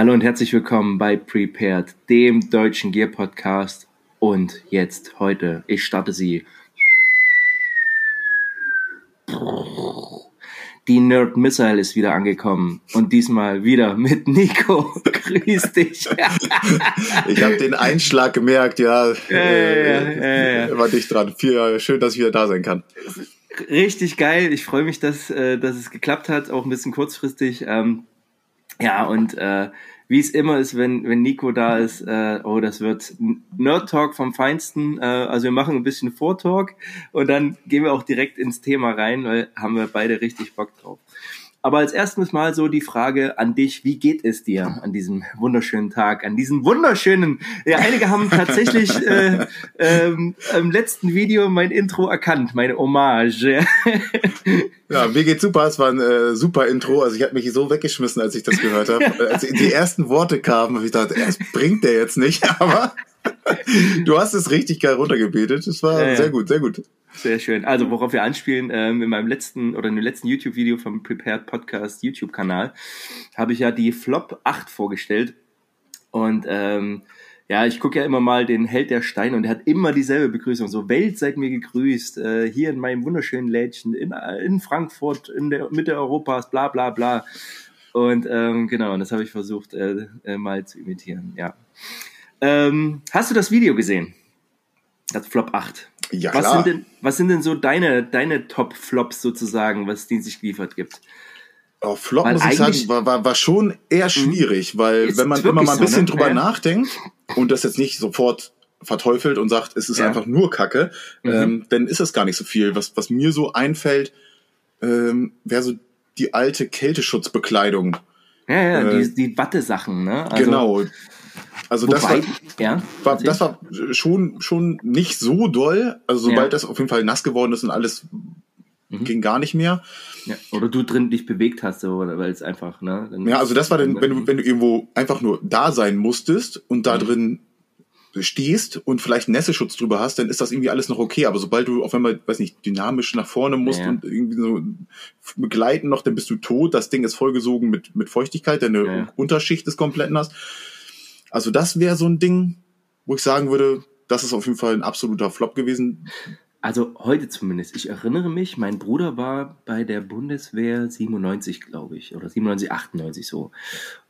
Hallo und herzlich willkommen bei Prepared, dem deutschen Gear Podcast. Und jetzt, heute, ich starte sie. Die Nerd Missile ist wieder angekommen und diesmal wieder mit Nico. Grüß dich. ich habe den Einschlag gemerkt, ja. ja, ja, ja, ja. War dicht dran. Schön, dass ich wieder da sein kann. Richtig geil. Ich freue mich, dass, äh, dass es geklappt hat, auch ein bisschen kurzfristig. Ja, und äh, wie es immer ist, wenn, wenn Nico da ist, äh, oh, das wird Nerd Talk vom Feinsten. Äh, also wir machen ein bisschen Vortalk und dann gehen wir auch direkt ins Thema rein, weil haben wir beide richtig Bock drauf. Aber als erstes mal so die Frage an dich, wie geht es dir an diesem wunderschönen Tag, an diesem wunderschönen, ja, einige haben tatsächlich äh, ähm, im letzten Video mein Intro erkannt, meine Hommage. ja, mir geht's super, es war ein äh, super Intro, also ich habe mich so weggeschmissen, als ich das gehört habe. Als die ersten Worte kamen, habe ich gedacht, das bringt der jetzt nicht, aber du hast es richtig geil runtergebetet, es war ja, ja. sehr gut, sehr gut. Sehr schön. Also worauf wir anspielen, ähm, in meinem letzten oder in dem letzten YouTube-Video vom Prepared Podcast YouTube-Kanal habe ich ja die Flop 8 vorgestellt. Und ähm, ja, ich gucke ja immer mal den Held der Steine und der hat immer dieselbe Begrüßung. So, Welt seid mir gegrüßt, äh, hier in meinem wunderschönen Lädchen in, in Frankfurt, in der Mitte Europas, bla bla bla. Und ähm, genau, das habe ich versucht äh, äh, mal zu imitieren, ja. Ähm, hast du das Video gesehen? Das Flop 8. Ja, was klar. Sind denn, was sind denn so deine, deine Top-Flops sozusagen, was die sich geliefert gibt? Oh, Flop, weil muss ich sagen, war, war, war schon eher mhm. schwierig, weil wenn man, man mal ein bisschen so, ne? drüber ja. nachdenkt und das jetzt nicht sofort verteufelt und sagt, es ist ja. einfach nur Kacke, mhm. ähm, dann ist es gar nicht so viel. Was, was mir so einfällt, ähm, wäre so die alte Kälteschutzbekleidung. Ja, ja, äh, die, die Wattesachen, ne? Also, genau, also Wobei, das war, ja, war das war schon schon nicht so doll. Also sobald ja. das auf jeden Fall nass geworden ist und alles mhm. ging gar nicht mehr. Ja. Oder du drin dich bewegt hast, weil es einfach, ne? ja, also das war dann, wenn du, wenn du irgendwo einfach nur da sein musstest und da mhm. drin stehst und vielleicht Nässeschutz drüber hast, dann ist das irgendwie alles noch okay. Aber sobald du auf einmal, weiß nicht, dynamisch nach vorne musst ja. und irgendwie so begleiten noch, dann bist du tot. Das Ding ist vollgesogen mit, mit Feuchtigkeit, deine ja. Unterschicht ist komplett nass. Also das wäre so ein Ding, wo ich sagen würde, das ist auf jeden Fall ein absoluter Flop gewesen. Also heute zumindest. Ich erinnere mich, mein Bruder war bei der Bundeswehr 97, glaube ich, oder 97, 98 so.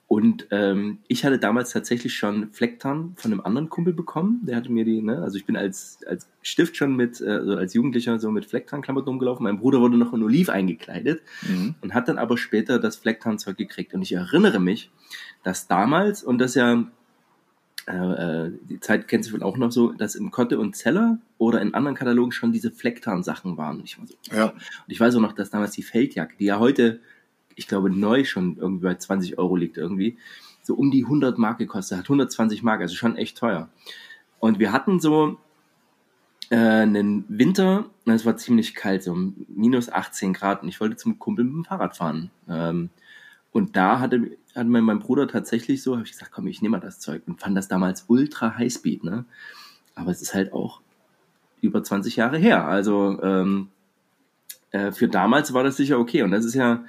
Und ähm, ich hatte damals tatsächlich schon Flecktarn von einem anderen Kumpel bekommen. Der hatte mir die, ne, also ich bin als, als Stift schon mit, also als Jugendlicher so mit Flecktarnklamotten umgelaufen. Mein Bruder wurde noch in Oliv eingekleidet mhm. und hat dann aber später das Flecktarnzeug gekriegt. Und ich erinnere mich, dass damals, und das ja äh, äh, die Zeit kennst du wohl auch noch so, dass im Kotte und Zeller oder in anderen Katalogen schon diese Flecktarn-Sachen waren. Ich so, ja. Und ich weiß auch noch, dass damals die Feldjacke, die ja heute, ich glaube, neu schon irgendwie bei 20 Euro liegt irgendwie, so um die 100 Mark gekostet hat, 120 Mark, also schon echt teuer. Und wir hatten so äh, einen Winter, es war ziemlich kalt, so minus 18 Grad und ich wollte zum Kumpel mit dem Fahrrad fahren. Ähm, und da hatte, hatte mein, mein Bruder tatsächlich so, habe ich gesagt, komm, ich nehme mal das Zeug und fand das damals ultra Highspeed, ne? Aber es ist halt auch über 20 Jahre her. Also ähm, äh, für damals war das sicher okay. Und das ist ja,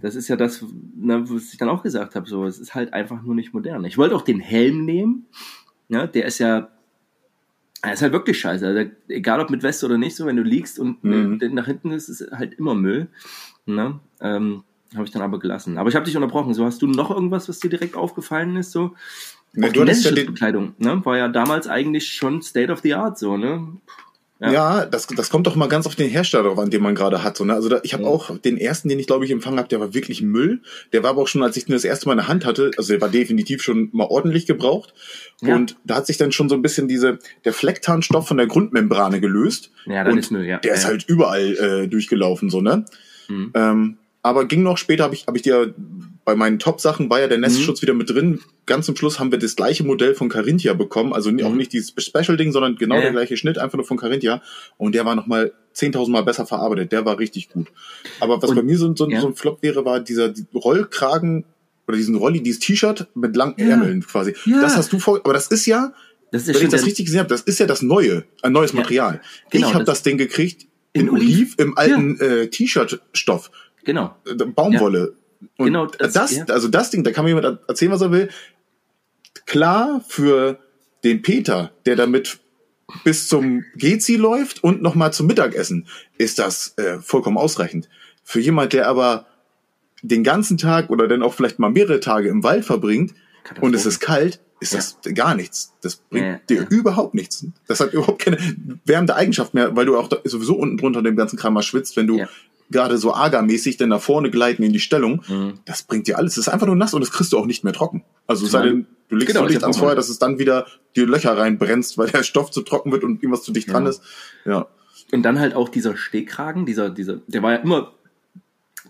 das ist ja das, ne, was ich dann auch gesagt habe. So, es ist halt einfach nur nicht modern. Ich wollte auch den Helm nehmen. Ja, der ist ja, er ist halt wirklich scheiße. Also, egal ob mit Weste oder nicht, so wenn du liegst und mhm. nach hinten ist, ist halt immer Müll. Ne? Ähm, habe ich dann aber gelassen. Aber ich habe dich unterbrochen. So, hast du noch irgendwas, was dir direkt aufgefallen ist? So, ja, du die ja Bekleidung, ne? War ja damals eigentlich schon State of the Art, so, ne? Ja, ja das, das kommt doch mal ganz auf den Hersteller drauf an, den man gerade hat. So, ne? Also da, ich habe mhm. auch den ersten, den ich glaube ich empfangen habe, der war wirklich Müll. Der war aber auch schon, als ich den das erste Mal in der Hand hatte, also der war definitiv schon mal ordentlich gebraucht. Ja. Und da hat sich dann schon so ein bisschen diese, der Flecktarnstoff von der Grundmembrane gelöst. Ja, dann und ist Müll, ja. Der ja. ist halt überall äh, durchgelaufen, so, ne? Mhm. Ähm, aber ging noch später, habe ich, hab ich dir bei meinen Top-Sachen war ja der Nestschutz mhm. wieder mit drin. Ganz zum Schluss haben wir das gleiche Modell von Carinthia bekommen. Also mhm. auch nicht dieses Special-Ding, sondern genau ja. der gleiche Schnitt, einfach nur von Carinthia. Und der war nochmal 10.000 Mal besser verarbeitet. Der war richtig gut. Aber was Und, bei mir so, so, ja. so, ein Flop wäre, war dieser Rollkragen oder diesen Rolli, dieses T-Shirt mit langen ja. Ärmeln quasi. Das hast du vor, aber das ist ja, das ist wenn ich das richtig gesehen habe, das ist ja das Neue, ein neues Material. Genau, ich habe das, das Ding gekriegt in, in Oliv, im alten äh, T-Shirt-Stoff. Genau. Äh, Baumwolle. Und genau, das, das ja. also das Ding, da kann mir jemand erzählen, was er will. Klar für den Peter, der damit bis zum Gezi läuft und nochmal zum Mittagessen, ist das äh, vollkommen ausreichend. Für jemand, der aber den ganzen Tag oder dann auch vielleicht mal mehrere Tage im Wald verbringt und es ist kalt, ist ja. das gar nichts. Das bringt ja, dir ja. überhaupt nichts. Das hat überhaupt keine wärmende Eigenschaft mehr, weil du auch sowieso unten drunter den ganzen Kram mal schwitzt, wenn du gerade so agermäßig dann nach vorne gleiten in die Stellung. Mhm. Das bringt dir alles. Das ist einfach nur nass und das kriegst du auch nicht mehr trocken. Also sei denn, du legst genau, so dicht ans Feuer, dass es dann wieder die Löcher reinbrennst, weil der Stoff zu trocken wird und irgendwas zu dicht dran ist. Ja. Und dann halt auch dieser Stehkragen, dieser, dieser, der war ja immer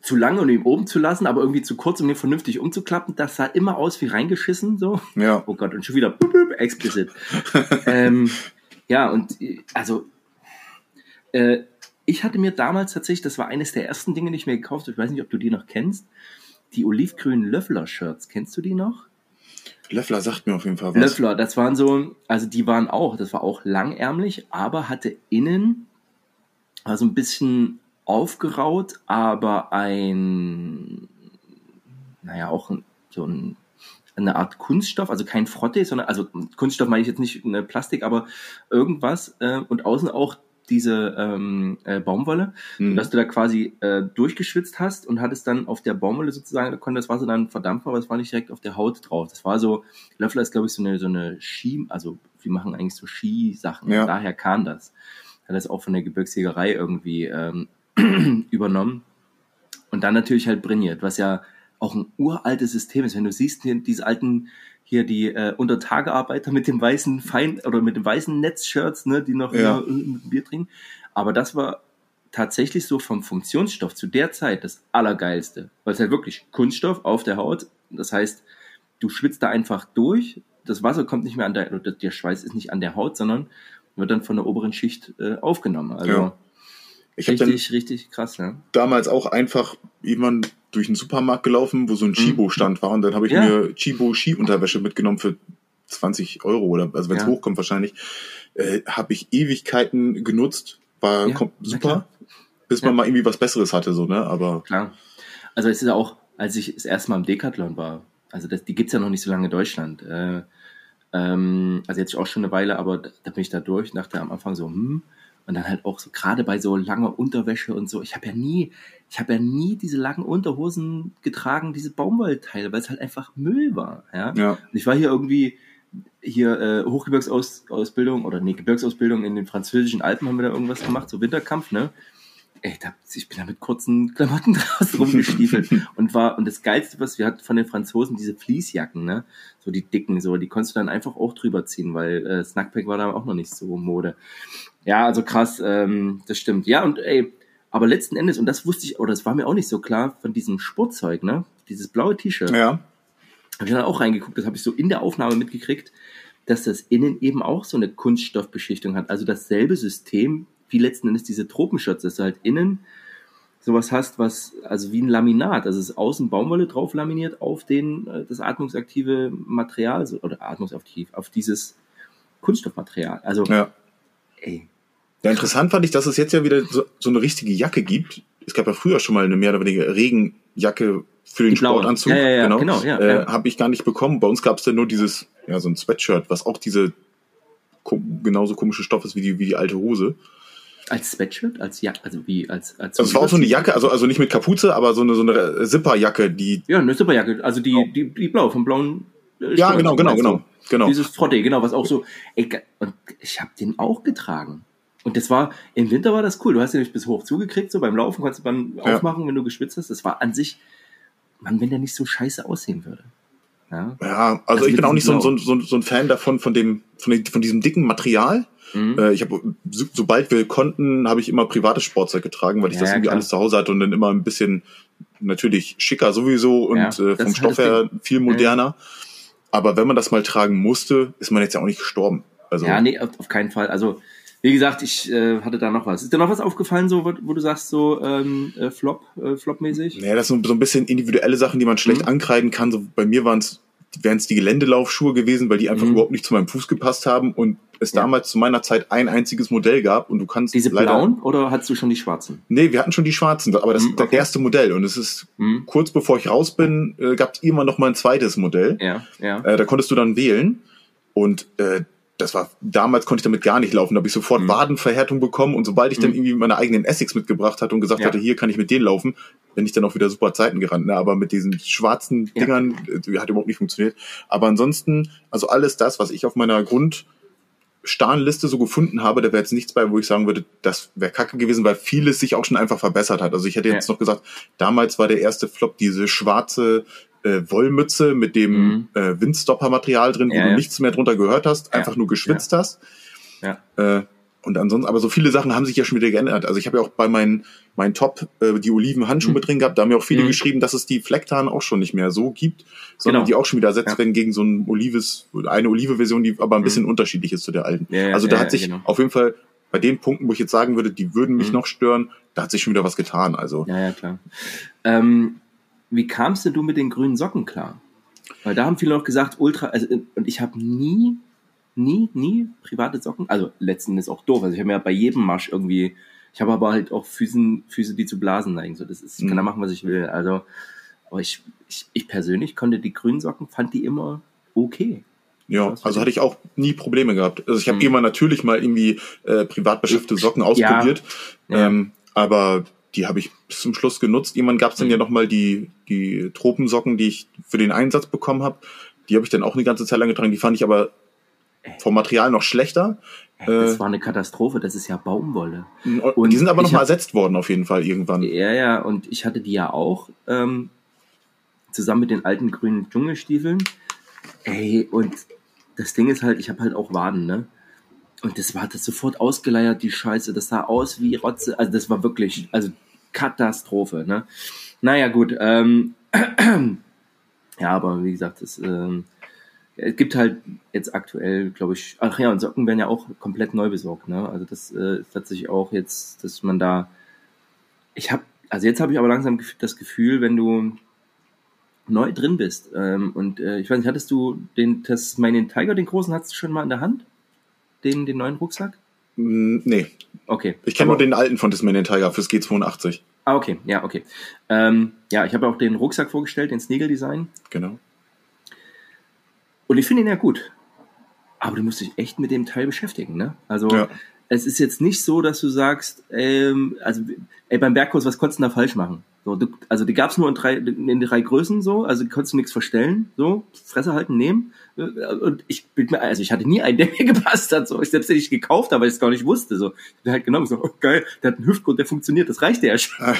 zu lang, um ihn oben zu lassen, aber irgendwie zu kurz, um ihn vernünftig umzuklappen. Das sah immer aus wie reingeschissen, so. Ja. Oh Gott, und schon wieder bup, bup, explicit. ähm, ja, und also äh, ich hatte mir damals tatsächlich, das war eines der ersten Dinge, die ich mir gekauft habe, ich weiß nicht, ob du die noch kennst, die olivgrünen Löffler-Shirts. Kennst du die noch? Löffler sagt mir auf jeden Fall was. Löffler, das waren so, also die waren auch, das war auch langärmlich, aber hatte innen also ein bisschen aufgeraut, aber ein, naja, auch so ein, eine Art Kunststoff, also kein Frotte, sondern, also Kunststoff meine ich jetzt nicht eine Plastik, aber irgendwas äh, und außen auch diese ähm, äh, Baumwolle, mhm. dass du da quasi äh, durchgeschwitzt hast und hattest dann auf der Baumwolle sozusagen, da konnte das Wasser dann verdampfen, aber es war nicht direkt auf der Haut drauf. Das war so, Löffler ist glaube ich so eine, so eine Ski, also wir machen eigentlich so Skisachen, ja. daher kam das. Hat das auch von der Gebirgsjägerei irgendwie ähm, übernommen. Und dann natürlich halt brinniert, was ja auch ein uraltes System ist. Wenn du siehst, diese alten, hier die äh, Untertagearbeiter mit dem weißen Fein oder mit dem weißen Netzshirts, ne, die noch ja. Bier trinken. Aber das war tatsächlich so vom Funktionsstoff zu der Zeit das Allergeilste. Weil es halt wirklich Kunststoff auf der Haut. Das heißt, du schwitzt da einfach durch. Das Wasser kommt nicht mehr an der, oder der Schweiß ist nicht an der Haut, sondern wird dann von der oberen Schicht äh, aufgenommen. Also ja. Ich richtig, richtig krass, ne? Damals auch einfach jemand durch den Supermarkt gelaufen, wo so ein mhm. Chibo-Stand war und dann habe ich ja. mir Chibo-Ski-Unterwäsche mitgenommen für 20 Euro oder also wenn es ja. hochkommt wahrscheinlich, äh, habe ich Ewigkeiten genutzt, war ja, super, bis man mal irgendwie was Besseres hatte, so, ne? Aber. Klar. Also es ist ja auch, als ich das erste Mal im Decathlon war, also das, die gibt's ja noch nicht so lange in Deutschland. Äh, ähm, also jetzt auch schon eine Weile, aber da, da bin ich da durch, dachte am Anfang so, hm, und dann halt auch so gerade bei so langer Unterwäsche und so. Ich habe ja nie, ich habe ja nie diese langen Unterhosen getragen, diese Baumwollteile, weil es halt einfach Müll war. Ja. ja. Und ich war hier irgendwie hier äh, Hochgebirgsausbildung oder nee, Gebirgsausbildung in den französischen Alpen haben wir da irgendwas gemacht, so Winterkampf, ne? Ey, da, ich bin da mit kurzen Klamotten draußen rumgestiefelt und war, und das Geilste, was wir hatten von den Franzosen, diese Fließjacken, ne? So die dicken, so, die konntest du dann einfach auch drüber ziehen, weil äh, Snackpack war da auch noch nicht so Mode. Ja, also krass, ähm, das stimmt. Ja, und ey, aber letzten Endes, und das wusste ich, oder das war mir auch nicht so klar, von diesem Sportzeug, ne? Dieses blaue T-Shirt. Ja. Habe ich dann auch reingeguckt, das habe ich so in der Aufnahme mitgekriegt, dass das innen eben auch so eine Kunststoffbeschichtung hat. Also dasselbe System wie letzten Endes diese Tropenshirts, dass du halt innen sowas hast, was, also wie ein Laminat, also es ist außen Baumwolle drauf laminiert auf den, äh, das atmungsaktive Material, oder atmungsaktiv, auf dieses Kunststoffmaterial. Also, ja. ey, ja, interessant fand ich, dass es jetzt ja wieder so, so eine richtige Jacke gibt. Es gab ja früher schon mal eine mehr oder weniger Regenjacke für den Sportanzug. Ja, ja, ja, genau. genau ja, äh, Habe ich gar nicht bekommen. Bei uns gab es ja nur dieses, ja, so ein Sweatshirt, was auch diese genauso komische Stoff ist wie die, wie die alte Hose. Als Sweatshirt? Als Jacke? Also wie? Als, als also es war auch so eine Jacke, also, also nicht mit Kapuze, aber so eine, so eine Zipperjacke, die. Ja, eine Zipperjacke, also die, oh. die, die blau, vom blauen. Äh, ja, genau, genau, genau, genau. Dieses Frotte, genau, was auch so. Ey, und ich habe den auch getragen. Und das war, im Winter war das cool. Du hast den nämlich bis hoch zugekriegt, so beim Laufen konntest du beim ja. Aufmachen, wenn du geschwitzt hast. Das war an sich, man, wenn der nicht so scheiße aussehen würde. Ja, ja also, also ich bin auch nicht so, so, so, so, ein Fan davon, von dem, von, dem, von diesem dicken Material. Mhm. Äh, ich habe, so, sobald wir konnten, habe ich immer privates Sportzeug getragen, weil ich ja, das irgendwie klar. alles zu Hause hatte und dann immer ein bisschen natürlich schicker sowieso und ja, äh, vom Stoff her viel moderner. Aber wenn man das mal tragen musste, ist man jetzt ja auch nicht gestorben. Also, ja, nee, auf, auf keinen Fall. Also wie gesagt, ich äh, hatte da noch was. Ist dir noch was aufgefallen, so, wo, wo du sagst, so ähm, äh, Flop, äh, Flop-mäßig? Naja, das sind so ein bisschen individuelle Sachen, die man schlecht mhm. ankreiden kann. So, bei mir waren es wären es die Geländelaufschuhe gewesen, weil die einfach mhm. überhaupt nicht zu meinem Fuß gepasst haben und es ja. damals zu meiner Zeit ein einziges Modell gab und du kannst diese blauen oder hattest du schon die schwarzen? Nee, wir hatten schon die schwarzen, aber das mhm, ist das erste Modell und es ist mhm. kurz bevor ich raus bin, äh, gab es immer noch mal ein zweites Modell. Ja, ja. Äh, da konntest du dann wählen und äh, das war damals konnte ich damit gar nicht laufen, da habe ich sofort mhm. Wadenverhärtung bekommen und sobald ich dann mhm. irgendwie meine eigenen Essex mitgebracht hatte und gesagt ja. hatte, hier kann ich mit denen laufen, bin ich dann auch wieder super Zeiten gerannt, ne? aber mit diesen schwarzen ja. Dingern äh, hat überhaupt nicht funktioniert. Aber ansonsten, also alles das, was ich auf meiner Grund Starnliste so gefunden habe, da wäre jetzt nichts bei, wo ich sagen würde, das wäre kacke gewesen, weil vieles sich auch schon einfach verbessert hat. Also ich hätte jetzt ja. noch gesagt, damals war der erste Flop diese schwarze äh, Wollmütze mit dem mhm. äh, Windstopper-Material drin, wo ja, du ja. nichts mehr drunter gehört hast, einfach nur geschwitzt hast. Ja. Äh, und ansonsten, aber so viele Sachen haben sich ja schon wieder geändert. Also ich habe ja auch bei meinen, meinen Top äh, die Oliven-Handschuhe mhm. mit drin gehabt. Da haben ja auch viele mhm. geschrieben, dass es die Flecktarn auch schon nicht mehr so gibt, sondern genau. die auch schon wieder ersetzt ja. werden gegen so ein Olives, eine Olive-Version, die aber ein bisschen mhm. unterschiedlich ist zu der alten. Ja, also da ja, hat sich genau. auf jeden Fall bei den Punkten, wo ich jetzt sagen würde, die würden mich mhm. noch stören, da hat sich schon wieder was getan. Also. Ja, ja, klar. Ähm, wie kamst du mit den grünen Socken klar? Weil da haben viele noch gesagt, Ultra, also, und ich habe nie, nie, nie private Socken, also letzten ist auch doof, also ich habe ja bei jedem Marsch irgendwie, ich habe aber halt auch Füßen, Füße, die zu Blasen neigen, so das ist, ich kann da mhm. machen, was ich will, also, aber ich, ich, ich persönlich konnte die grünen Socken, fand die immer okay. Ja, also hatte ich auch nie Probleme gehabt. Also ich habe mhm. immer natürlich mal irgendwie äh, privat beschiffte Socken ausprobiert, ja. Ähm, aber die habe ich bis zum Schluss genutzt. Irgendwann gab es dann mhm. ja nochmal die, die Tropensocken, die ich für den Einsatz bekommen habe. Die habe ich dann auch eine ganze Zeit lang getragen. Die fand ich aber vom Material noch schlechter. das äh, war eine Katastrophe, das ist ja Baumwolle. Und die sind aber nochmal ersetzt worden auf jeden Fall irgendwann. Ja, ja, und ich hatte die ja auch ähm, zusammen mit den alten grünen Dschungelstiefeln. Ey, und das Ding ist halt, ich habe halt auch Waden, ne? Und das war das sofort ausgeleiert, die Scheiße. Das sah aus wie Rotze. Also das war wirklich, also Katastrophe. Ne? Naja, gut. Ähm, ja, aber wie gesagt, es, ähm, es gibt halt jetzt aktuell, glaube ich, ach ja, und Socken werden ja auch komplett neu besorgt. Ne? Also das äh, ist tatsächlich auch jetzt, dass man da, ich habe, also jetzt habe ich aber langsam das Gefühl, wenn du neu drin bist ähm, und äh, ich weiß nicht, hattest du den Tasmanian Tiger, den großen, hattest du schon mal in der Hand? Den, den neuen Rucksack? Nee. Okay. Ich kenne nur den alten von Tasmanian Tiger fürs G82. Ah, okay, ja, okay. Ähm, ja, ich habe auch den Rucksack vorgestellt, den Sneagle Design. Genau. Und ich finde ihn ja gut. Aber du musst dich echt mit dem Teil beschäftigen, ne? Also, ja. es ist jetzt nicht so, dass du sagst, ähm, also, ey, beim Bergkurs, was konntest du da falsch machen? So, du, also die gab es nur in drei, in drei Größen so, also die konntest du nichts verstellen, so, Fresse halten, nehmen. Und ich bin mir, also ich hatte nie einen, der mir gepasst hat. So, ich selbst den ich gekauft habe, weil ich es gar nicht wusste. So, ich bin halt genommen, so, oh, geil, der hat einen Hüftgrund, der funktioniert, das reicht ja schon.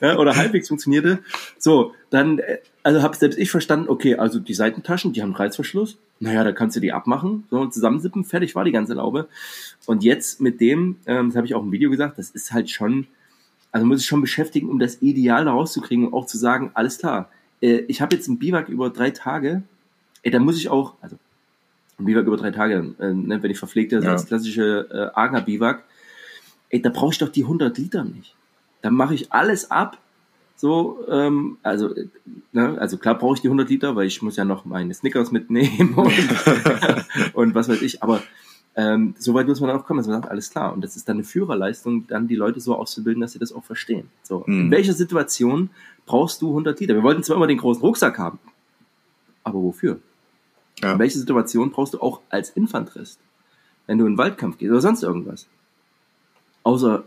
ja, oder halbwegs funktionierte. So, dann, also habe selbst ich verstanden, okay, also die Seitentaschen, die haben Reißverschluss. Naja, da kannst du die abmachen, so zusammensippen, fertig war die ganze Laube. Und jetzt mit dem, ähm, das habe ich auch im Video gesagt, das ist halt schon also muss ich schon beschäftigen, um das Ideal rauszukriegen und auch zu sagen, alles klar, äh, ich habe jetzt einen Biwak über drei Tage, ey, da muss ich auch, also ein Biwak über drei Tage, äh, ne, wenn ich verpflegte, ja. als klassische äh, Ager-Biwak, ey, da brauche ich doch die 100 Liter nicht. Da mache ich alles ab, so, ähm, also, ne, also klar brauche ich die 100 Liter, weil ich muss ja noch meine Snickers mitnehmen und, und was weiß ich, aber ähm, Soweit muss man auch kommen, dass man sagt, alles klar. Und das ist dann eine Führerleistung, dann die Leute so auszubilden, dass sie das auch verstehen. So, mhm. in welcher Situation brauchst du 100 Liter? Wir wollten zwar immer den großen Rucksack haben, aber wofür? Ja. In welcher Situation brauchst du auch als Infanterist, wenn du in den Waldkampf gehst oder sonst irgendwas? Außer,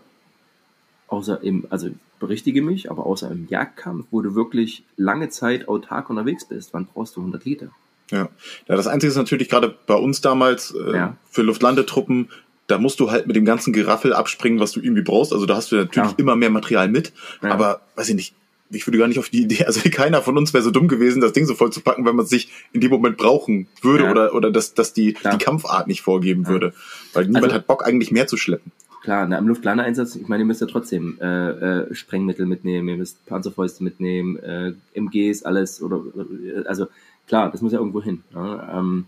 außer im, also berichtige mich, aber außer im Jagdkampf, wo du wirklich lange Zeit autark unterwegs bist, wann brauchst du 100 Liter? Ja. ja, das Einzige ist natürlich gerade bei uns damals äh, ja. für Luftlandetruppen, da musst du halt mit dem ganzen Geraffel abspringen, was du irgendwie brauchst. Also da hast du natürlich ja. immer mehr Material mit. Ja. Aber weiß ich nicht, ich würde gar nicht auf die Idee, also keiner von uns wäre so dumm gewesen, das Ding so voll zu packen, wenn man es sich in dem Moment brauchen würde ja. oder, oder dass, dass die, die Kampfart nicht vorgeben würde. Weil niemand also, hat Bock, eigentlich mehr zu schleppen. Klar, na, im Luftlandeeinsatz, ich meine, ihr müsst ja trotzdem äh, äh, Sprengmittel mitnehmen, ihr müsst Panzerfäuste mitnehmen, äh, MGs, alles oder also klar, das muss ja irgendwo hin. Ne? Ähm,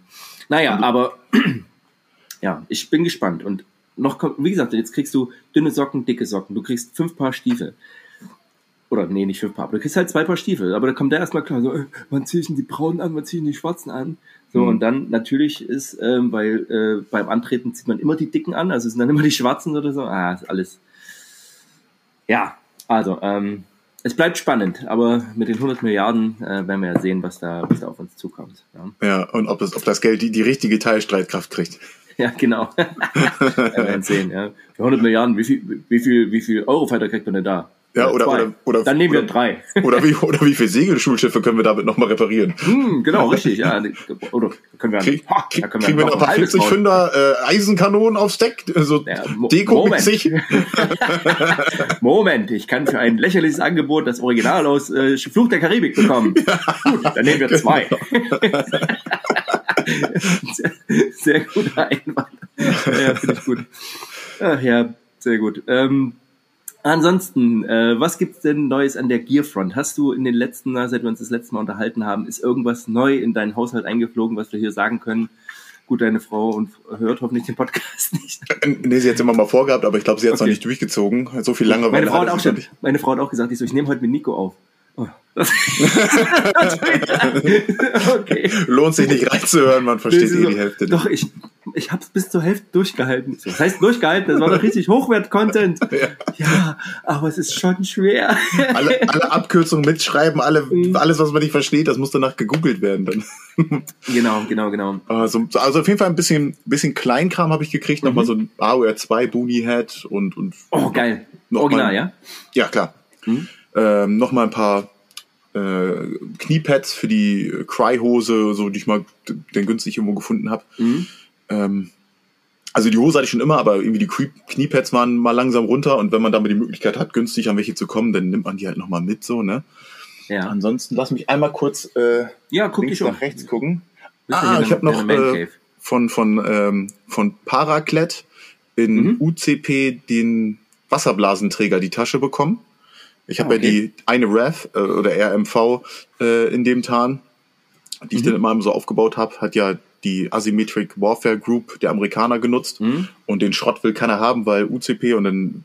naja, aber ja, ich bin gespannt. Und noch, wie gesagt, jetzt kriegst du dünne Socken, dicke Socken. Du kriegst fünf Paar Stiefel. oder nee, nicht fünf Paar, aber du kriegst halt zwei Paar Stiefel. Aber da kommt der erstmal klar, so, äh, wann ziehe ich denn die braunen an, wann ziehe ich denn die schwarzen an? So, mhm. und dann natürlich ist, ähm, weil äh, beim Antreten zieht man immer die dicken an, also sind dann immer die schwarzen oder so. Ah, ist alles. Ja, also, ähm, es bleibt spannend, aber mit den 100 Milliarden äh, werden wir ja sehen, was da, was da auf uns zukommt. Ja, ja und ob das, ob das Geld die, die richtige Teilstreitkraft kriegt. Ja, genau. wir werden sehen. Ja. Für 100 Milliarden, wie viel, wie viel, wie viel Eurofighter kriegt man denn da? Ja, oder, oder, oder, Dann nehmen oder, wir drei. Oder wie, oder wie viele Segelschulschiffe können wir damit nochmal reparieren? Hm, genau, richtig, ja. Oder können wir, Krieg, ha, krieg, können wir kriegen wir noch ein paar 40 Fünder äh, Eisenkanonen aufs Deck? So ja, Deko-mäßig? Moment. Moment, ich kann für ein lächerliches Angebot das Original aus äh, Fluch der Karibik bekommen. Gut, dann nehmen wir zwei. sehr, sehr guter Einwand. Ja, finde ich gut. Ach ja, sehr gut. Ähm, Ansonsten, äh, was gibt's denn Neues an der Gearfront? Hast du in den letzten, seit wir uns das letzte Mal unterhalten haben, ist irgendwas neu in deinen Haushalt eingeflogen, was wir hier sagen können? Gut, deine Frau und hört hoffentlich den Podcast nicht. Nee, sie hat es immer mal vorgehabt, aber ich glaube, sie hat es okay. noch nicht durchgezogen. So viel lange meine Frau hat auch schon, Meine Frau hat auch gesagt, ich, so, ich nehme heute mit Nico auf. Okay. Lohnt sich nicht reinzuhören, man versteht eh die Hälfte nicht. Doch, ich, ich habe es bis zur Hälfte durchgehalten. Das heißt durchgehalten, das war doch richtig Hochwert-Content. Ja. ja. aber es ist schon schwer. alle, alle Abkürzungen mitschreiben, alle, mhm. alles, was man nicht versteht, das muss danach gegoogelt werden. Dann. genau, genau, genau. Also, also auf jeden Fall ein bisschen, bisschen Kleinkram habe ich gekriegt. Mhm. Nochmal so ein AOR 2 Boonie Head und, und. Oh, geil. Original, mal, ja? Ja, klar. Mhm. Ähm, Nochmal ein paar äh, Kniepads für die Cry-Hose, so die ich mal den günstig irgendwo gefunden habe. Mhm. Ähm, also die Hose hatte ich schon immer, aber irgendwie die Kniepads waren mal langsam runter und wenn man damit die Möglichkeit hat, günstig an welche zu kommen, dann nimmt man die halt nochmal mit, so, ne? Ja. Ansonsten lass mich einmal kurz äh, ja, guck links nach rechts gucken. Ah, ich habe noch äh, von von ähm, von Paraclet in mhm. UCP den Wasserblasenträger die Tasche bekommen. Ich habe okay. ja die eine RAV äh, oder RMV äh, in dem Tarn, die ich mhm. dann immer so aufgebaut habe, hat ja die Asymmetric Warfare Group der Amerikaner genutzt mhm. und den Schrott will keiner haben, weil UCP und dann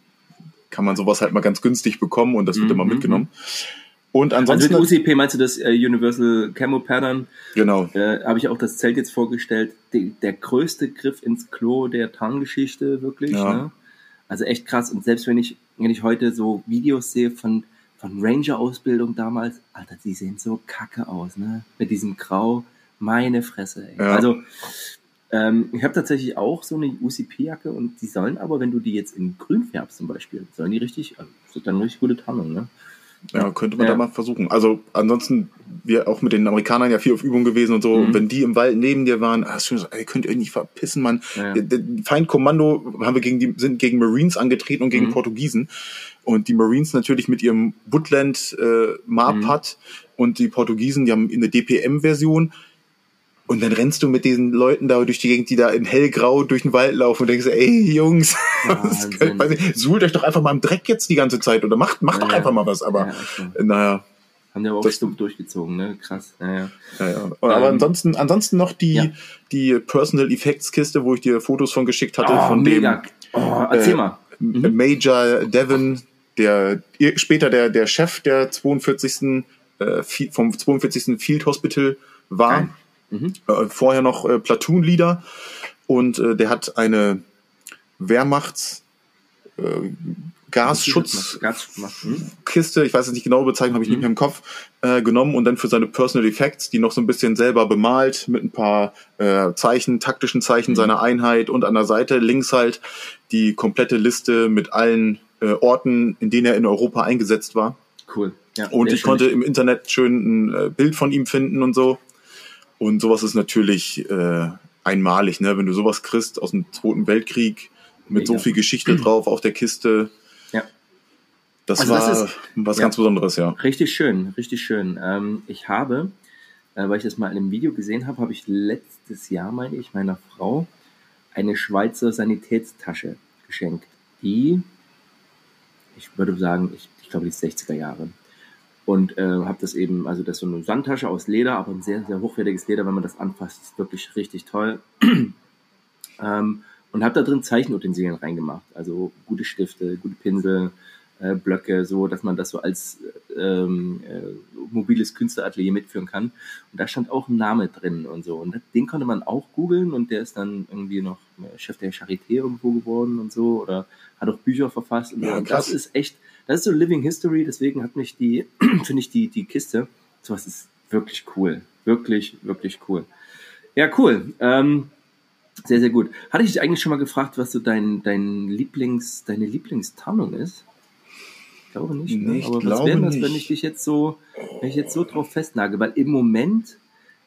kann man sowas halt mal ganz günstig bekommen und das wird mhm. immer mitgenommen. Und also ansonsten. Also mit UCP meinst du das äh, Universal Camo Pattern? Genau. Äh, Habe ich auch das Zelt jetzt vorgestellt. Die, der größte Griff ins Klo der Tarngeschichte, wirklich. Ja. Ne? Also echt krass. Und selbst wenn ich, wenn ich heute so Videos sehe von, von Ranger-Ausbildung damals, Alter, die sehen so kacke aus, ne? Mit diesem Grau. Meine Fresse, ey. Ja. Also, ähm, ich habe tatsächlich auch so eine UCP-Jacke und die sollen aber, wenn du die jetzt in grün färbst zum Beispiel, sollen die richtig, also, ist dann eine richtig gute Tarnung, ne? Ja, könnte man ja. da mal versuchen. Also ansonsten, wir auch mit den Amerikanern ja viel auf Übung gewesen und so. Mhm. Und wenn die im Wald neben dir waren, ach, so, ey, könnt ihr nicht verpissen, Mann. Ja. Feindkommando haben wir gegen die, sind gegen Marines angetreten und gegen mhm. Portugiesen. Und die Marines natürlich mit ihrem Woodland äh, Marpad mhm. und die Portugiesen, die haben eine DPM-Version. Und dann rennst du mit diesen Leuten da durch die Gegend, die da in hellgrau durch den Wald laufen und denkst, ey Jungs, suhlt euch doch einfach mal im Dreck jetzt die ganze Zeit oder macht, macht ja, doch einfach mal was. Aber ja, naja. Haben die aber auch stumpf durchgezogen, ne? Krass. Naja. Ja, ja. Aber ähm, ansonsten, ansonsten noch die, ja. die Personal Effects Kiste, wo ich dir Fotos von geschickt hatte, oh, von mega. dem oh, erzähl äh, mal. Mhm. Major Devon, der später der, der Chef der 42. Äh, vom 42. Field Hospital war. Nein Mhm. Äh, vorher noch äh, Platoon-Leader und äh, der hat eine Wehrmachts äh, Gasschutzkiste, ich weiß es nicht genau bezeichnet, habe ich mhm. nicht mehr im Kopf, äh, genommen und dann für seine Personal Effects, die noch so ein bisschen selber bemalt, mit ein paar äh, Zeichen, taktischen Zeichen mhm. seiner Einheit und an der Seite links halt die komplette Liste mit allen äh, Orten, in denen er in Europa eingesetzt war. Cool. Ja, und ich konnte im Internet schön ein äh, Bild von ihm finden und so. Und sowas ist natürlich äh, einmalig, ne? Wenn du sowas kriegst aus dem Zweiten Weltkrieg mit Mega. so viel Geschichte drauf auf der Kiste. Ja. Das also war das ist, was ja, ganz Besonderes, ja. Richtig schön, richtig schön. Ähm, ich habe, äh, weil ich das mal in einem Video gesehen habe, habe ich letztes Jahr, meine ich, meiner Frau eine Schweizer Sanitätstasche geschenkt. Die, ich würde sagen, ich, ich glaube, die 60er Jahre und äh, habe das eben, also das ist so eine Sandtasche aus Leder, aber ein sehr, sehr hochwertiges Leder, wenn man das anfasst, ist wirklich richtig toll. ähm, und habe da drin Zeichenutensilien reingemacht, also gute Stifte, gute Pinsel, äh, Blöcke, so dass man das so als ähm, äh, mobiles Künstleratelier mitführen kann. Und da stand auch ein Name drin und so. Und den konnte man auch googeln und der ist dann irgendwie noch äh, Chef der Charité irgendwo geworden und so oder hat auch Bücher verfasst und, so. und das ist echt, das ist so Living History, deswegen hat mich die, finde ich die, die Kiste, sowas ist wirklich cool. Wirklich, wirklich cool. Ja, cool. Ähm, sehr, sehr gut. Hatte ich dich eigentlich schon mal gefragt, was so dein, dein Lieblings, deine Lieblingstarnung ist? Ich glaube nicht. Ne? Aber was wäre das, wenn ich dich jetzt so, wenn ich jetzt so drauf festnagel? Weil im Moment,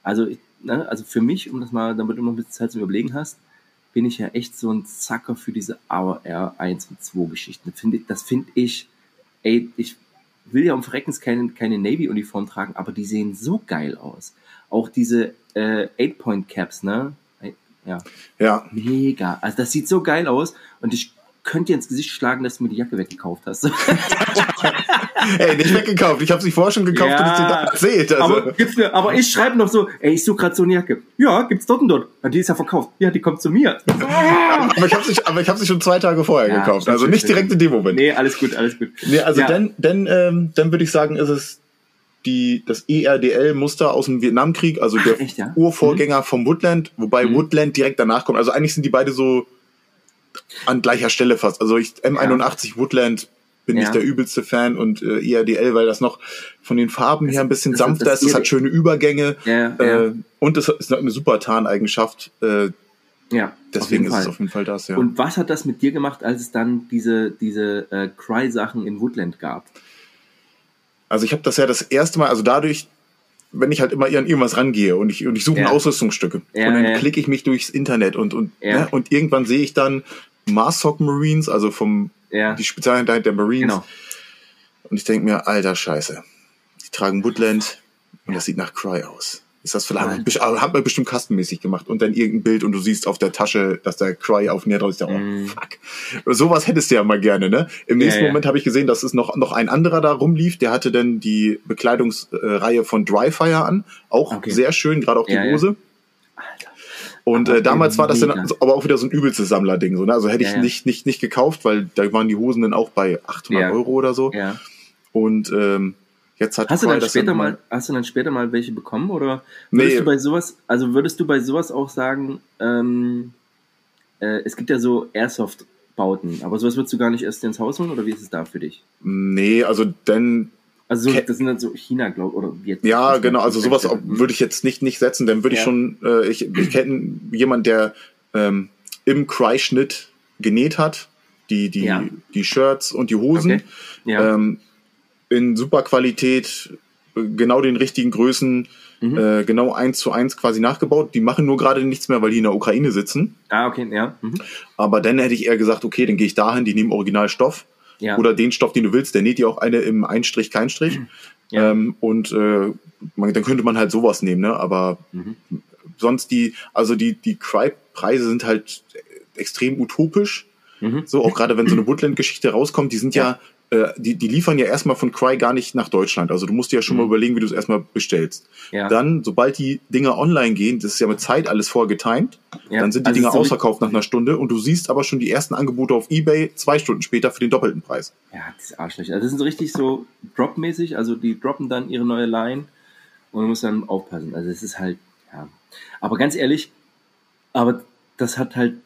also, ne, also für mich, um das mal, damit du noch ein bisschen Zeit zum Überlegen hast, bin ich ja echt so ein Zacker für diese AOR 1 und 2 Geschichten. Das finde ich, ey, ich will ja um Verreckens keine, keine Navy-Uniform tragen, aber die sehen so geil aus. Auch diese äh, Eight-Point-Caps, ne? Ja. Ja. Mega. Also das sieht so geil aus und ich könnte dir ins Gesicht schlagen, dass du mir die Jacke weggekauft hast. ey, nicht weggekauft. Ich habe sie vorher schon gekauft ja, und dir da erzählt. Also. Aber, gibt's ne, aber ich schreibe noch so, ey, ich suche gerade so eine Jacke. Ja, gibt's dort und dort. Ja, die ist ja verkauft. Ja, die kommt zu mir. aber ich habe sie, hab sie schon zwei Tage vorher ja, gekauft. Also nicht direkt in dem Moment. Nee, alles gut, alles gut. Nee, also ja. dann, dann, ähm, dann würde ich sagen, ist es die, das ERDL-Muster aus dem Vietnamkrieg, also der echt, ja? Urvorgänger mhm. vom Woodland, wobei mhm. Woodland direkt danach kommt. Also eigentlich sind die beide so an gleicher Stelle fast. Also ich M81 ja. Woodland bin ja. ich der übelste Fan und äh, ERDL, weil das noch von den Farben her ein bisschen das, sanfter ist, es hat schöne Übergänge ja, äh, und es ist eine super Tarneigenschaft. Äh, ja, deswegen ist es auf jeden Fall das, ja. Und was hat das mit dir gemacht, als es dann diese, diese äh, Cry-Sachen in Woodland gab? Also ich habe das ja das erste Mal, also dadurch, wenn ich halt immer an irgendwas rangehe und ich, und ich suche ja. Ausrüstungsstücke ja, und dann ja. klicke ich mich durchs Internet und, und, ja. ne, und irgendwann sehe ich dann Marsoc Marines, also vom ja. die Spezialeinheit der Marines. Genau. Und ich denke mir, alter Scheiße, die tragen Woodland und das sieht nach Cry aus. Ist das vielleicht, ja. hat man bestimmt kastenmäßig gemacht und dann irgendein Bild und du siehst auf der Tasche, dass der Cry auf näher drauf ist. Oh, mm. fuck. Sowas hättest du ja mal gerne, ne? Im nächsten ja, Moment habe ich gesehen, dass es noch, noch ein anderer da rumlief, der hatte dann die Bekleidungsreihe von Dryfire an. Auch okay. sehr schön, gerade auch die Hose. Alter. Und äh, damals war das dann aber auch wieder so ein übelstes Sammlerding. So, ne? Also hätte ich nicht, nicht, nicht gekauft, weil da waren die Hosen dann auch bei 800 Euro oder so. Ja. Und ähm, Jetzt hat hast du dann später mal, hast du dann später mal welche bekommen oder würdest nee. du bei sowas, also würdest du bei sowas auch sagen, ähm, äh, es gibt ja so Airsoft-Bauten, aber sowas würdest du gar nicht erst ins Haus holen oder wie ist es da für dich? Nee, also denn also so, das sind dann so China, glaube oder Vietnam. Ja, genau, also sowas würde ich jetzt nicht, nicht setzen, dann würde ja. ich schon, äh, ich, ich kenne jemanden, der ähm, im Cry-Schnitt genäht hat, die, die, ja. die Shirts und die Hosen. Okay. Ja. Ähm, in super Qualität, genau den richtigen Größen, mhm. äh, genau eins zu eins quasi nachgebaut. Die machen nur gerade nichts mehr, weil die in der Ukraine sitzen. Ah, okay, ja. Mhm. Aber dann hätte ich eher gesagt, okay, dann gehe ich dahin, die nehmen Originalstoff. Ja. Oder den Stoff, den du willst, der näht dir auch eine im Einstrich, Keinstrich. Ja. Ähm, und äh, man, dann könnte man halt sowas nehmen, ne? Aber mhm. sonst die, also die, die Cry-Preise sind halt extrem utopisch. Mhm. So, auch gerade wenn so eine Woodland-Geschichte rauskommt, die sind ja, ja äh, die, die liefern ja erstmal von Cry gar nicht nach Deutschland. Also du musst dir ja schon mhm. mal überlegen, wie du es erstmal bestellst. Ja. Dann, sobald die Dinger online gehen, das ist ja mit Zeit alles vorgetimed, ja. dann sind die also Dinger so ausverkauft nach einer Stunde und du siehst aber schon die ersten Angebote auf Ebay zwei Stunden später für den doppelten Preis. Ja, das ist arschlich. Also das sind so richtig so Drop-mäßig, also die droppen dann ihre neue Line und du musst dann aufpassen. Also es ist halt, ja. Aber ganz ehrlich, aber das hat halt,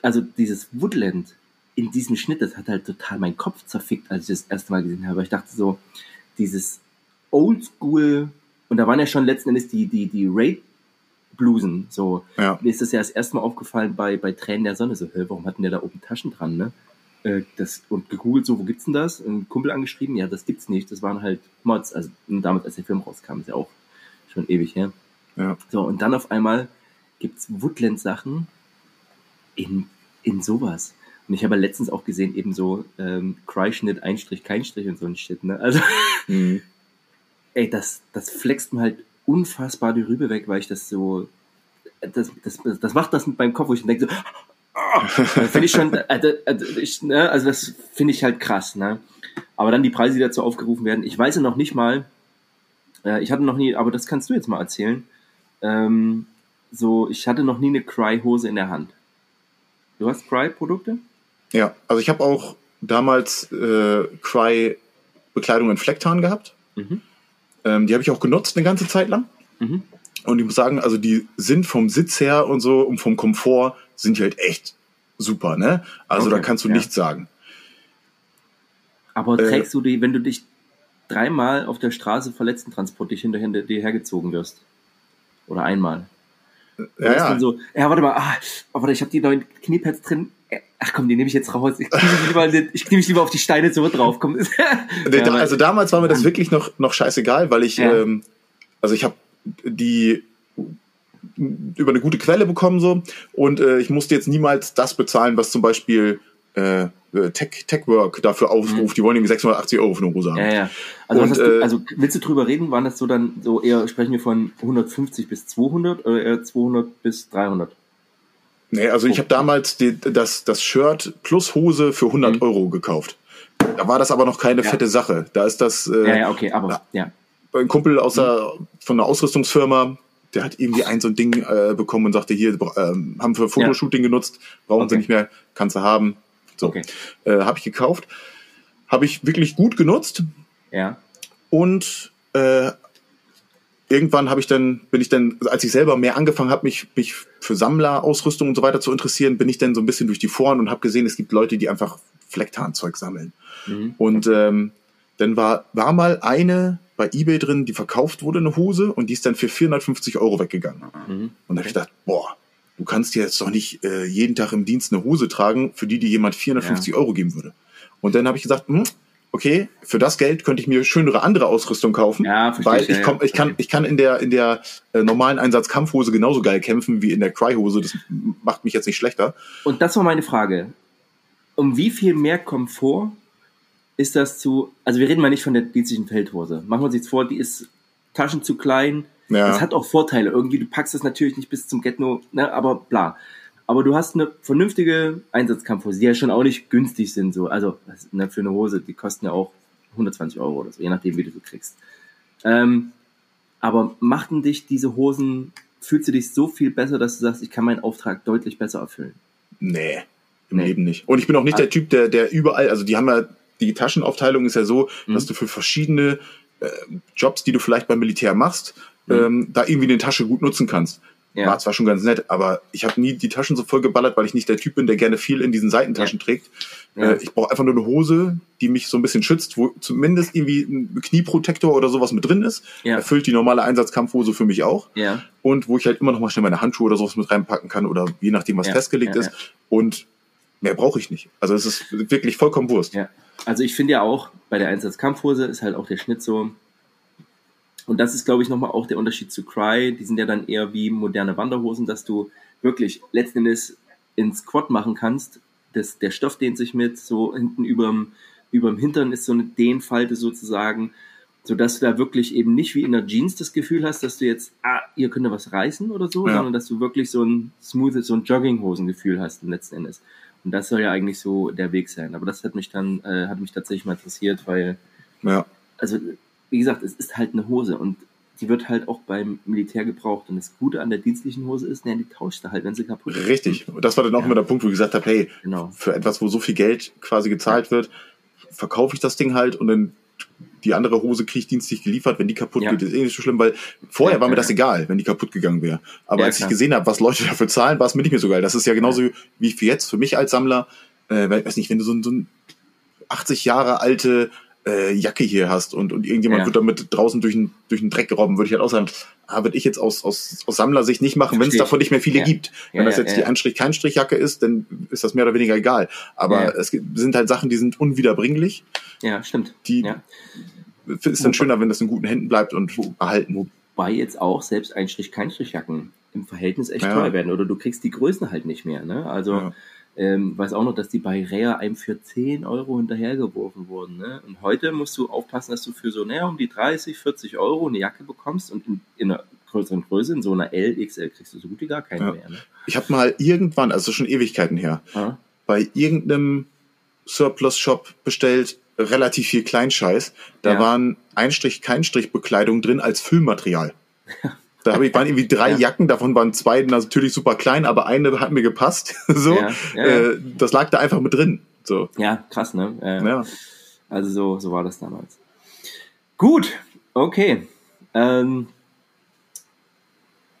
also dieses Woodland, in diesem Schnitt, das hat halt total meinen Kopf zerfickt, als ich das erste Mal gesehen habe. Ich dachte so, dieses Oldschool, und da waren ja schon letzten Endes die, die, die Raid-Blusen, so. Ja. Mir ist das ja das erste Mal aufgefallen bei, bei Tränen der Sonne, so, hä, warum hatten der da oben Taschen dran, ne? Äh, das, und gegoogelt, so, wo gibt's denn das? Ein Kumpel angeschrieben, ja, das gibt's nicht, das waren halt Mods, also damals, als der Film rauskam, ist ja auch schon ewig her. Ja. So, und dann auf einmal gibt's Woodland-Sachen in, in sowas. Und ich habe letztens auch gesehen, eben so ähm, Cry-Schnitt, Einstrich, kein Strich und so ein Shit. Ne? Also, mhm. ey, das, das flext mir halt unfassbar die Rübe weg, weil ich das so, das, das, das macht das mit meinem Kopf, wo ich denke so, oh, finde ich schon, äh, äh, ich, ne, also das finde ich halt krass, ne? Aber dann die Preise, die dazu aufgerufen werden, ich weiß ja noch nicht mal, äh, ich hatte noch nie, aber das kannst du jetzt mal erzählen, ähm, so, ich hatte noch nie eine Cry-Hose in der Hand. Du hast Cry-Produkte? Ja, also ich habe auch damals äh, Cry Bekleidung in Flecktarn gehabt. Mhm. Ähm, die habe ich auch genutzt eine ganze Zeit lang. Mhm. Und ich muss sagen, also die sind vom Sitz her und so und vom Komfort sind die halt echt super, ne? Also okay, da kannst du ja. nichts sagen. Aber trägst äh, du die, wenn du dich dreimal auf der Straße verletztentransportig hinterher dir hergezogen wirst? Oder einmal? Ja, ja. So, ja, warte mal, ah, oh, warte, ich habe die neuen Kniepads drin. Ach komm, die nehme ich jetzt raus. Ich knie mich lieber, ich knie mich lieber auf die Steine so drauf. Komm. ja, also damals war mir das wirklich noch, noch scheißegal, weil ich, ja. ähm, also ich habe die über eine gute Quelle bekommen so und äh, ich musste jetzt niemals das bezahlen, was zum Beispiel äh, Tech, Techwork dafür aufruft. Mhm. Die wollen irgendwie 680 Euro für eine Hose haben. Ja, ja. Also, und, du, äh, also willst du drüber reden? Waren das so dann so eher, sprechen wir von 150 bis 200 oder eher 200 bis 300? Nee, also ich habe damals die, das, das Shirt plus Hose für 100 mhm. Euro gekauft. Da war das aber noch keine ja. fette Sache. Da ist das. Äh, ja, ja, okay, aber ja. Ein Kumpel aus der, mhm. von einer Ausrüstungsfirma, der hat irgendwie ein so ein Ding äh, bekommen und sagte, hier, äh, haben für Fotoshooting genutzt, brauchen okay. sie nicht mehr, kannst du haben. So, okay. äh, habe ich gekauft, habe ich wirklich gut genutzt. Ja. Und äh, irgendwann habe ich dann, bin ich dann, als ich selber mehr angefangen habe, mich, mich für Sammlerausrüstung und so weiter zu interessieren, bin ich dann so ein bisschen durch die Foren und habe gesehen, es gibt Leute, die einfach Flecktarnzeug sammeln. Mhm. Und ähm, dann war, war mal eine bei eBay drin, die verkauft wurde, eine Hose, und die ist dann für 450 Euro weggegangen. Mhm. Und da habe ich gedacht, boah, du kannst dir jetzt doch nicht äh, jeden Tag im Dienst eine Hose tragen, für die dir jemand 450 ja. Euro geben würde. Und dann habe ich gesagt, hm, okay, für das Geld könnte ich mir schönere andere Ausrüstung kaufen, ja, weil ich, komm, ich kann ich kann in der in der äh, normalen Einsatzkampfhose genauso geil kämpfen wie in der Cry-Hose. Das macht mich jetzt nicht schlechter. Und das war meine Frage. Um wie viel mehr Komfort ist das zu? Also wir reden mal nicht von der dienstlichen Feldhose. Machen wir uns jetzt vor, die ist Taschen zu klein. Ja. Das hat auch Vorteile. Irgendwie du packst das natürlich nicht bis zum Getno, ne, aber bla. Aber du hast eine vernünftige Einsatzkampfhose, die ja schon auch nicht günstig sind. So. Also ne, für eine Hose, die kosten ja auch 120 Euro oder so, je nachdem, wie du sie kriegst. Ähm, aber machten dich diese Hosen, fühlst du dich so viel besser, dass du sagst, ich kann meinen Auftrag deutlich besser erfüllen? Nee, im nee. Leben nicht. Und ich bin auch nicht der Typ, der, der überall, also die haben ja, die Taschenaufteilung ist ja so, mhm. dass du für verschiedene äh, Jobs, die du vielleicht beim Militär machst, mhm. ähm, da irgendwie eine Tasche gut nutzen kannst. Ja. War zwar schon ganz nett, aber ich habe nie die Taschen so voll geballert, weil ich nicht der Typ bin, der gerne viel in diesen Seitentaschen ja. trägt. Ja. Äh, ich brauche einfach nur eine Hose, die mich so ein bisschen schützt, wo zumindest irgendwie ein Knieprotektor oder sowas mit drin ist. Ja. Erfüllt die normale Einsatzkampfhose für mich auch. Ja. Und wo ich halt immer noch mal schnell meine Handschuhe oder sowas mit reinpacken kann oder je nachdem, was festgelegt ist. Und mehr brauche ich nicht. Also es ist wirklich vollkommen Wurst. Ja. Also ich finde ja auch, bei der Einsatzkampfhose ist halt auch der Schnitt so, und das ist, glaube ich, nochmal auch der Unterschied zu Cry. Die sind ja dann eher wie moderne Wanderhosen, dass du wirklich letzten Endes ins Quad machen kannst. Das, der Stoff dehnt sich mit, so hinten überm, überm Hintern ist so eine Dehnfalte sozusagen, sodass du da wirklich eben nicht wie in der Jeans das Gefühl hast, dass du jetzt, ah, hier könnte was reißen oder so, ja. sondern dass du wirklich so ein smoothes, so ein Jogginghosengefühl hast letzten Endes. Und das soll ja eigentlich so der Weg sein. Aber das hat mich dann, äh, hat mich tatsächlich mal interessiert, weil, ja. also wie gesagt, es ist halt eine Hose und die wird halt auch beim Militär gebraucht. Und das Gute an der dienstlichen Hose ist, ne, die tauscht du halt, wenn sie kaputt ist. Richtig. Und das war dann auch ja. immer der Punkt, wo ich gesagt habe, hey, genau. für etwas, wo so viel Geld quasi gezahlt wird, verkaufe ich das Ding halt und dann die andere Hose kriege ich dienstlich geliefert. Wenn die kaputt ja. geht, ist eh nicht so schlimm, weil vorher ja, war mir das egal, wenn die kaputt gegangen wäre. Aber als ich gesehen habe, was Leute dafür zahlen, war es mir nicht mehr so geil. Das ist ja genauso wie für jetzt, für mich als Sammler, äh, weiß nicht, wenn du so, so ein 80 Jahre alte äh, Jacke hier hast und, und irgendjemand ja. wird damit draußen durch den, durch den Dreck gerobben, würde ich halt auch sagen, ah, würde ich jetzt aus, aus, aus Sammlersicht nicht machen, wenn es davon nicht mehr viele ja. gibt. Wenn ja, das jetzt die Anstrich-Kein-Strich-Jacke ist, dann ist das mehr oder weniger egal. Aber es sind halt Sachen, die sind unwiederbringlich. Ja, stimmt. Die ist dann schöner, wenn das in guten Händen bleibt und erhalten. Wobei jetzt auch selbst Einstrich-Kein-Strich-Jacken im Verhältnis echt teuer werden oder du kriegst die Größen halt nicht mehr. Ne? Also ähm, weiß auch noch, dass die bei Rea einem für 10 Euro hinterhergeworfen wurden. Ne? Und heute musst du aufpassen, dass du für so näher um die 30, 40 Euro eine Jacke bekommst und in, in einer größeren Größe, in so einer LXL, kriegst du so gut wie gar keine ja. mehr. Ne? Ich habe mal irgendwann, also schon Ewigkeiten her, ah. bei irgendeinem Surplus-Shop bestellt, relativ viel Kleinscheiß. Da ja. waren Einstrich, Keinstrich Bekleidung drin als Füllmaterial. Da habe ich, waren irgendwie drei ja. Jacken, davon waren zwei natürlich super klein, aber eine hat mir gepasst. so, ja, ja, äh, das lag da einfach mit drin. So. Ja, krass, ne? Äh, ja. Also so, so war das damals. Gut, okay. Ähm,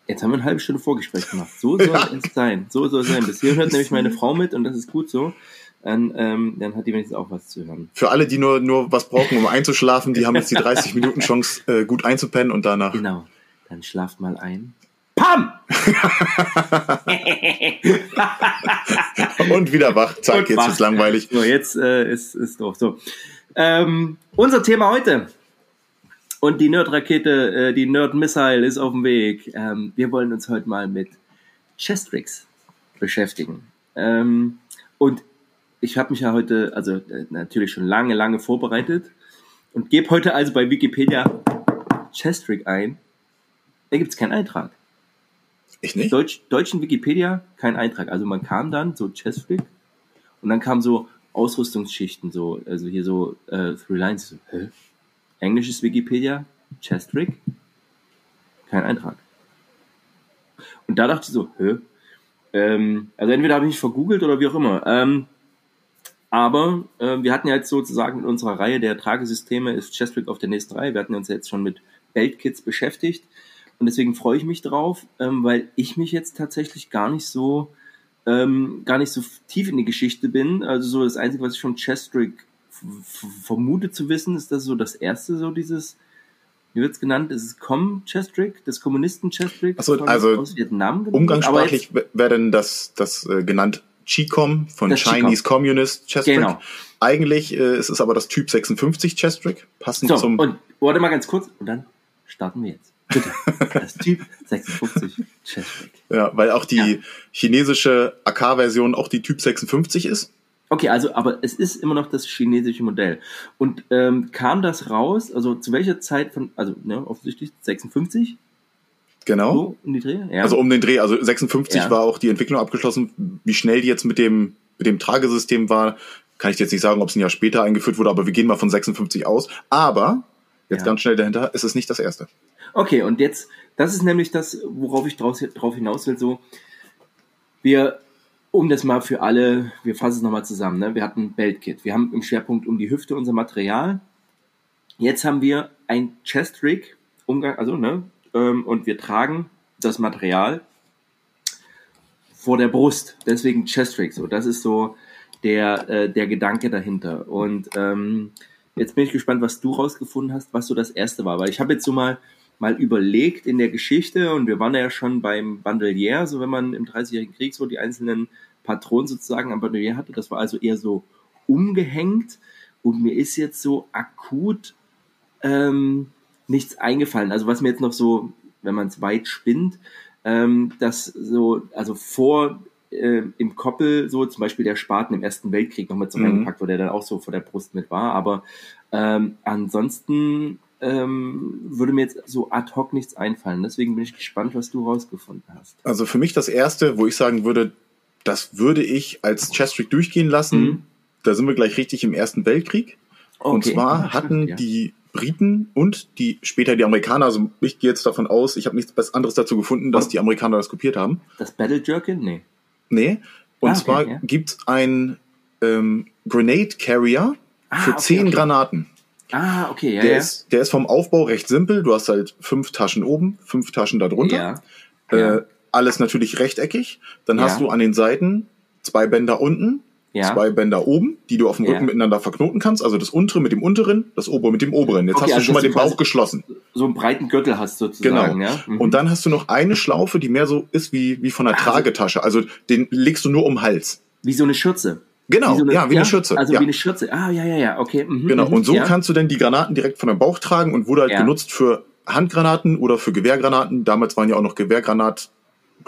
jetzt haben wir eine halbe Stunde Vorgespräch gemacht. So soll es sein. So soll es sein. Bis hier hört nämlich meine Frau mit und das ist gut so. Dann, ähm, dann hat die wenigstens auch was zu hören. Für alle, die nur, nur was brauchen, um einzuschlafen, die haben jetzt die 30 Minuten Chance, äh, gut einzupennen und danach. Genau. Dann schlaft mal ein. Pam! und wieder wach. Zack, und jetzt wach. ist langweilig. So, jetzt äh, ist, ist doof. So. Ähm, unser Thema heute. Und die Nerd-Rakete, äh, die Nerd-Missile ist auf dem Weg. Ähm, wir wollen uns heute mal mit Chestrix beschäftigen. Ähm, und ich habe mich ja heute, also äh, natürlich schon lange, lange vorbereitet und gebe heute also bei Wikipedia Chestrick ein. Da gibt es keinen Eintrag. Ich nicht? Deutsch, deutschen Wikipedia kein Eintrag. Also man kam dann so Chestrick und dann kam so Ausrüstungsschichten, so, also hier so äh, Three Lines. So, hä? Englisches Wikipedia, Chestrick, kein Eintrag. Und da dachte ich so, hä? Ähm, also entweder habe ich mich vergoogelt oder wie auch immer. Ähm, aber äh, wir hatten ja jetzt sozusagen in unserer Reihe der Tragesysteme ist Chestrick auf der nächsten Reihe. Wir hatten uns jetzt schon mit Beltkits beschäftigt. Und deswegen freue ich mich drauf, ähm, weil ich mich jetzt tatsächlich gar nicht so ähm, gar nicht so tief in die Geschichte bin. Also so das Einzige, was ich von Chestrick vermute zu wissen, ist das so das erste, so dieses, wie wird es genannt? Ist es Com Chestrick, des Kommunisten Chestrick Achso, also aus Vietnam genannt? Umgangssprachlich wäre denn das, das äh, genannt Chicom von das Chinese Chicom. Communist Chestrick. Genau. Eigentlich äh, ist es aber das Typ 56 Chestrick, passend so, zum. Und warte mal ganz kurz und dann starten wir jetzt. Bitte. Das Typ 56 Chestrick. Ja, weil auch die ja. chinesische AK-Version auch die Typ 56 ist. Okay, also, aber es ist immer noch das chinesische Modell. Und ähm, kam das raus, also zu welcher Zeit von, also ne, offensichtlich 56? Genau. So, um die Dreh? Ja. Also um den Dreh, also 56 ja. war auch die Entwicklung abgeschlossen. Wie schnell die jetzt mit dem, mit dem Tragesystem war, kann ich jetzt nicht sagen, ob es ein Jahr später eingeführt wurde, aber wir gehen mal von 56 aus. Aber, jetzt ja. ganz schnell dahinter, ist es nicht das erste. Okay, und jetzt, das ist nämlich das, worauf ich draus, drauf hinaus will, so, wir, um das mal für alle, wir fassen es nochmal zusammen, ne? wir hatten Beltkit, wir haben im Schwerpunkt um die Hüfte unser Material, jetzt haben wir ein Chest Rig, Umgang, also, ne, ähm, und wir tragen das Material vor der Brust, deswegen Chest Rig, so, das ist so der, äh, der Gedanke dahinter. Und, ähm, Jetzt bin ich gespannt, was du rausgefunden hast, was so das erste war, weil ich habe jetzt so mal mal überlegt in der Geschichte, und wir waren ja schon beim Bandelier, so wenn man im Dreißigjährigen Krieg so die einzelnen Patronen sozusagen am Bandelier hatte, das war also eher so umgehängt und mir ist jetzt so akut ähm, nichts eingefallen. Also was mir jetzt noch so, wenn man es weit spinnt, ähm, dass so, also vor äh, im Koppel so zum Beispiel der Spaten im Ersten Weltkrieg noch mit so mhm. reingepackt wurde, der dann auch so vor der Brust mit war. Aber ähm, ansonsten ähm, würde mir jetzt so ad hoc nichts einfallen. Deswegen bin ich gespannt, was du rausgefunden hast. Also für mich das erste, wo ich sagen würde, das würde ich als Chestrick durchgehen lassen. Mhm. Da sind wir gleich richtig im Ersten Weltkrieg. Okay. Und zwar hatten ja. die Briten und die später die Amerikaner, also ich gehe jetzt davon aus, ich habe nichts anderes dazu gefunden, dass die Amerikaner das kopiert haben. Das Battle Jerkin? Nee. Nee. Und ah, okay, zwar ja. gibt es ein ähm, Grenade Carrier ah, für okay, zehn Granaten. Ah, okay, ja. Der, ja. Ist, der ist vom Aufbau recht simpel. Du hast halt fünf Taschen oben, fünf Taschen darunter. Ja. Äh, ja. Alles natürlich rechteckig. Dann ja. hast du an den Seiten zwei Bänder unten, ja. zwei Bänder oben, die du auf dem Rücken ja. miteinander verknoten kannst. Also das untere mit dem unteren, das obere mit dem oberen. Jetzt okay, hast du also schon mal den Bauch geschlossen. So einen breiten Gürtel hast du sozusagen. Genau. Ja? Mhm. Und dann hast du noch eine Schlaufe, die mehr so ist wie, wie von einer also, Tragetasche. Also den legst du nur um den Hals. Wie so eine Schürze. Genau, wie so eine, ja, wie ja? eine Schürze. Also ja. wie eine Schürze. Ah, ja, ja, ja, okay. Mhm, genau, mhm, und so ja. kannst du dann die Granaten direkt von deinem Bauch tragen und wurde halt genutzt für Handgranaten oder für Gewehrgranaten. Damals waren ja auch noch Gewehrgranat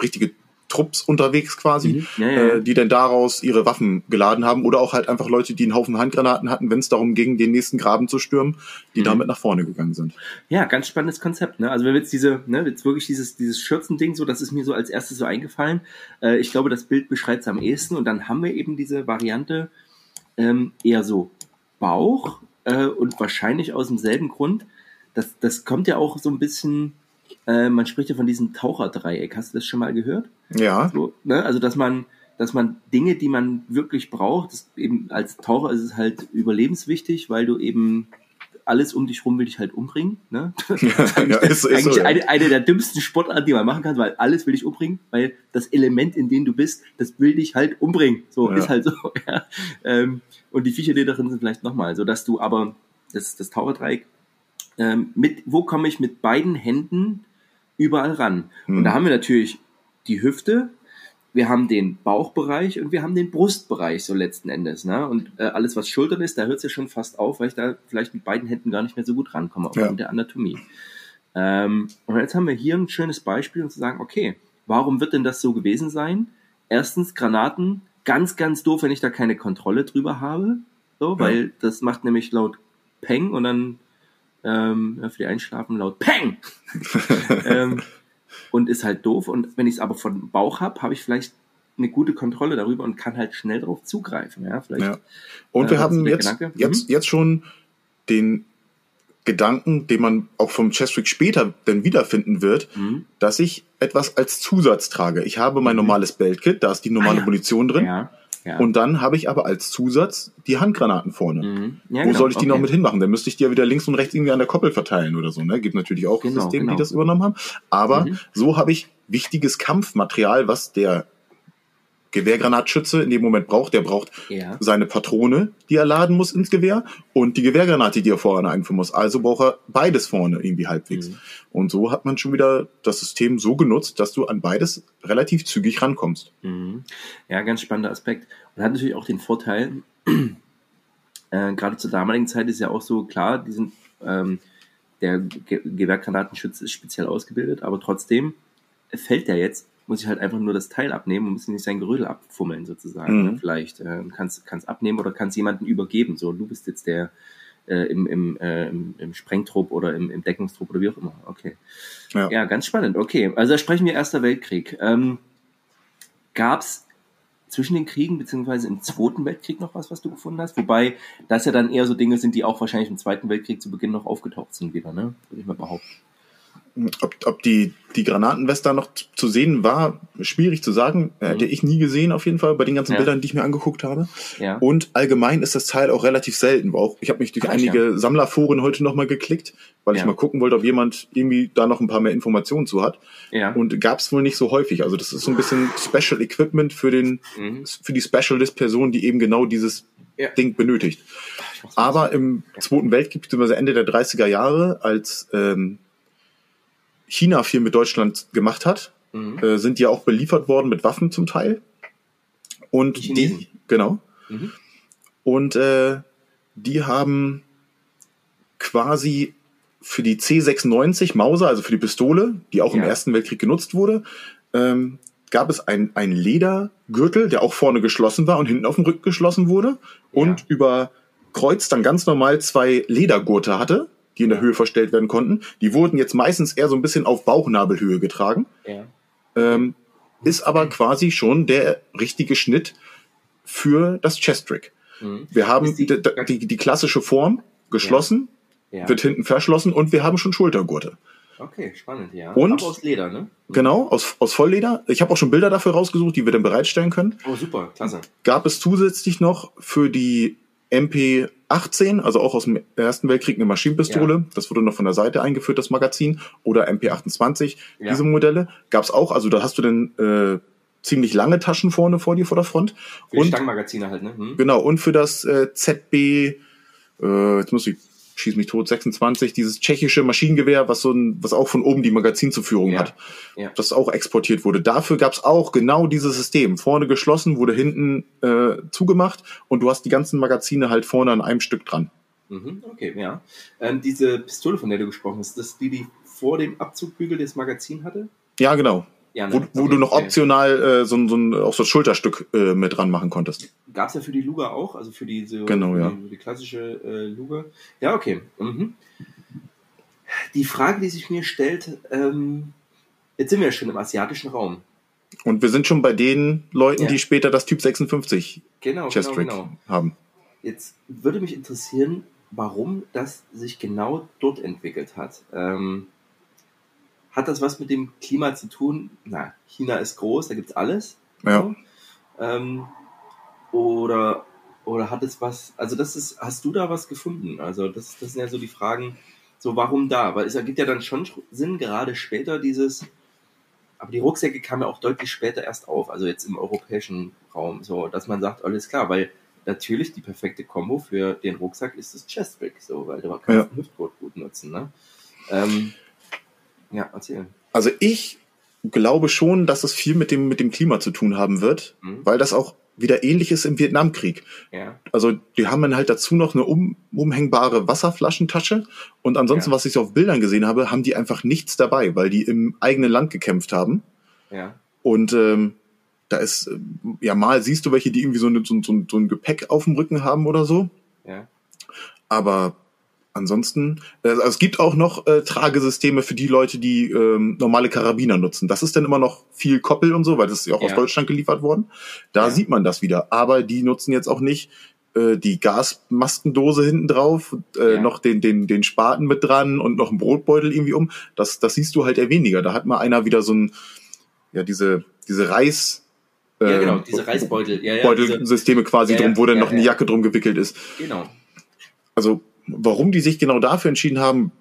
richtige Trupps unterwegs quasi, mhm. ja, ja. Äh, die dann daraus ihre Waffen geladen haben oder auch halt einfach Leute, die einen Haufen Handgranaten hatten, wenn es darum ging, den nächsten Graben zu stürmen, die mhm. damit nach vorne gegangen sind. Ja, ganz spannendes Konzept. Ne? Also wenn wir jetzt diese, ne, jetzt wirklich dieses dieses Schürzending so, das ist mir so als erstes so eingefallen. Äh, ich glaube, das Bild beschreibt es am ehesten und dann haben wir eben diese Variante ähm, eher so Bauch äh, und wahrscheinlich aus demselben Grund. Das, das kommt ja auch so ein bisschen äh, man spricht ja von diesem Taucherdreieck. Hast du das schon mal gehört? Ja. So, ne? Also, dass man dass man Dinge, die man wirklich braucht, eben als Taucher ist es halt überlebenswichtig, weil du eben alles um dich rum will dich halt umbringen. Ne? Das ist eigentlich, ja, ist, ist eigentlich so, eine, ja. eine der dümmsten Sportarten, die man machen kann, weil alles will dich umbringen, weil das Element, in dem du bist, das will dich halt umbringen. So ja. ist halt so. Ja. Ähm, und die Viecher, die darin sind, vielleicht nochmal, so dass du aber das, das Taucherdreieck ähm, mit, wo komme ich mit beiden Händen überall ran? Hm. Und da haben wir natürlich die Hüfte, wir haben den Bauchbereich und wir haben den Brustbereich so letzten Endes. Ne? Und äh, alles, was Schultern ist, da hört es ja schon fast auf, weil ich da vielleicht mit beiden Händen gar nicht mehr so gut rankomme, aufgrund ja. der Anatomie. Ähm, und jetzt haben wir hier ein schönes Beispiel, um zu sagen, okay, warum wird denn das so gewesen sein? Erstens, Granaten, ganz, ganz doof, wenn ich da keine Kontrolle drüber habe. So, ja. weil das macht nämlich laut Peng und dann ähm, für die Einschlafen laut Peng. ähm, und ist halt doof. Und wenn ich es aber von Bauch habe, habe ich vielleicht eine gute Kontrolle darüber und kann halt schnell darauf zugreifen. Ja, vielleicht, ja. Und wir äh, haben jetzt, jetzt, mhm. jetzt schon den Gedanken, den man auch vom Chestrick später dann wiederfinden wird, mhm. dass ich etwas als Zusatz trage. Ich habe mein mhm. normales Beltkit, da ist die normale ah, ja. Munition drin. Ja. Ja. Und dann habe ich aber als Zusatz die Handgranaten vorne. Mhm. Ja, Wo genau. soll ich die okay. noch mit hinmachen? Dann müsste ich die ja wieder links und rechts irgendwie an der Koppel verteilen oder so. Ne? Gibt natürlich auch genau, Systeme, genau. die das übernommen haben. Aber mhm. so habe ich wichtiges Kampfmaterial, was der Gewehrgranatschütze in dem Moment braucht. Der braucht ja. seine Patrone, die er laden muss ins Gewehr und die Gewehrgranate, die er vorne einführen muss. Also braucht er beides vorne irgendwie halbwegs. Mhm. Und so hat man schon wieder das System so genutzt, dass du an beides relativ zügig rankommst. Mhm. Ja, ganz spannender Aspekt. Und hat natürlich auch den Vorteil, äh, gerade zur damaligen Zeit ist ja auch so klar, die sind, ähm, der Ge Gewehrgranatenschütze ist speziell ausgebildet, aber trotzdem fällt der jetzt muss ich halt einfach nur das Teil abnehmen und muss nicht sein Gerödel abfummeln sozusagen. Ne? Mhm. Ne? Vielleicht äh, kannst kannst abnehmen oder kannst jemanden übergeben. So, du bist jetzt der äh, im, im, äh, im, im Sprengtrupp oder im, im Deckungstrupp oder wie auch immer. Okay. Ja. ja, ganz spannend. Okay, also da sprechen wir Erster Weltkrieg. Ähm, Gab es zwischen den Kriegen beziehungsweise im Zweiten Weltkrieg noch was, was du gefunden hast? Wobei das ja dann eher so Dinge sind, die auch wahrscheinlich im Zweiten Weltkrieg zu Beginn noch aufgetaucht sind wieder, ne? Würde ich mal behaupten ob, ob die, die Granatenwest da noch zu sehen war, schwierig zu sagen. Mhm. Hätte ich nie gesehen, auf jeden Fall, bei den ganzen ja. Bildern, die ich mir angeguckt habe. Ja. Und allgemein ist das Teil auch relativ selten. Auch ich habe mich durch Ach, einige ja. Sammlerforen heute nochmal geklickt, weil ich mal gucken wollte, ob jemand irgendwie da noch ein paar mehr Informationen zu hat. Ja. Und gab es wohl nicht so häufig. Also das ist so ein bisschen Special Equipment für den, mhm. für die Specialist-Person, die eben genau dieses Ding benötigt. Aber im Zweiten Weltkrieg, beziehungsweise Ende der 30er Jahre, als ähm, China viel mit Deutschland gemacht hat, mhm. äh, sind die auch beliefert worden mit Waffen zum Teil. Und die, die genau. Mhm. Und äh, die haben quasi für die C96 Mauser, also für die Pistole, die auch ja. im Ersten Weltkrieg genutzt wurde, ähm, gab es ein, ein Ledergürtel, der auch vorne geschlossen war und hinten auf dem Rücken geschlossen wurde und ja. über Kreuz dann ganz normal zwei Ledergurte hatte die in der Höhe verstellt werden konnten. Die wurden jetzt meistens eher so ein bisschen auf Bauchnabelhöhe getragen. Ja. Ähm, ist aber quasi schon der richtige Schnitt für das Chest-Trick. Mhm. Wir haben die, die, die, klassische Form geschlossen, ja. Ja. wird hinten verschlossen und wir haben schon Schultergurte. Okay, spannend, ja. Und aber aus Leder, ne? Genau, aus, aus Vollleder. Ich habe auch schon Bilder dafür rausgesucht, die wir dann bereitstellen können. Oh, super, klasse. Gab es zusätzlich noch für die MP18, also auch aus dem Ersten Weltkrieg eine Maschinenpistole. Ja. Das wurde noch von der Seite eingeführt, das Magazin. Oder MP28, ja. diese Modelle. Gab's auch, also da hast du dann äh, ziemlich lange Taschen vorne vor dir vor der Front. Für und, Stangenmagazine halt, ne? Hm. Genau, und für das äh, ZB, äh, jetzt muss ich schieß mich tot, 26, dieses tschechische Maschinengewehr, was so ein, was auch von oben die Magazinzuführung ja. hat, ja. das auch exportiert wurde. Dafür gab's auch genau dieses System. Vorne geschlossen, wurde hinten äh, zugemacht und du hast die ganzen Magazine halt vorne an einem Stück dran. Mhm, okay, ja. Ähm, diese Pistole, von der du gesprochen hast, das die, die vor dem Abzugbügel das Magazin hatte? Ja, genau. Ja, ne? Wo, wo okay, du noch optional äh, so, ein, so ein, auch so ein Schulterstück äh, mit dran machen konntest. Gab es ja für die Luga auch, also für diese genau, für ja. die, die klassische äh, Luga. Ja, okay. Mhm. Die Frage, die sich mir stellt, ähm, jetzt sind wir ja schon im asiatischen Raum. Und wir sind schon bei den Leuten, ja. die später das Typ 56 genau, Chest genau, genau. haben. Jetzt würde mich interessieren, warum das sich genau dort entwickelt hat. Ähm, hat das was mit dem Klima zu tun? Na, China ist groß, da gibt's alles. Ja. Ähm, oder, oder hat es was, also das ist, hast du da was gefunden? Also das, das sind ja so die Fragen, so warum da? Weil es ergibt ja dann schon Sinn, gerade später dieses, aber die Rucksäcke kamen ja auch deutlich später erst auf, also jetzt im europäischen Raum, so, dass man sagt, alles klar, weil natürlich die perfekte Kombo für den Rucksack ist das Chestrig, so, weil du kannst ja. den Hüftgurt gut nutzen, ne? Ähm, ja, erzähl. Also ich glaube schon, dass es viel mit dem, mit dem Klima zu tun haben wird, mhm. weil das auch wieder ähnlich ist im Vietnamkrieg. Ja. Also die haben dann halt dazu noch eine um, umhängbare Wasserflaschentasche und ansonsten, ja. was ich so auf Bildern gesehen habe, haben die einfach nichts dabei, weil die im eigenen Land gekämpft haben. Ja. Und ähm, da ist, äh, ja mal siehst du welche, die irgendwie so, eine, so, so, so ein Gepäck auf dem Rücken haben oder so. Ja. Aber Ansonsten, äh, also es gibt auch noch äh, Tragesysteme für die Leute, die ähm, normale Karabiner nutzen. Das ist dann immer noch viel Koppel und so, weil das ist ja auch ja. aus Deutschland geliefert worden. Da ja. sieht man das wieder. Aber die nutzen jetzt auch nicht äh, die Gasmaskendose hinten drauf, äh, ja. noch den, den, den Spaten mit dran und noch einen Brotbeutel irgendwie um. Das, das siehst du halt eher weniger. Da hat mal einer wieder so ein, ja, diese, diese Reis, ja, genau, ähm, diese Reisbeutel. Ja, ja, Beutelsysteme quasi ja, drum, wo dann noch eine Jacke drum gewickelt ist. Genau. Also Warum die sich genau dafür entschieden haben,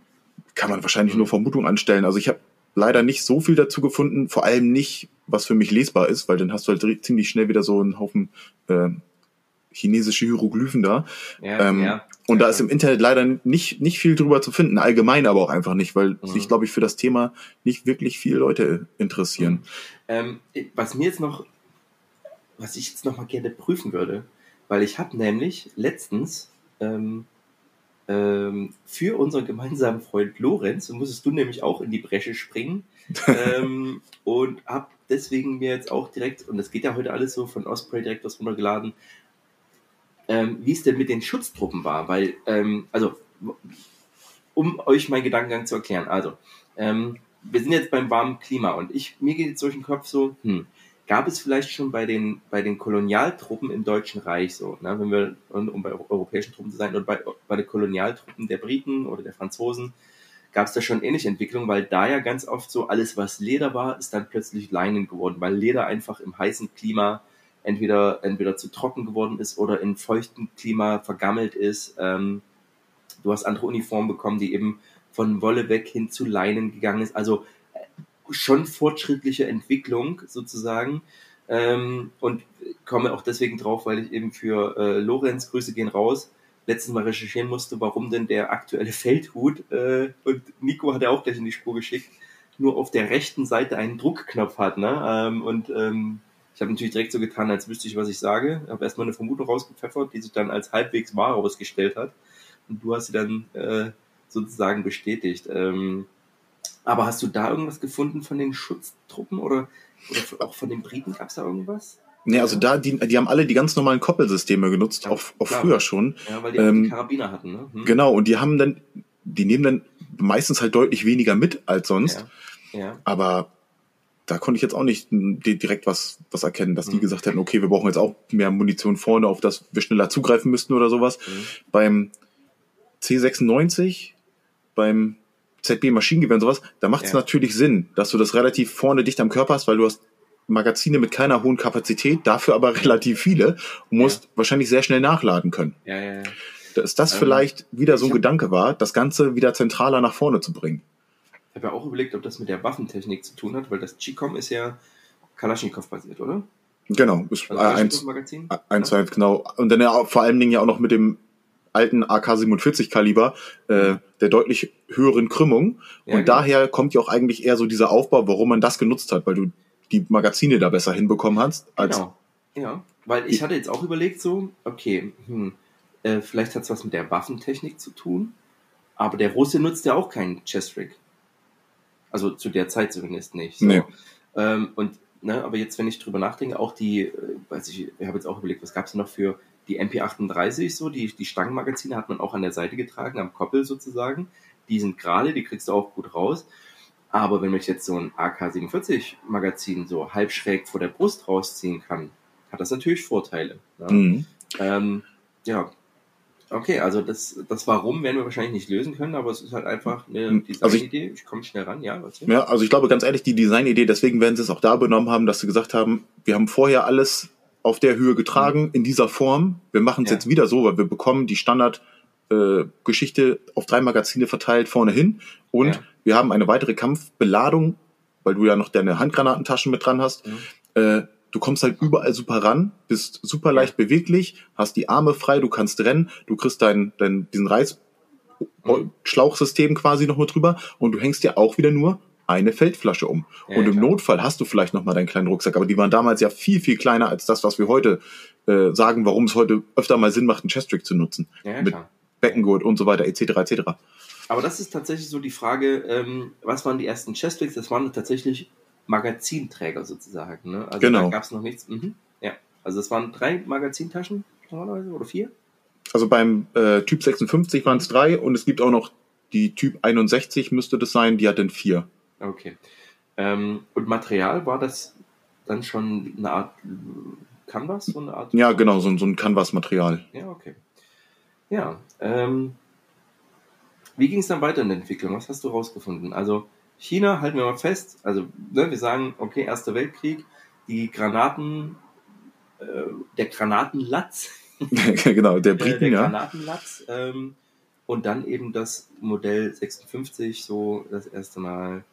kann man wahrscheinlich nur Vermutung anstellen. Also ich habe leider nicht so viel dazu gefunden, vor allem nicht, was für mich lesbar ist, weil dann hast du halt ziemlich schnell wieder so einen Haufen äh, chinesische Hieroglyphen da. Ja, ähm, ja. Und da ist im Internet leider nicht, nicht viel drüber zu finden, allgemein aber auch einfach nicht, weil mhm. sich, glaube ich, für das Thema nicht wirklich viele Leute interessieren. Mhm. Ähm, was mir jetzt noch, was ich jetzt noch mal gerne prüfen würde, weil ich habe nämlich letztens ähm, ähm, für unseren gemeinsamen Freund Lorenz, musstest du nämlich auch in die Bresche springen. Ähm, und hab deswegen mir jetzt auch direkt, und das geht ja heute alles so von Osprey direkt was runtergeladen, ähm, wie es denn mit den Schutztruppen war, weil, ähm, also, um euch meinen Gedankengang zu erklären, also, ähm, wir sind jetzt beim warmen Klima und ich, mir geht jetzt durch den Kopf so, hm, gab es vielleicht schon bei den, bei den Kolonialtruppen im Deutschen Reich so, ne, wenn wir, um bei europäischen Truppen zu sein, oder bei, bei den Kolonialtruppen der Briten oder der Franzosen, gab es da schon ähnliche Entwicklungen, weil da ja ganz oft so alles, was Leder war, ist dann plötzlich Leinen geworden, weil Leder einfach im heißen Klima entweder, entweder zu trocken geworden ist oder in feuchtem Klima vergammelt ist. Ähm, du hast andere Uniformen bekommen, die eben von Wolle weg hin zu Leinen gegangen ist. Also schon fortschrittliche Entwicklung sozusagen. Ähm, und komme auch deswegen drauf, weil ich eben für äh, Lorenz, Grüße gehen raus, letztens mal recherchieren musste, warum denn der aktuelle Feldhut, äh, und Nico hat er auch gleich in die Spur geschickt, nur auf der rechten Seite einen Druckknopf hat. Ne? Ähm, und ähm, ich habe natürlich direkt so getan, als wüsste ich, was ich sage. Ich habe erstmal eine Vermutung rausgepfeffert, die sich dann als halbwegs wahr herausgestellt hat. Und du hast sie dann äh, sozusagen bestätigt. Ähm, aber hast du da irgendwas gefunden von den Schutztruppen oder, oder auch von den Briten? Gab es da irgendwas? Nee, also da, die, die haben alle die ganz normalen Koppelsysteme genutzt, ja, auch, auch früher schon. Ja, weil die ähm, die Karabiner hatten, ne? Hm. Genau, und die haben dann, die nehmen dann meistens halt deutlich weniger mit als sonst. Ja. ja. Aber da konnte ich jetzt auch nicht direkt was, was erkennen, dass mhm. die gesagt hätten, okay, wir brauchen jetzt auch mehr Munition vorne, auf das wir schneller zugreifen müssten oder sowas. Mhm. Beim C96, beim ZB Maschinengewehr und sowas, da macht es ja. natürlich Sinn, dass du das relativ vorne dicht am Körper hast, weil du hast Magazine mit keiner hohen Kapazität, dafür aber relativ viele und musst ja. wahrscheinlich sehr schnell nachladen können. Ja, ja, ja. Dass das ähm, vielleicht wieder so ein Gedanke war, das Ganze wieder zentraler nach vorne zu bringen. Ich habe ja auch überlegt, ob das mit der Waffentechnik zu tun hat, weil das Chicom ist ja Kalaschnikow basiert, oder? Genau, ist also eins, eins, ja. genau. Und dann ja vor allen Dingen ja auch noch mit dem alten AK-47 Kaliber äh, der deutlich höheren Krümmung. Ja, und genau. daher kommt ja auch eigentlich eher so dieser Aufbau, warum man das genutzt hat, weil du die Magazine da besser hinbekommen hast. Als genau. Ja, weil ich hatte jetzt auch überlegt so, okay, hm, äh, vielleicht hat es was mit der Waffentechnik zu tun, aber der Russe nutzt ja auch keinen Chess-Rig. Also zu der Zeit zumindest nicht. So. Nee. Ähm, und ne, aber jetzt, wenn ich drüber nachdenke, auch die, äh, weiß ich, ich habe jetzt auch überlegt, was gab es noch für die MP38 so, die, die Stangenmagazine hat man auch an der Seite getragen, am Koppel sozusagen. Die sind gerade, die kriegst du auch gut raus. Aber wenn ich jetzt so ein AK-47 Magazin so halb schräg vor der Brust rausziehen kann, hat das natürlich Vorteile. Ne? Mhm. Ähm, ja, okay, also das, das Warum werden wir wahrscheinlich nicht lösen können, aber es ist halt einfach eine mhm. Designidee. Also ich, ich komme schnell ran, ja. Ja, also ich glaube ganz ehrlich, die Designidee, deswegen werden sie es auch da benommen haben, dass sie gesagt haben, wir haben vorher alles auf der Höhe getragen, mhm. in dieser Form. Wir machen es ja. jetzt wieder so, weil wir bekommen die Standard äh, auf drei Magazine verteilt vorne hin und ja. wir haben eine weitere Kampfbeladung, weil du ja noch deine Handgranatentaschen mit dran hast. Mhm. Äh, du kommst halt überall super ran, bist super leicht beweglich, hast die Arme frei, du kannst rennen, du kriegst deinen dein, diesen Reißschlauchsystem quasi noch mit drüber und du hängst dir auch wieder nur eine Feldflasche um. Ja, und im klar. Notfall hast du vielleicht noch mal deinen kleinen Rucksack, aber die waren damals ja viel, viel kleiner als das, was wir heute äh, sagen, warum es heute öfter mal Sinn macht, einen Chestrick zu nutzen. Ja, mit klar. Beckengurt und so weiter, etc., etc. Aber das ist tatsächlich so die Frage, ähm, was waren die ersten Chestricks? Das waren tatsächlich Magazinträger sozusagen. Ne? Also genau. da gab es noch nichts. Mhm. Ja, also es waren drei Magazintaschen normalerweise oder vier? Also beim äh, Typ 56 waren es drei und es gibt auch noch die Typ 61 müsste das sein, die hat dann vier. Okay. Ähm, und Material war das dann schon eine Art Canvas? So eine Art ja, genau, so, so ein Canvas-Material. Ja, okay. Ja, ähm, wie ging es dann weiter in der Entwicklung? Was hast du rausgefunden? Also China, halten wir mal fest, also ne, wir sagen, okay, Erster Weltkrieg, die Granaten, äh, der Granatenlatz. genau, der Briten, äh, der ja. Granatenlatz. Ähm, und dann eben das Modell 56, so das erste Mal.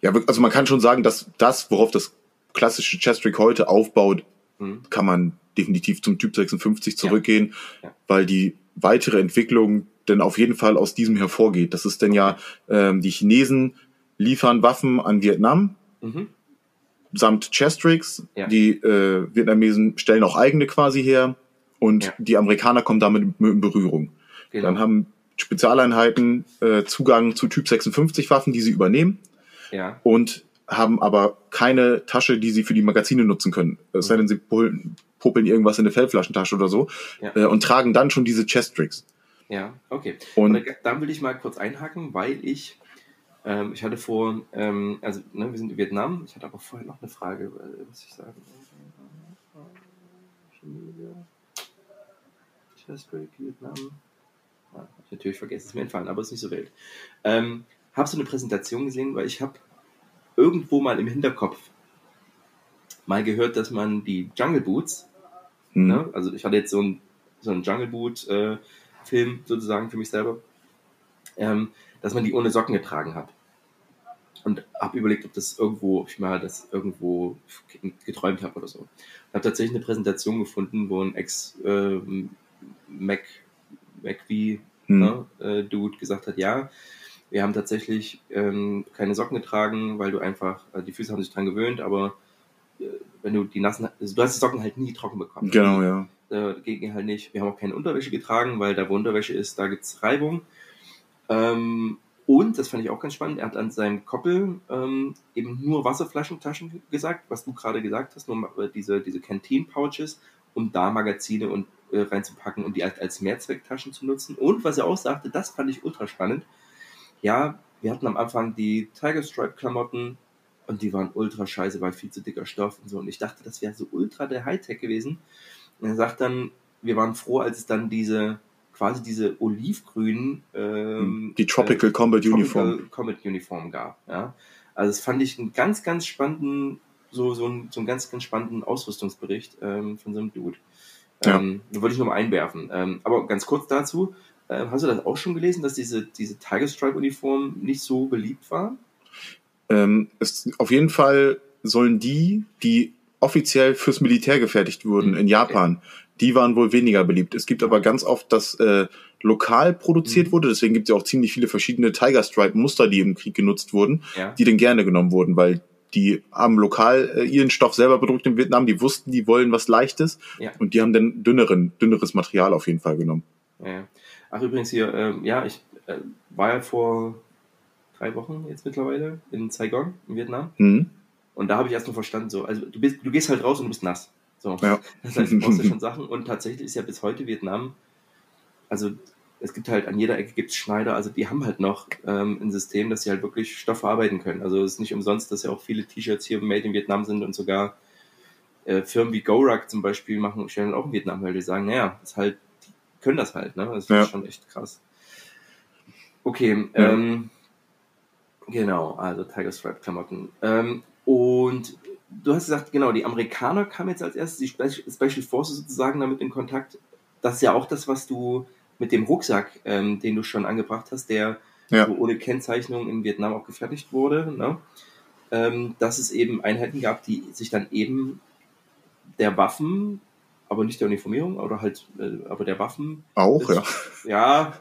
Ja, also man kann schon sagen, dass das, worauf das klassische Chestrick heute aufbaut, mhm. kann man definitiv zum Typ 56 zurückgehen, ja. Ja. weil die weitere Entwicklung denn auf jeden Fall aus diesem hervorgeht. Das ist denn ja, ähm, die Chinesen liefern Waffen an Vietnam mhm. samt Chestricks. Ja. Die äh, Vietnamesen stellen auch eigene quasi her und die Amerikaner kommen damit in Berührung. Genau. Dann haben Spezialeinheiten äh, Zugang zu Typ 56 Waffen, die sie übernehmen. Ja. Und haben aber keine Tasche, die sie für die Magazine nutzen können. Es sei denn, sie popeln irgendwas in eine Feldflaschentasche oder so ja. äh, und tragen dann schon diese Chest-Tricks. Ja, okay. Und dann will ich mal kurz einhaken, weil ich, ähm, ich hatte vor, ähm, also ne, wir sind in Vietnam, ich hatte aber vorher noch eine Frage, äh, was ich sagen. Chestrick, Vietnam. Ah, hab ich natürlich vergessen, ist mir entfallen, aber ist nicht so wild. Ähm, habe so eine Präsentation gesehen, weil ich habe irgendwo mal im Hinterkopf mal gehört, dass man die Jungle Boots, mhm. ne, also ich hatte jetzt so ein so einen Jungle Boot äh, Film sozusagen für mich selber, ähm, dass man die ohne Socken getragen hat. Und habe überlegt, ob das irgendwo, ob ich mal das irgendwo geträumt habe oder so. Habe tatsächlich eine Präsentation gefunden, wo ein Ex äh, Mac McVie hm. ne, äh, Dude gesagt hat, ja, wir haben tatsächlich ähm, keine Socken getragen, weil du einfach, äh, die Füße haben sich dran gewöhnt, aber äh, wenn du die nassen, also du hast die Socken halt nie trocken bekommen. Genau, ja. Äh, ging halt nicht. Wir haben auch keine Unterwäsche getragen, weil da wo Unterwäsche ist, da gibt's Reibung. Ähm, und, das fand ich auch ganz spannend, er hat an seinem Koppel ähm, eben nur Wasserflaschentaschen gesagt, was du gerade gesagt hast, nur äh, diese, diese Canteen-Pouches, um da Magazine und äh, reinzupacken und die als, als Mehrzwecktaschen zu nutzen. Und was er auch sagte, das fand ich ultra spannend. Ja, wir hatten am Anfang die Tiger Stripe Klamotten und die waren ultra scheiße, weil viel zu dicker Stoff und so. Und ich dachte, das wäre so ultra der Hightech gewesen. Und er sagt dann, wir waren froh, als es dann diese quasi diese olivgrünen ähm, die Tropical äh, Combat Tropical Uniform Combat Uniform gab. Ja? Also das fand ich einen ganz, ganz spannenden, so, so, einen, so einen ganz, ganz spannenden Ausrüstungsbericht ähm, von so einem Dude. Ähm, ja. Würde ich nur mal einwerfen. Ähm, aber ganz kurz dazu, äh, hast du das auch schon gelesen, dass diese, diese Tiger Stripe Uniform nicht so beliebt war? Ähm, es, auf jeden Fall sollen die, die offiziell fürs Militär gefertigt wurden mhm. in Japan, die waren wohl weniger beliebt. Es gibt aber ganz oft, dass äh, lokal produziert mhm. wurde, deswegen gibt es ja auch ziemlich viele verschiedene Tiger Stripe Muster, die im Krieg genutzt wurden, ja. die dann gerne genommen wurden, weil die haben lokal äh, ihren Stoff selber bedruckt in Vietnam, die wussten, die wollen was Leichtes ja. und die haben dann dünneren, dünneres Material auf jeden Fall genommen. Ja. Ach übrigens hier, ähm, ja, ich äh, war ja vor drei Wochen jetzt mittlerweile in Saigon, in Vietnam. Mhm. Und da habe ich erst mal verstanden, so, also du, bist, du gehst halt raus und du bist nass. So. Ja. Das heißt, du brauchst ja schon Sachen. Und tatsächlich ist ja bis heute Vietnam, also es gibt halt an jeder Ecke gibt's Schneider, also die haben halt noch ähm, ein System, dass sie halt wirklich Stoff verarbeiten können. Also es ist nicht umsonst, dass ja auch viele T-Shirts hier made in Vietnam sind und sogar äh, Firmen wie GoRuck zum Beispiel machen, stellen auch in Vietnam, weil die sagen, naja, ist halt, können das halt, ne? Das ist ja. schon echt krass. Okay, ja. ähm, genau, also Tiger Stripe Klamotten. Ähm, und du hast gesagt, genau, die Amerikaner kamen jetzt als erstes, die Special Forces sozusagen damit in Kontakt. Das ist ja auch das, was du mit dem Rucksack, ähm, den du schon angebracht hast, der ja. so ohne Kennzeichnung in Vietnam auch gefertigt wurde, ne? ähm, dass es eben Einheiten gab, die sich dann eben der Waffen, aber nicht der Uniformierung, oder halt, äh, aber der Waffen. Auch, des, ja.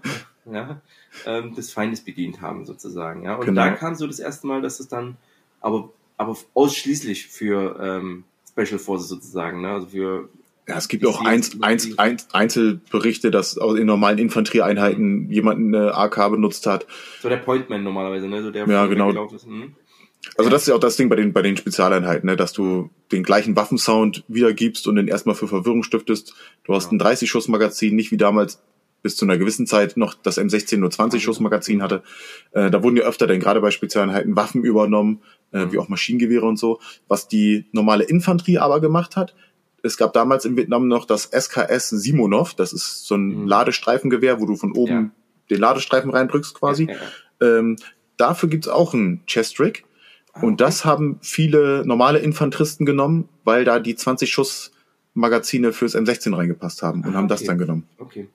Ja, ja ähm, des Feindes bedient haben, sozusagen. Ja? Und genau. da kam so das erste Mal, dass es dann, aber, aber ausschließlich für ähm, Special Forces sozusagen, ne? also für ja, es gibt auch Einz, Einz, Einz, Einzelberichte, dass in normalen Infanterieeinheiten jemand eine AK benutzt hat. So der Pointman normalerweise, ne? So der ja, genau. Ist. Hm. Also das ist ja auch das Ding bei den, bei den Spezialeinheiten, ne? dass du den gleichen Waffensound wiedergibst und den erstmal für Verwirrung stiftest. Du hast ja. ein 30-Schuss-Magazin, nicht wie damals bis zu einer gewissen Zeit noch das M16 nur 20 Schuss Magazin hatte. Äh, da wurden ja öfter denn gerade bei Spezialeinheiten Waffen übernommen, äh, wie auch Maschinengewehre und so. Was die normale Infanterie aber gemacht hat, es gab damals in Vietnam noch das SKS Simonov, das ist so ein mhm. Ladestreifengewehr, wo du von oben ja. den Ladestreifen reindrückst quasi. Ja, ähm, dafür gibt's auch einen Chest-Rig. Ah, und das haben viele normale Infanteristen genommen, weil da die 20 Schuss Magazine fürs M16 reingepasst haben und ah, haben das dann genommen. Okay.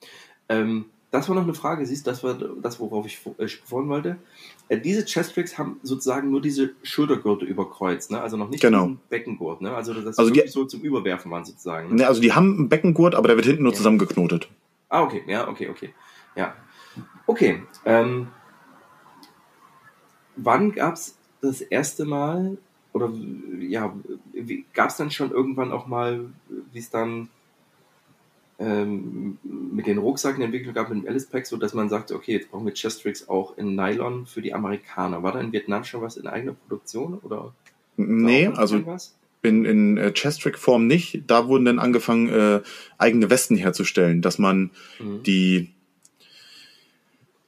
Ähm, das war noch eine Frage, siehst das war das, worauf ich äh, vorhin wollte. Äh, diese Chestricks haben sozusagen nur diese Schultergurte überkreuzt, ne? also noch nicht genau. den Beckengurt. Ne? Also das also die, so zum Überwerfen waren sozusagen. Ne? ne? also die haben einen Beckengurt, aber der wird hinten nur ja. zusammengeknotet. Ah, okay, ja, okay, okay. Ja. Okay. Ähm, wann gab es das erste Mal, oder ja, gab es dann schon irgendwann auch mal, wie es dann ähm, mit den Rucksacken entwickelt gab, mit dem Alice Pack, so dass man sagte, okay, jetzt brauchen wir Chestrix auch in Nylon für die Amerikaner. War da in Vietnam schon was in eigener Produktion oder? Nee, also in, in äh, Chestrick-Form nicht. Da wurden dann angefangen, äh, eigene Westen herzustellen, dass man mhm. die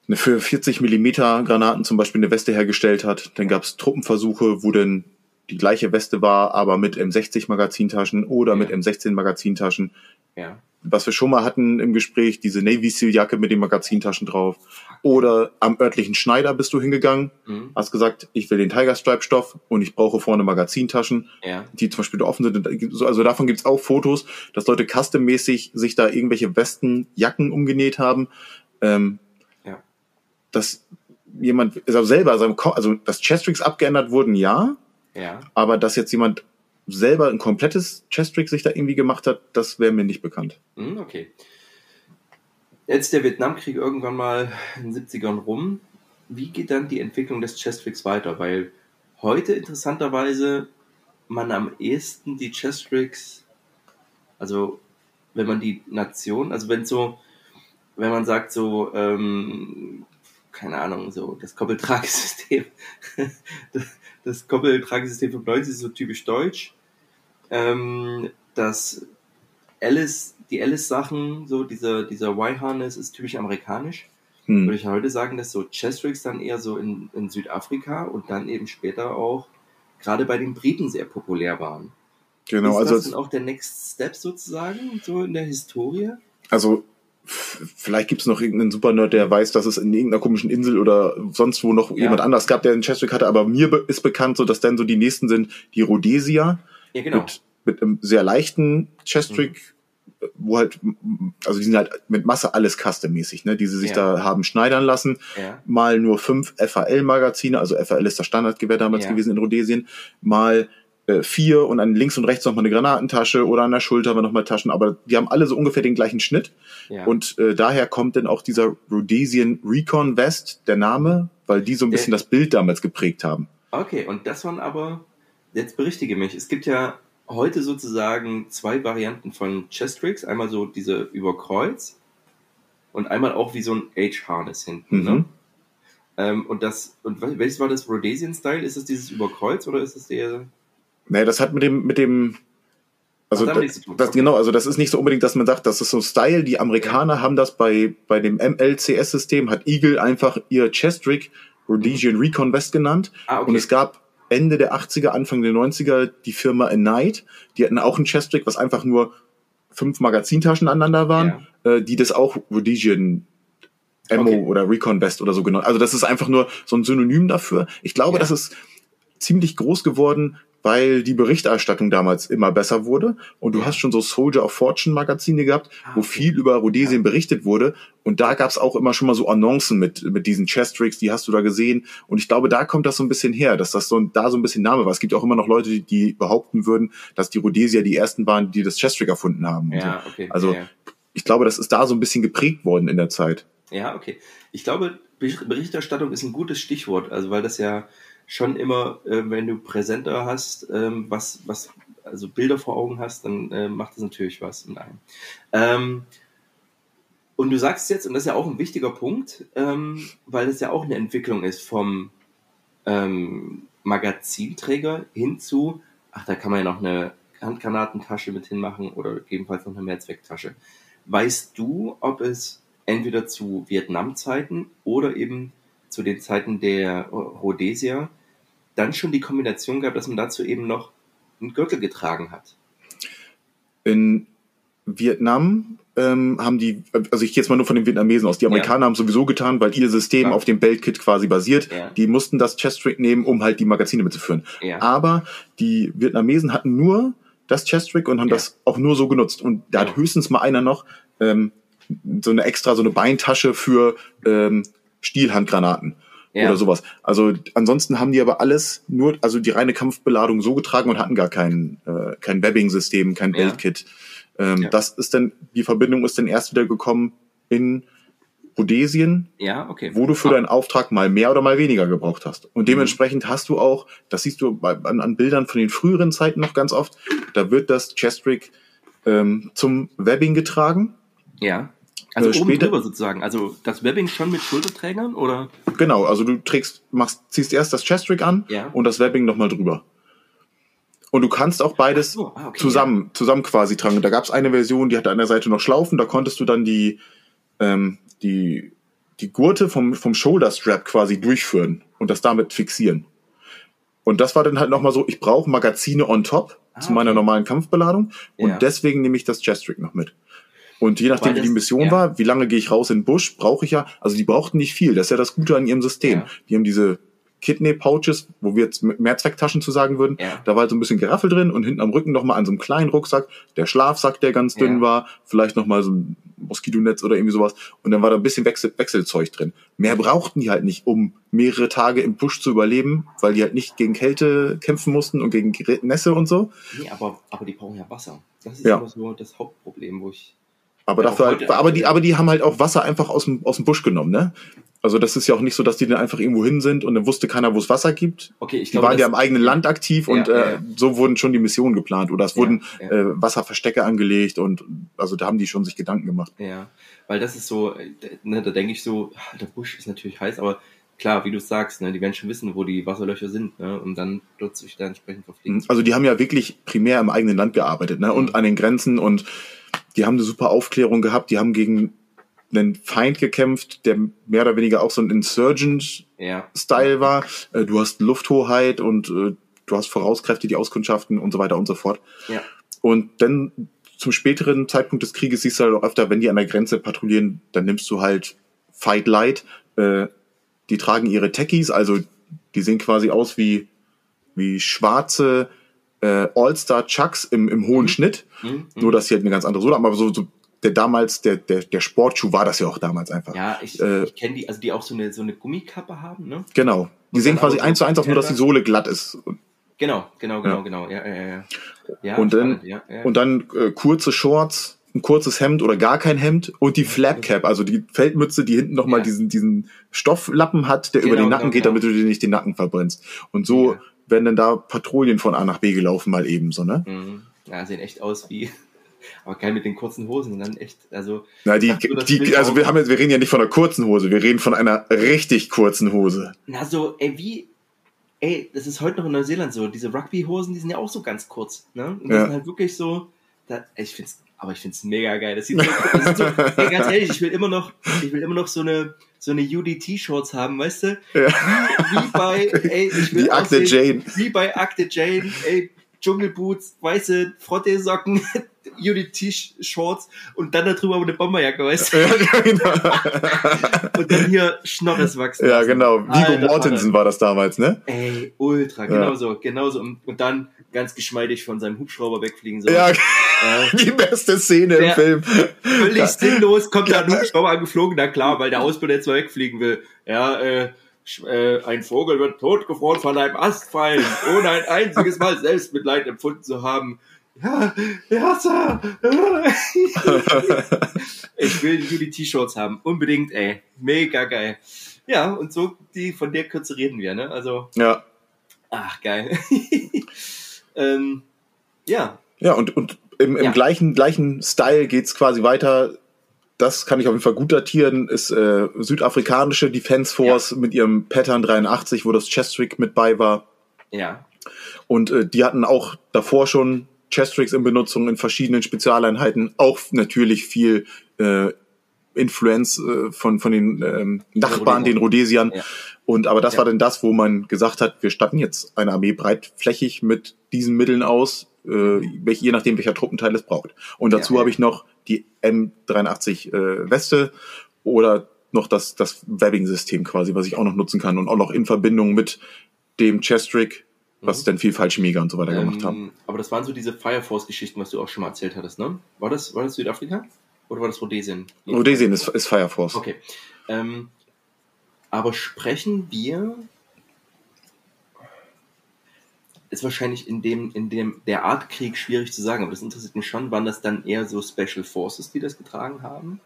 eine für 40 Millimeter Granaten zum Beispiel eine Weste hergestellt hat. Dann gab es Truppenversuche, wo dann die gleiche Weste war, aber mit M60 Magazintaschen oder ja. mit M16 Magazintaschen. Ja was wir schon mal hatten im Gespräch, diese Navy Seal Jacke mit den Magazintaschen drauf. Oder am örtlichen Schneider bist du hingegangen, mhm. hast gesagt, ich will den Tiger Stripe Stoff und ich brauche vorne Magazintaschen, ja. die zum Beispiel offen sind. Also davon gibt's auch Fotos, dass Leute custommäßig sich da irgendwelche Westen, Jacken umgenäht haben. Ähm. Dass jemand also selber, also dass Chestricks abgeändert wurden, ja. Ja. Aber dass jetzt jemand selber ein komplettes Chess-Trick sich da irgendwie gemacht hat, das wäre mir nicht bekannt. Hm, okay. Jetzt der Vietnamkrieg irgendwann mal in den 70ern rum. Wie geht dann die Entwicklung des Chess-Tricks weiter? Weil heute interessanterweise man am ehesten die Chess-Tricks, also wenn man die Nation, also wenn so, wenn man sagt so, ähm, keine Ahnung, so das Koppeltragesystem, das Koppeltragesystem von 90 ist so typisch deutsch. Ähm, das Alice, die Alice-Sachen, so dieser, dieser Y-Harness ist typisch amerikanisch. Hm. Würde ich heute sagen, dass so Chestrix dann eher so in, in Südafrika und dann eben später auch gerade bei den Briten sehr populär waren. Genau, ist also. Das auch der Next Step sozusagen, so in der Historie? Also vielleicht gibt es noch irgendeinen Supernerd, der weiß, dass es in irgendeiner komischen Insel oder sonst wo noch ja. jemand anders gab, der einen Chestwick hatte, aber mir ist bekannt, so dass dann so die nächsten sind die Rhodesia ja, genau. mit, mit einem sehr leichten Chestwick, mhm. wo halt, also die sind halt mit Masse alles custom-mäßig, ne, die sie sich ja. da haben schneidern lassen. Mal nur fünf FAL-Magazine, also FAL ist das Standardgewehr damals gewesen in Rhodesien, mal äh, vier und an links und rechts nochmal eine Granatentasche oder an der Schulter haben wir nochmal Taschen, aber die haben alle so ungefähr den gleichen Schnitt. Ja. Und äh, daher kommt dann auch dieser Rhodesian Recon Vest, der Name, weil die so ein bisschen der, das Bild damals geprägt haben. Okay, und das waren aber, jetzt berichtige mich, es gibt ja heute sozusagen zwei Varianten von Chest Tricks. Einmal so diese über Kreuz und einmal auch wie so ein H-Harness hinten. Ne? Mhm. Ne? Ähm, und das, und welches war das Rhodesian-Style? Ist es dieses über Kreuz oder ist es der Nee, das hat mit dem, mit dem, also das, das, genau, also das ist nicht so unbedingt, dass man sagt, das ist so Style. Die Amerikaner ja. haben das bei bei dem MLCS-System hat Eagle einfach ihr Chestrick Rhodesian Recon West genannt ah, okay. und es gab Ende der 80er, Anfang der 90er die Firma A Night, die hatten auch ein Chestrick, was einfach nur fünf Magazintaschen aneinander waren, ja. äh, die das auch Rhodesian Ammo okay. oder Recon West oder so genannt. Also das ist einfach nur so ein Synonym dafür. Ich glaube, ja. das ist ziemlich groß geworden weil die Berichterstattung damals immer besser wurde und du hast schon so Soldier of Fortune Magazine gehabt, ah, wo viel über Rhodesien berichtet wurde und da gab's auch immer schon mal so Annoncen mit mit diesen Chess Tricks, die hast du da gesehen und ich glaube, da kommt das so ein bisschen her, dass das so da so ein bisschen Name war. Es gibt auch immer noch Leute, die, behaupten würden, dass die Rhodesier die ersten waren, die das Chess Trick erfunden haben. Ja, so. okay. Also ja. ich glaube, das ist da so ein bisschen geprägt worden in der Zeit. Ja, okay. Ich glaube, Berichterstattung ist ein gutes Stichwort, also weil das ja schon immer, äh, wenn du präsenter hast, ähm, was, was, also Bilder vor Augen hast, dann äh, macht das natürlich was in einem. Ähm, und du sagst jetzt, und das ist ja auch ein wichtiger Punkt, ähm, weil das ja auch eine Entwicklung ist vom ähm, Magazinträger hin zu, ach, da kann man ja noch eine Handgranatentasche mit hinmachen oder gegebenenfalls noch eine Mehrzwecktasche. Weißt du, ob es entweder zu Vietnam-Zeiten oder eben zu den Zeiten der Rhodesier dann schon die Kombination gab, dass man dazu eben noch einen Gürtel getragen hat. In Vietnam ähm, haben die, also ich gehe jetzt mal nur von den Vietnamesen aus, die Amerikaner ja. haben sowieso getan, weil ihr System ja. auf dem Beltkit quasi basiert. Ja. Die mussten das Chest-Trick nehmen, um halt die Magazine mitzuführen. Aber die Vietnamesen hatten nur das Chest-Trick und haben das auch nur so genutzt. Und da hat höchstens mal einer noch ähm, so eine extra, so eine Beintasche für ähm, Stielhandgranaten ja. oder sowas. Also ansonsten haben die aber alles nur, also die reine Kampfbeladung so getragen und hatten gar kein, äh, kein Webbing-System, kein Beltkit. Ja. Ähm, ja. Das ist dann, die Verbindung ist dann erst wieder gekommen in Rhodesien, ja, okay. wo du für deinen Auftrag mal mehr oder mal weniger gebraucht hast. Und dementsprechend hast du auch, das siehst du bei, an, an Bildern von den früheren Zeiten noch ganz oft, da wird das Chestrick ähm, zum Webbing getragen. Ja. Also äh, oben drüber sozusagen. Also das Webbing schon mit Schulterträgern oder? Genau, also du trägst, machst, ziehst erst das Chest-Rig an ja. und das Webbing nochmal drüber. Und du kannst auch beides so, ah, okay, zusammen, ja. zusammen quasi tragen. Da gab es eine Version, die hatte an der Seite noch Schlaufen, da konntest du dann die, ähm, die, die Gurte vom, vom Shoulder-Strap quasi durchführen und das damit fixieren. Und das war dann halt nochmal so, ich brauche Magazine on top ah, zu meiner okay. normalen Kampfbeladung und ja. deswegen nehme ich das Chest-Rig noch mit. Und je nachdem, das, wie die Mission ja. war, wie lange gehe ich raus in den Busch, brauche ich ja, also die brauchten nicht viel. Das ist ja das Gute an ihrem System. Ja. Die haben diese Kidney-Pouches, wo wir jetzt Mehrzwecktaschen zu sagen würden. Ja. Da war halt so ein bisschen Geraffel drin und hinten am Rücken nochmal an so einem kleinen Rucksack, der Schlafsack, der ganz dünn ja. war, vielleicht nochmal so ein Moskitonetz oder irgendwie sowas. Und dann war da ein bisschen Wechsel Wechselzeug drin. Mehr brauchten die halt nicht, um mehrere Tage im Busch zu überleben, weil die halt nicht gegen Kälte kämpfen mussten und gegen Nässe und so. Nee, aber, aber die brauchen ja Wasser. Das ist ja. immer so das Hauptproblem, wo ich aber dafür halt, aber die, aber die haben halt auch Wasser einfach aus dem, aus dem Busch genommen, ne? Also das ist ja auch nicht so, dass die dann einfach irgendwo hin sind und dann wusste keiner, wo es Wasser gibt. Okay, ich glaube, die waren ja im eigenen Land aktiv ja, und äh, ja. so wurden schon die Missionen geplant oder es wurden ja, äh, Wasserverstecke angelegt und also da haben die schon sich Gedanken gemacht. Ja, weil das ist so, ne, da denke ich so, der Busch ist natürlich heiß, aber klar, wie du sagst, ne, die werden schon wissen, wo die Wasserlöcher sind, ne, und dann dort sich da entsprechend verpflichten. Also die haben ja wirklich primär im eigenen Land gearbeitet, ne, und mhm. an den Grenzen und die haben eine super Aufklärung gehabt, die haben gegen einen Feind gekämpft, der mehr oder weniger auch so ein Insurgent-Style ja. war. Äh, du hast Lufthoheit und äh, du hast Vorauskräfte, die auskundschaften und so weiter und so fort. Ja. Und dann zum späteren Zeitpunkt des Krieges siehst du halt auch öfter, wenn die an der Grenze patrouillieren, dann nimmst du halt Fight Light. Äh, die tragen ihre Techies, also die sehen quasi aus wie, wie schwarze äh, All-Star Chucks im, im hohen mhm. Schnitt. Mhm. Nur, dass sie halt eine ganz andere Sohle haben, aber so, so der damals, der, der, der Sportschuh war das ja auch damals einfach. Ja, ich, äh, ich kenne die, also die auch so eine, so eine Gummikappe haben, ne? Genau. Die sehen quasi eins zu eins aus, nur dass die Sohle glatt ist. Genau, genau, genau, ja. genau. Ja, ja, ja. ja und dann, ja, ja. und dann äh, kurze Shorts, ein kurzes Hemd oder gar kein Hemd und die Flapcap, also die Feldmütze, die hinten nochmal ja. diesen, diesen Stofflappen hat, der genau, über den Nacken genau, geht, genau. damit du dir nicht den Nacken verbrennst. Und so werden dann da Patrouillen von A nach B gelaufen, mal eben so, ne? Mhm. Ja, sehen echt aus wie, aber geil mit den kurzen Hosen, dann echt, also. Na, die, die, also wir haben jetzt, wir reden ja nicht von einer kurzen Hose, wir reden von einer richtig kurzen Hose. Na, so, ey, wie, ey, das ist heute noch in Neuseeland so, diese Rugby-Hosen, die sind ja auch so ganz kurz, ne? Und das ja. sind halt wirklich so, da, ich find's, aber ich find's mega geil. Das sieht so, das sieht so ey, ganz ehrlich, ich will immer noch, ich will immer noch so eine, so eine UDT-Shorts haben, weißt du? Ja. Wie, wie bei, ey, ich will wie Akte Jane. Wie bei Akte Jane, ey, Dschungelboots, weiße Frotteesocken, Unity-Shorts und dann darüber eine Bomberjacke, weißt du? Ja, genau. und dann hier Schnorres wachsen. Ja, genau. Vigo Mortensen war das damals, ne? Ey, ultra, genauso, ja. genauso. Und dann ganz geschmeidig von seinem Hubschrauber wegfliegen. So. Ja, äh, die beste Szene im Film. Völlig sinnlos, kommt da ein Hubschrauber angeflogen, na klar, weil der Ausbilder jetzt mal wegfliegen will. Ja, äh, äh, ein Vogel wird totgefroren von einem Ast fallen, ohne ein einziges Mal Selbstmitleid empfunden zu haben. Ja, ja, Sir. ich will die T-Shirts haben. Unbedingt, ey. Mega geil. Ja, und so, die, von der Kürze reden wir, ne? Also. Ja. Ach, geil. ähm, ja. Ja, und, und im, im ja. gleichen, gleichen Style geht's quasi weiter das kann ich auf jeden Fall gut datieren, ist äh, südafrikanische Defense Force ja. mit ihrem Pattern 83, wo das Chestrick mit bei war. Ja. Und äh, die hatten auch davor schon Chestricks in Benutzung in verschiedenen Spezialeinheiten, auch natürlich viel äh, Influenz äh, von, von den ähm, Nachbarn, den Rhodesiern. Ja. Und aber das ja. war dann das, wo man gesagt hat, wir statten jetzt eine Armee breitflächig mit diesen Mitteln aus, äh, je nachdem, welcher Truppenteil es braucht. Und dazu ja, habe ich noch die M83 äh, Weste oder noch das, das Webbing-System quasi, was ich auch noch nutzen kann und auch noch in Verbindung mit dem Chestrick, was mhm. dann viel Fallschmiege und so weiter ähm, gemacht haben. Aber das waren so diese Fire Force-Geschichten, was du auch schon mal erzählt hattest, ne? War das, war das Südafrika? Oder war das Rhodesien? Rhodesien ist, ist Fire Force. Okay. Ähm, aber sprechen wir ist wahrscheinlich in dem, in dem, der Art Krieg schwierig zu sagen, aber das interessiert mich schon, waren das dann eher so Special Forces, die das getragen haben?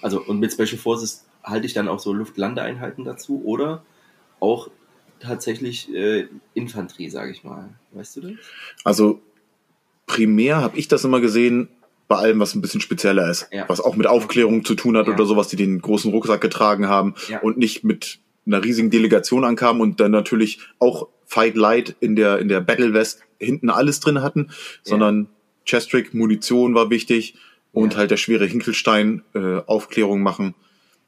Also, und mit Special Forces halte ich dann auch so Luftlandeeinheiten dazu oder auch tatsächlich äh, Infanterie, sage ich mal. Weißt du das? Also, primär habe ich das immer gesehen, bei allem, was ein bisschen spezieller ist, ja. was auch mit Aufklärung zu tun hat ja. oder sowas, die den großen Rucksack getragen haben ja. und nicht mit einer riesigen Delegation ankamen und dann natürlich auch Fight Light in der, in der Battle West hinten alles drin hatten, sondern Chestrick, Munition war wichtig und ja. halt der schwere Hinkelstein, äh, Aufklärung machen.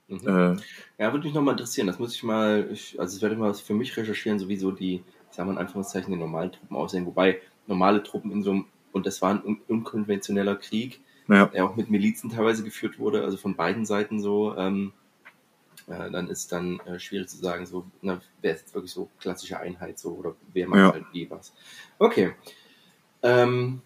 Mhm. Äh, ja, würde mich nochmal interessieren. Das muss ich mal, ich, also das werde ich mal für mich recherchieren, sowieso die, ich sag mal in Anführungszeichen, die normalen Truppen aussehen. Wobei normale Truppen in so einem, und das war ein un unkonventioneller Krieg, ja. der auch mit Milizen teilweise geführt wurde, also von beiden Seiten so. Ähm, äh, dann ist dann äh, schwierig zu sagen, so, na, wer ist jetzt wirklich so klassische Einheit so oder wer macht ja. halt wie was. Okay. Ähm,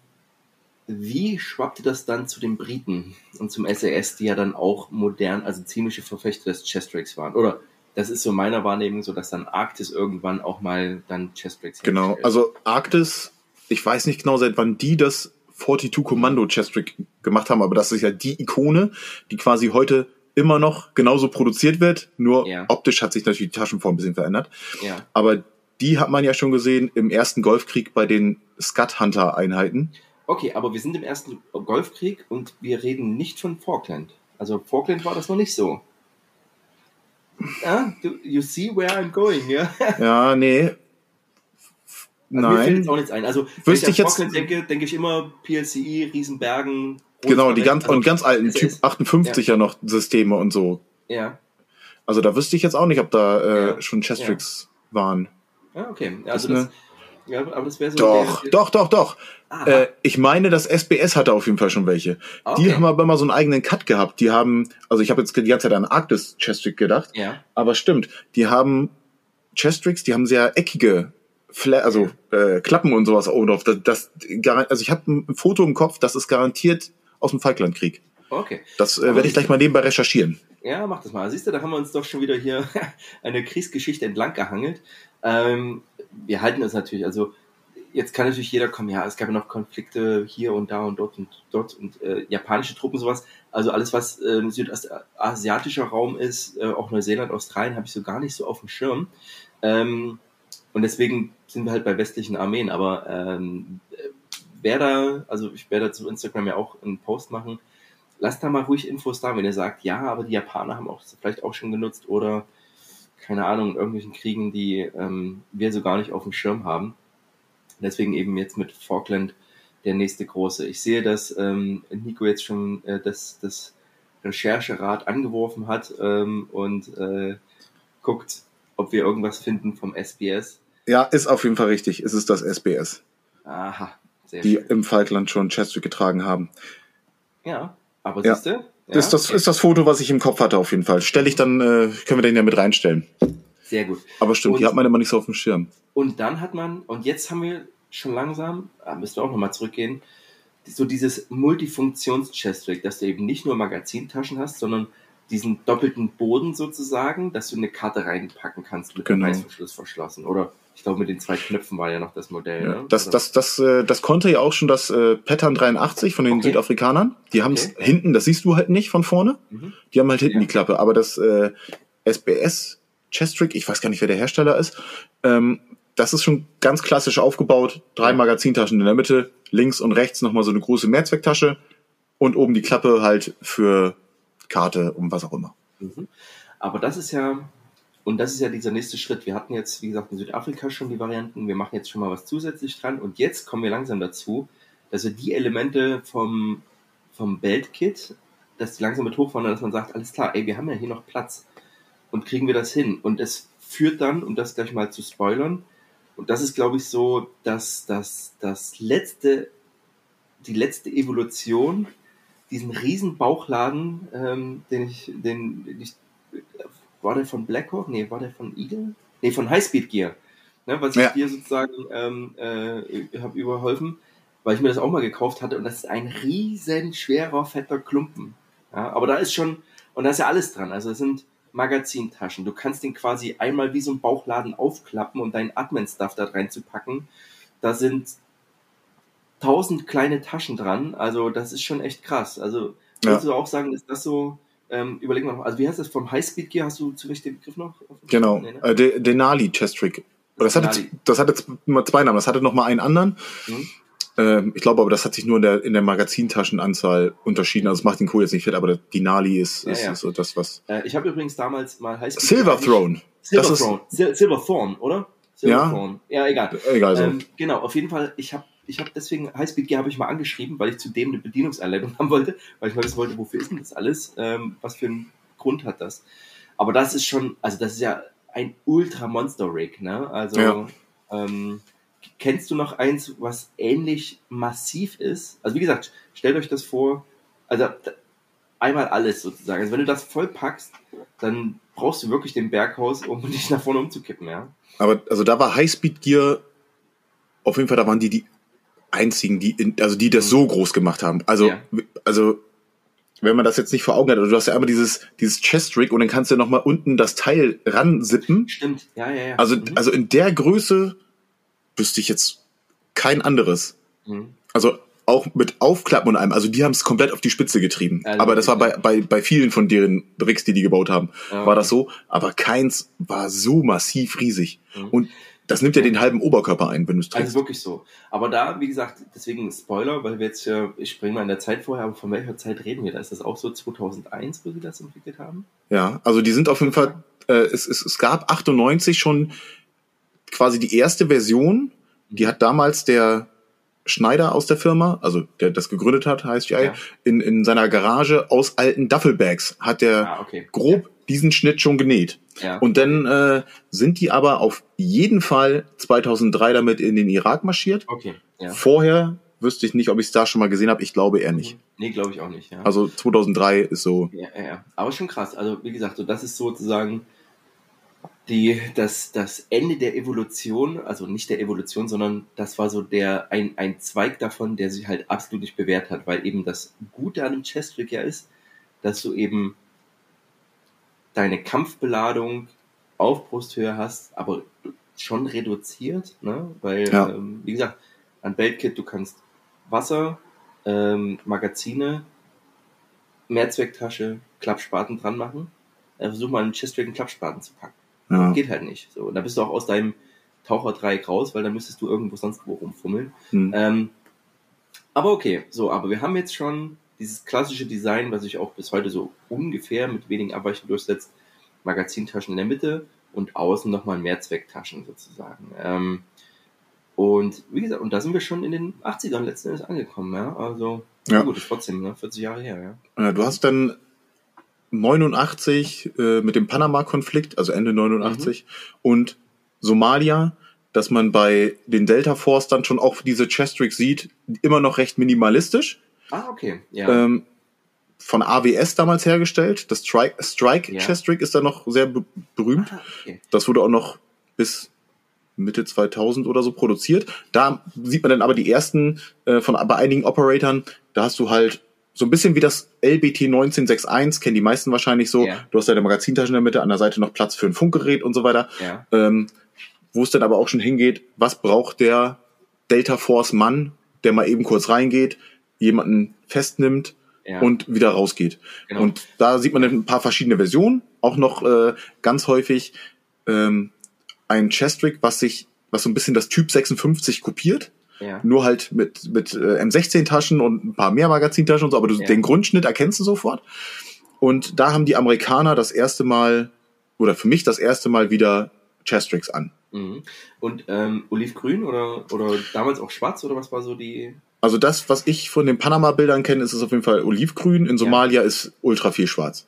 wie schwappte das dann zu den Briten und zum SAS, die ja dann auch modern, also ziemliche Verfechter des Chestricks waren? Oder das ist so meiner Wahrnehmung so, dass dann Arktis irgendwann auch mal dann Chestricks Genau, also Arktis, ich weiß nicht genau, seit wann die das 42 Kommando Chestrick gemacht haben, aber das ist ja die Ikone, die quasi heute immer noch genauso produziert wird, nur ja. optisch hat sich natürlich die Taschenform ein bisschen verändert. Ja. Aber die hat man ja schon gesehen im ersten Golfkrieg bei den Scud Hunter Einheiten. Okay, aber wir sind im ersten Golfkrieg und wir reden nicht von Falkland. Also Falkland war das noch nicht so. Ja, du, you see where I'm going, ja? Ja, nee. Also Nein. Mir fällt jetzt auch nichts ein. Also, wenn ich an Falkland denke, denke ich immer PLCI, Riesenbergen, Genau, die ganz, also, und ganz alten Typ 58 ja. noch Systeme und so. Ja. Also da wüsste ich jetzt auch nicht, ob da äh, ja. schon Chestrix ja. waren. Ja, okay. Also das, das ja, aber das wäre so. Doch, der, doch, doch, doch. Äh, ich meine, das SBS hatte auf jeden Fall schon welche. Okay. Die haben aber immer so einen eigenen Cut gehabt. Die haben, also ich habe jetzt die ganze Zeit an Arctis Chestrix gedacht. Ja. Aber stimmt, die haben Chestrix, die haben sehr eckige Fla also äh, Klappen und sowas oben drauf. Das, das, also ich habe ein Foto im Kopf, das ist garantiert aus dem Falklandkrieg. Okay. Das äh, werde ich gleich mal nebenbei recherchieren. Ja, mach das mal. Siehst du, da haben wir uns doch schon wieder hier eine Kriegsgeschichte entlang gehangelt. Ähm, wir halten das natürlich, also jetzt kann natürlich jeder kommen, ja, es gab ja noch Konflikte hier und da und dort und dort und äh, japanische Truppen sowas. Also alles, was äh, südostasiatischer Raum ist, äh, auch Neuseeland, Australien, habe ich so gar nicht so auf dem Schirm. Ähm, und deswegen sind wir halt bei westlichen Armeen. Aber ähm, wer da, also ich werde zu Instagram ja auch einen Post machen, lasst da mal ruhig Infos da, wenn ihr sagt, ja, aber die Japaner haben auch vielleicht auch schon genutzt oder keine Ahnung, in irgendwelchen Kriegen, die ähm, wir so gar nicht auf dem Schirm haben. Deswegen eben jetzt mit Falkland der nächste große. Ich sehe, dass ähm, Nico jetzt schon äh, das, das Rechercherad angeworfen hat ähm, und äh, guckt, ob wir irgendwas finden vom SBS. Ja, ist auf jeden Fall richtig. Es ist das SBS. Aha, die schön. im Falkland schon Chestwick getragen haben. Ja, aber ja. siehst du? Ja, das ist das, ist das Foto, was ich im Kopf hatte auf jeden Fall. Stelle ich dann, äh, können wir den ja mit reinstellen. Sehr gut. Aber stimmt, und, die hat man immer nicht so auf dem Schirm. Und dann hat man, und jetzt haben wir schon langsam, da müssen wir auch nochmal zurückgehen, so dieses Multifunktions-Chestrig, dass du eben nicht nur Magazintaschen hast, sondern diesen doppelten Boden sozusagen, dass du eine Karte reinpacken kannst mit genau. dem Reißverschluss verschlossen. Oder ich glaube, mit den zwei Knöpfen war ja noch das Modell. Ja, ne? das, das, das, äh, das konnte ja auch schon das äh, Pattern 83 von den okay. Südafrikanern. Die haben es okay. hinten, das siehst du halt nicht von vorne. Mhm. Die haben halt hinten ja. die Klappe. Aber das äh, SBS Chestrick, ich weiß gar nicht, wer der Hersteller ist, ähm, das ist schon ganz klassisch aufgebaut. Drei Magazintaschen in der Mitte, links und rechts nochmal so eine große Mehrzwecktasche und oben die Klappe halt für Karte und was auch immer. Mhm. Aber das ist ja, und das ist ja dieser nächste Schritt. Wir hatten jetzt, wie gesagt, in Südafrika schon die Varianten. Wir machen jetzt schon mal was zusätzlich dran. Und jetzt kommen wir langsam dazu, dass wir die Elemente vom, vom Belt-Kit, dass die langsam mit hochfahren, dass man sagt, alles klar, ey, wir haben ja hier noch Platz. Und kriegen wir das hin? Und es führt dann, um das gleich mal zu spoilern, und das ist, glaube ich, so, dass das, das letzte, die letzte Evolution diesen riesen Bauchladen, ähm, den ich, den, den ich, war der von Blackhawk? Nee, war der von Eagle? Nee, von Highspeed Gear. Ne, was ich ja. dir sozusagen ähm, äh, habe überholfen, weil ich mir das auch mal gekauft hatte und das ist ein riesen schwerer, fetter Klumpen. Ja, aber da ist schon, und da ist ja alles dran. Also es sind Magazintaschen. Du kannst den quasi einmal wie so ein Bauchladen aufklappen und deinen Admin-Stuff da reinzupacken. Da sind tausend kleine Taschen dran. Also das ist schon echt krass. Also ja. würdest du auch sagen, ist das so, ähm, überleg mal, also wie heißt das vom Highspeed Gear? Hast du zufällig den Begriff noch? Genau, nee, ne? äh, De Denali Chest Trick. Das, das hatte, das hatte zwei Namen, das hatte noch mal einen anderen. Mhm. Ähm, ich glaube aber, das hat sich nur in der, in der Magazintaschenanzahl unterschieden. Also es macht den Cool jetzt nicht fett, aber die Nali ist, ja, ist, ja. ist so das, was. Äh, ich habe übrigens damals mal Highspeed. Silver Throne. Silver Throne. Silver Thorn, oder? Silver ja. Thorn. Ja, egal. Egal so. Ähm, genau, auf jeden Fall, ich habe ich habe deswegen Highspeed Gear habe ich mal angeschrieben, weil ich zudem eine Bedienungsanleitung haben wollte, weil ich mal wissen wollte, wofür ist denn das alles? Ähm, was für einen Grund hat das? Aber das ist schon, also das ist ja ein Ultra Monster Rig, ne? Also ja. ähm, kennst du noch eins, was ähnlich massiv ist? Also wie gesagt, stellt euch das vor, also einmal alles sozusagen. Also wenn du das voll packst, dann brauchst du wirklich den Berghaus, um dich nach vorne umzukippen, ja. Aber also da war Highspeed Gear auf jeden Fall, da waren die die einzigen, die, in, also die das mhm. so groß gemacht haben. Also, ja. also, wenn man das jetzt nicht vor Augen hat, also du hast ja einmal dieses, dieses Chest Rig und dann kannst du noch mal unten das Teil ransippen. Stimmt, ja, ja, ja. Also, mhm. also in der Größe wüsste ich jetzt kein anderes. Mhm. Also auch mit Aufklappen und allem. Also die haben es komplett auf die Spitze getrieben. Also aber das war bei, bei, bei vielen von deren Rigs, die die gebaut haben, okay. war das so. Aber keins war so massiv riesig. Mhm. Und das nimmt ja den halben Oberkörper ein, wenn du es trägst. Also wirklich so. Aber da, wie gesagt, deswegen Spoiler, weil wir jetzt ja, ich springe mal in der Zeit vorher, aber von welcher Zeit reden wir da? Ist das auch so 2001, wo sie das entwickelt haben? Ja, also die sind auf jeden Fall, äh, es, es, es gab 98 schon quasi die erste Version. Die hat damals der Schneider aus der Firma, also der das gegründet hat, heißt ja. in, in seiner Garage aus alten Duffelbags hat der ah, okay. grob ja. diesen Schnitt schon genäht. Ja. Und dann äh, sind die aber auf jeden Fall 2003 damit in den Irak marschiert. Okay. Ja. Vorher wüsste ich nicht, ob ich es da schon mal gesehen habe. Ich glaube eher nicht. Nee, glaube ich auch nicht. Ja. Also 2003 ist so. Ja, ja, ja. Aber schon krass. Also wie gesagt, so das ist sozusagen die, das, das Ende der Evolution, also nicht der Evolution, sondern das war so der, ein, ein Zweig davon, der sich halt absolut nicht bewährt hat, weil eben das Gute an dem Chestrig ja ist, dass du eben deine Kampfbeladung auf Brusthöhe hast, aber schon reduziert, ne? weil, ja. ähm, wie gesagt, an Beltkit, du kannst Wasser, ähm, Magazine, Mehrzwecktasche, Klappspaten dran machen. Äh, versuch mal einen Chestrig einen Klappspaten zu packen. Ja. Geht halt nicht. So, und da bist du auch aus deinem Taucherdreieck raus, weil dann müsstest du irgendwo sonst wo rumfummeln. Mhm. Ähm, aber okay, so, aber wir haben jetzt schon dieses klassische Design, was sich auch bis heute so ungefähr mit wenigen Abweichungen durchsetzt. Magazintaschen in der Mitte und außen nochmal Mehrzwecktaschen sozusagen. Ähm, und wie gesagt, und da sind wir schon in den 80ern letzten Endes angekommen, ja. Also, ja. gut, ist trotzdem, ne? 40 Jahre her, ja. ja du hast dann 89 äh, mit dem Panama-Konflikt, also Ende 89, mhm. und Somalia, dass man bei den Delta Force dann schon auch diese Chestricks sieht, immer noch recht minimalistisch. Ah, okay. Ja. Ähm, von AWS damals hergestellt. Das Strike, Strike ja. Chestrick ist da noch sehr berühmt. Ah, okay. Das wurde auch noch bis Mitte 2000 oder so produziert. Da sieht man dann aber die ersten äh, von bei einigen Operatoren, da hast du halt so ein bisschen wie das LBT 1961, kennen die meisten wahrscheinlich so. Ja. Du hast deine Magazintasche in der Mitte, an der Seite noch Platz für ein Funkgerät und so weiter. Ja. Ähm, wo es dann aber auch schon hingeht, was braucht der Delta Force Mann, der mal eben kurz reingeht, jemanden festnimmt ja. und wieder rausgeht. Genau. Und da sieht man ein paar verschiedene Versionen, auch noch äh, ganz häufig ähm, ein Chestrick, was sich, was so ein bisschen das Typ 56 kopiert. Ja. Nur halt mit, mit äh, M16-Taschen und ein paar mehr Magazintaschen und so, aber du, ja. den Grundschnitt erkennst du sofort. Und da haben die Amerikaner das erste Mal, oder für mich das erste Mal wieder Chestricks an. Mhm. Und ähm, olivgrün oder, oder damals auch schwarz oder was war so die. Also das, was ich von den Panama-Bildern kenne, ist es auf jeden Fall olivgrün. In Somalia ja. ist ultra viel schwarz.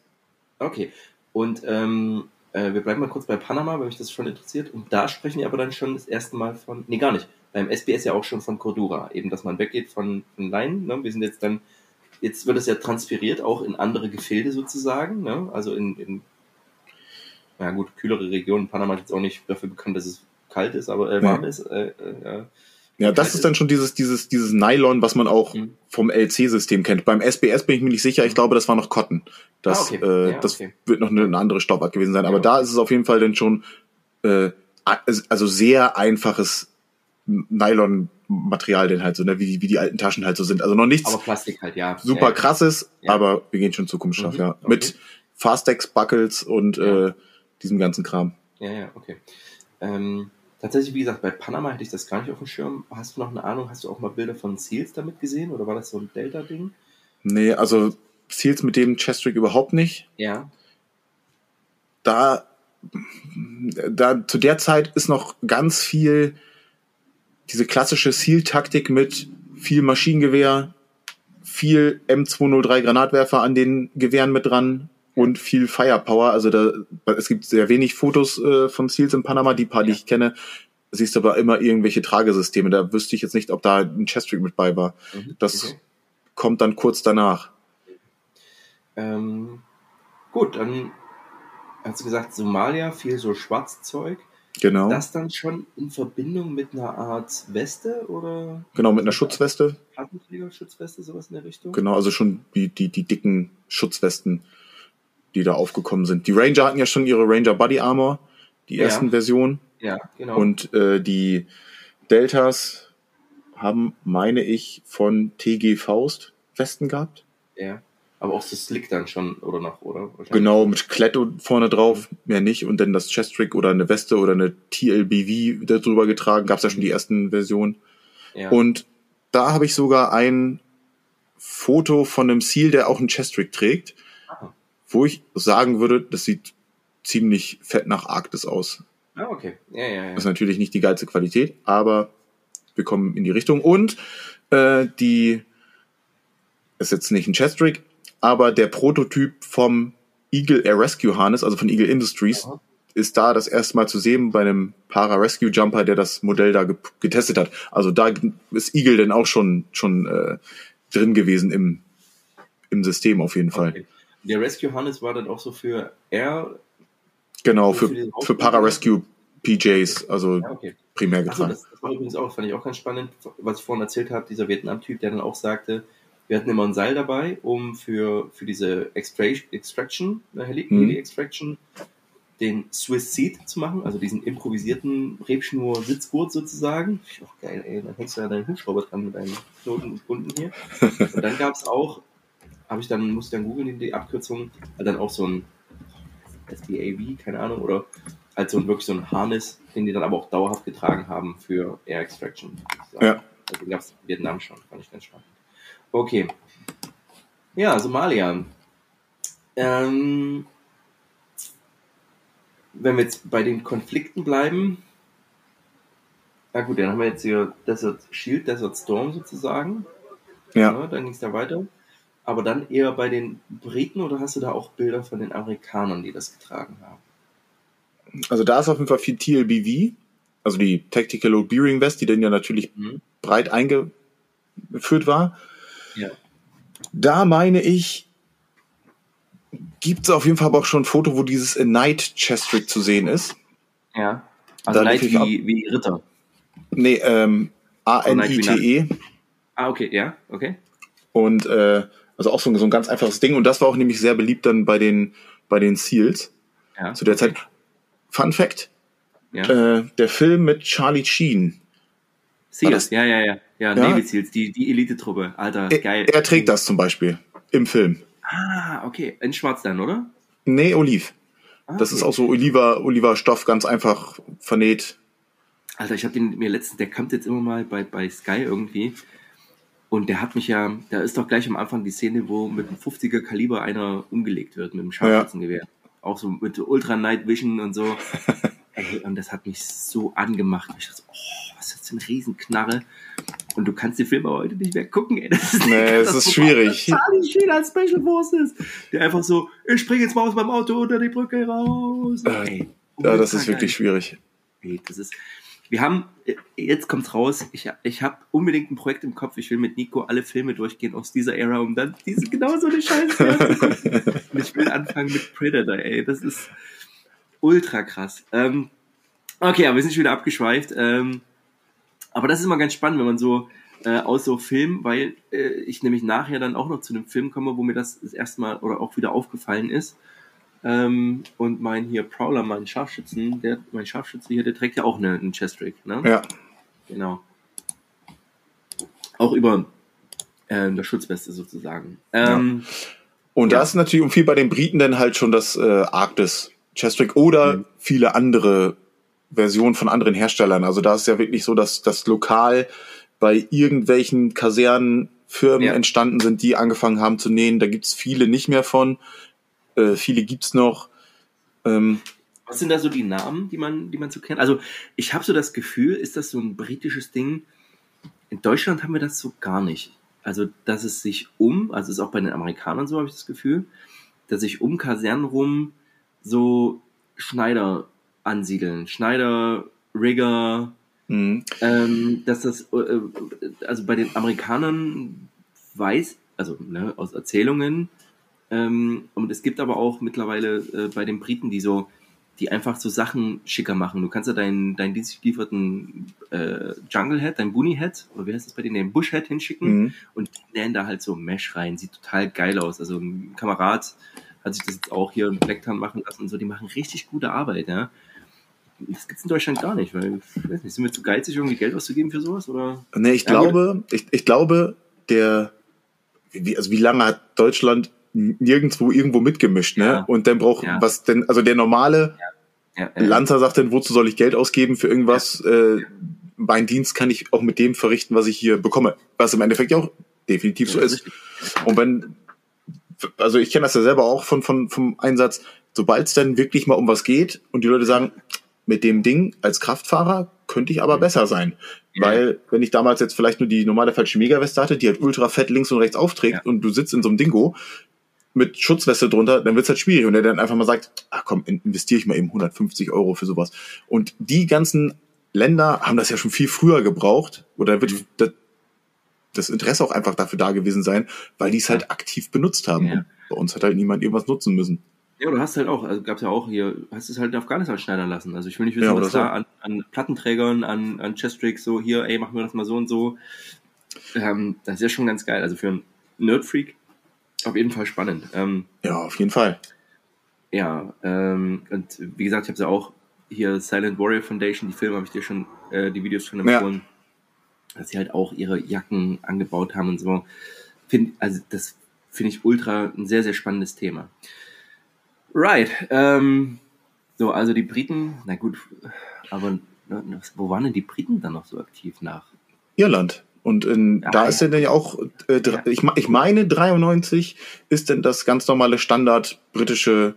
Okay. Und ähm, äh, wir bleiben mal kurz bei Panama, weil mich das schon interessiert. Und da sprechen wir aber dann schon das erste Mal von. Nee, gar nicht. Beim SBS ja auch schon von Cordura. Eben, dass man weggeht von, von Leinen. Ne? Wir sind jetzt dann. Jetzt wird es ja transferiert, auch in andere Gefilde sozusagen. Ne? Also in, in ja gut, kühlere Regionen. Panama ist jetzt auch nicht dafür bekannt, dass es kalt ist, aber äh, warm ja. ist. Äh, äh, ja, das ist dann schon dieses, dieses, dieses Nylon, was man auch mhm. vom LC-System kennt. Beim SBS bin ich mir nicht sicher. Ich mhm. glaube, das war noch Cotton. Das, ah, okay. äh, ja, das okay. wird noch eine, eine, andere Stoffart gewesen sein. Aber ja. da ist es auf jeden Fall dann schon, äh, also sehr einfaches Nylon-Material denn halt so, ne, wie, wie die alten Taschen halt so sind. Also noch nichts. Aber Plastik halt, ja. Super ja, krasses, aber wir gehen schon Zukunftsstoff, mhm. ja. Okay. Mit Fastex, Buckles und äh, diesem ganzen Kram. Ja, ja, okay. Ähm, tatsächlich, wie gesagt, bei Panama hätte ich das gar nicht auf dem Schirm. Hast du noch eine Ahnung, hast du auch mal Bilder von Seals damit gesehen oder war das so ein Delta-Ding? Nee, also Seals mit dem Chestrick überhaupt nicht. Ja. Da, da zu der Zeit ist noch ganz viel diese klassische Seal-Taktik mit viel Maschinengewehr, viel M203 Granatwerfer an den Gewehren mit dran, und viel Firepower. Also da, es gibt sehr wenig Fotos äh, von Seals in Panama, die paar, ja. die ich kenne. Siehst aber immer irgendwelche Tragesysteme. Da wüsste ich jetzt nicht, ob da ein Chestrick mit bei war. Mhm. Das okay. kommt dann kurz danach. Ähm, gut, dann hast du gesagt, Somalia, viel so Schwarzzeug. Genau. Das dann schon in Verbindung mit einer Art Weste oder? Genau, mit einer Schutzweste. Plattenflieger-Schutzweste, sowas in der Richtung? Genau, also schon die, die, die dicken Schutzwesten die da aufgekommen sind. Die Ranger hatten ja schon ihre Ranger Body Armor, die ja. ersten Versionen. Ja, genau. Und äh, die Deltas haben, meine ich, von TG Faust Westen gehabt. Ja. Aber auch so Slick dann schon, oder noch, oder? Genau, mit Kletto vorne drauf, mehr nicht. Und dann das Chestrick oder eine Weste oder eine TLBV darüber getragen. Gab es ja schon die ersten Versionen. Ja. Und da habe ich sogar ein Foto von einem Seal, der auch einen Chestrick trägt wo ich sagen würde, das sieht ziemlich fett nach Arktis aus. Ah, okay. Ja, ja, ja. Das ist natürlich nicht die geilste Qualität, aber wir kommen in die Richtung. Und äh, die ist jetzt nicht ein Chestrick, aber der Prototyp vom Eagle Air Rescue Harness, also von Eagle Industries, Aha. ist da das erste Mal zu sehen bei einem Para Rescue Jumper, der das Modell da getestet hat. Also da ist Eagle denn auch schon schon äh, drin gewesen im im System auf jeden Fall. Okay. Der Rescue Harness war dann auch so für Air. Genau, für, für, für Para-Rescue PJs, also ja, okay. primär getragen. So, das, das, war übrigens auch, fand ich auch ganz spannend, was ich vorhin erzählt habe, dieser Vietnam-Typ, der dann auch sagte, wir hatten immer ein Seil dabei, um für, für diese Extraction, äh, Heli-Extraction, mhm. den Swiss Seat zu machen, also diesen improvisierten Rebschnur-Sitzgurt sozusagen. Auch geil, ey, dann hängst du ja deinen Hubschrauber dran mit deinen Knoten und Kunden hier. Und dann gab es auch habe ich dann, musste ich dann googeln, die Abkürzung, hat dann auch so ein SBAV, keine Ahnung, oder halt so ein, wirklich so ein Harness, den die dann aber auch dauerhaft getragen haben für Air Extraction. Ja. Also gab es Vietnam schon, fand ich ganz spannend. Okay. Ja, Somalia. Ähm, wenn wir jetzt bei den Konflikten bleiben, na gut, dann haben wir jetzt hier Desert Shield, Desert Storm sozusagen. Ja. ja dann ging es da weiter aber dann eher bei den Briten oder hast du da auch Bilder von den Amerikanern, die das getragen haben? Also da ist auf jeden Fall viel TLBV, also die Tactical Load Bearing West, die dann ja natürlich mhm. breit eingeführt war. Ja. Da meine ich, gibt es auf jeden Fall aber auch schon ein Foto, wo dieses A Night Chestrick zu sehen ist. Ja. Also Knight wie, wie Ritter. Nee, ähm, A-N-I-T-E. Ah, okay, ja, okay. Und äh, also auch so, so ein ganz einfaches Ding. Und das war auch nämlich sehr beliebt dann bei den, bei den Seals. Ja, zu der okay. Zeit. Fun Fact: ja. äh, Der Film mit Charlie Sheen. Seals, ja, ja, ja. Ja, ja? Navy Seals, die, die Elite-Truppe. Alter, er, geil. Er trägt das zum Beispiel im Film. Ah, okay. In Schwarz dann, oder? Nee, Oliv. Ah, das okay. ist auch so Oliver, Oliver Stoff, ganz einfach vernäht. Alter, ich habe den mir letztens, der kommt jetzt immer mal bei, bei Sky irgendwie. Und der hat mich ja, da ist doch gleich am Anfang die Szene, wo mit einem 50er Kaliber einer umgelegt wird, mit einem Scharfschützengewehr. Ja. Auch so mit Ultra Night Vision und so. Ey, und das hat mich so angemacht. Ich dachte, oh, was ist das für ein Riesenknarre? Und du kannst die Filme heute nicht mehr gucken, ey. Das ist, nee, das, ist schwierig. Charlie Sheen als Special Forces. Der einfach so, ich springe jetzt mal aus meinem Auto unter die Brücke raus. Äh, ey, ja, das ist wirklich schwierig. Ey, das ist, wir haben, jetzt kommt's raus, ich, ich habe unbedingt ein Projekt im Kopf, ich will mit Nico alle Filme durchgehen aus dieser Ära, um dann diese genau so eine Scheiße Und ich will anfangen mit Predator, ey, das ist ultra krass. Ähm, okay, aber wir sind schon wieder abgeschweift. Ähm, aber das ist immer ganz spannend, wenn man so äh, aus so Filmen, weil äh, ich nämlich nachher dann auch noch zu einem Film komme, wo mir das das erste Mal oder auch wieder aufgefallen ist. Ähm, und mein hier Prowler, mein Scharfschützen, der, mein Scharfschütze hier, der trägt ja auch eine, einen Chestrick, ne? Ja. Genau. Auch über äh, der Schutzweste sozusagen. Ähm, ja. Und ja. da ist natürlich um viel bei den Briten dann halt schon das äh, Arktis Chestrick oder mhm. viele andere Versionen von anderen Herstellern. Also da ist ja wirklich so, dass das lokal bei irgendwelchen Kasernenfirmen ja. entstanden sind, die angefangen haben zu nähen. Da gibt's viele nicht mehr von. Äh, viele gibt's noch. Ähm, Was sind da so die Namen, die man, die man so kennt? Also ich habe so das Gefühl, ist das so ein britisches Ding? In Deutschland haben wir das so gar nicht. Also dass es sich um, also ist auch bei den Amerikanern so, habe ich das Gefühl, dass sich um Kasernen rum so Schneider ansiedeln. Schneider, Rigger, mhm. ähm, dass das, äh, also bei den Amerikanern weiß, also ne, aus Erzählungen, ähm, und es gibt aber auch mittlerweile äh, bei den Briten, die so, die einfach so Sachen schicker machen. Du kannst ja deinen, deinen dienstgelieferten äh, Jungle Head, dein Boonie Head, oder wie heißt das bei denen, den Bush Head hinschicken mhm. und nähen da halt so Mesh rein. Sieht total geil aus. Also ein Kamerad hat sich das jetzt auch hier im Blacktown machen lassen und so, die machen richtig gute Arbeit, ja. Das gibt es in Deutschland gar nicht, weil, ich weiß nicht, sind wir zu geizig, irgendwie Geld auszugeben für sowas, oder? Nee, ich ja, glaube, ich, ich glaube, der, wie, also wie lange hat Deutschland nirgendwo irgendwo mitgemischt, ne? Ja. Und dann braucht, ja. was denn, also der normale ja. Lanzer sagt dann, wozu soll ich Geld ausgeben für irgendwas? Äh, mein Dienst kann ich auch mit dem verrichten, was ich hier bekomme. Was im Endeffekt ja auch definitiv so ist. Und wenn also ich kenne das ja selber auch von, von, vom Einsatz, sobald es dann wirklich mal um was geht und die Leute sagen, mit dem Ding als Kraftfahrer könnte ich aber mhm. besser sein. Ja. Weil, wenn ich damals jetzt vielleicht nur die normale falsche Megaweste hatte, die halt ultra fett links und rechts aufträgt ja. und du sitzt in so einem Dingo mit Schutzweste drunter, dann wird's halt schwierig. Und er dann einfach mal sagt, ach komm, investiere ich mal eben 150 Euro für sowas. Und die ganzen Länder haben das ja schon viel früher gebraucht. Oder wird, mhm. das, das Interesse auch einfach dafür da gewesen sein, weil die es halt aktiv benutzt haben. Ja. bei uns hat halt niemand irgendwas nutzen müssen. Ja, du hast halt auch, also gab's ja auch hier, hast es halt in Afghanistan schneidern lassen. Also ich will nicht wissen, ja, was da an, an Plattenträgern, an, an Chestricks so hier, ey, machen wir das mal so und so. Ähm, das ist ja schon ganz geil. Also für einen Nerdfreak auf jeden Fall spannend. Ähm, ja, auf jeden Fall. Ja, ähm, und wie gesagt, ich habe ja auch hier Silent Warrior Foundation, die Filme habe ich dir schon, äh, die Videos schon empfohlen. Ja dass sie halt auch ihre Jacken angebaut haben und so. Find, also das finde ich ultra ein sehr, sehr spannendes Thema. Right. Ähm, so, also die Briten, na gut, aber wo waren denn die Briten dann noch so aktiv nach? Irland. Und in, ja, da ja. ist denn ja auch, äh, ja. Ich, ich meine 93 ist denn das ganz normale Standard britische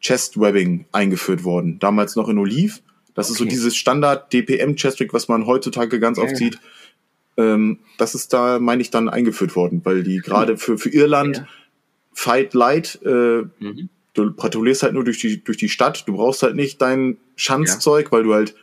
Chest Webbing eingeführt worden. Damals noch in Oliv. Das okay. ist so dieses Standard DPM Chest was man heutzutage ganz oft sieht. Ähm, das ist da, meine ich, dann eingeführt worden, weil die gerade für, für Irland ja. Fight Light, äh, mhm. du patrouillierst halt nur durch die, durch die Stadt, du brauchst halt nicht dein Schanzzeug, ja. weil du halt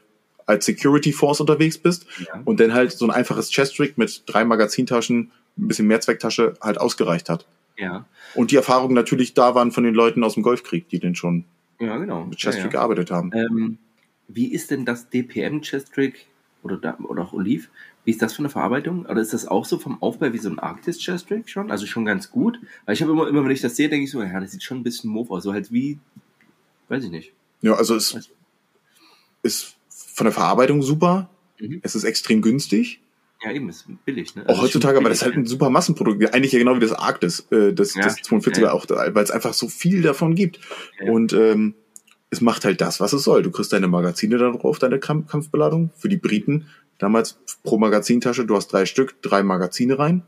als Security Force unterwegs bist Ja. und dann halt so ein einfaches Chest-Rig mit drei Magazintaschen, ein bisschen Mehrzwecktasche halt ausgereicht hat. Ja. Und die Erfahrungen natürlich da waren von den Leuten aus dem Golfkrieg, die denn schon Ja, genau. mit ja, Chest-Rig ja. gearbeitet haben. Ähm, wie ist denn das DPM Chest Rig oder, oder auch Olive? Wie ist das von der Verarbeitung? Oder ist das auch so vom Aufbau wie so ein Arktis Chest Rig schon? Also schon ganz gut? Weil ich habe immer, immer, wenn ich das sehe, denke ich so, ja, das sieht schon ein bisschen moof aus. So halt wie, weiß ich nicht. Ja, also es Was? ist von der Verarbeitung super. Mhm. Es ist extrem günstig. Ja, eben, ist billig. Ne? Auch Also heutzutage, schon aber das ist halt ein super Massenprodukt. Eigentlich ja genau wie das Arktis, äh, das, Ja, das stimmt, 42er ja. auch, weil es einfach so viel davon gibt. Ja. Und ähm, es macht halt das, was es soll. Du kriegst deine Magazine da drauf, deine Kampf Kampfbeladung. Für die Briten damals pro Magazintasche, du hast drei Stück, drei Magazine rein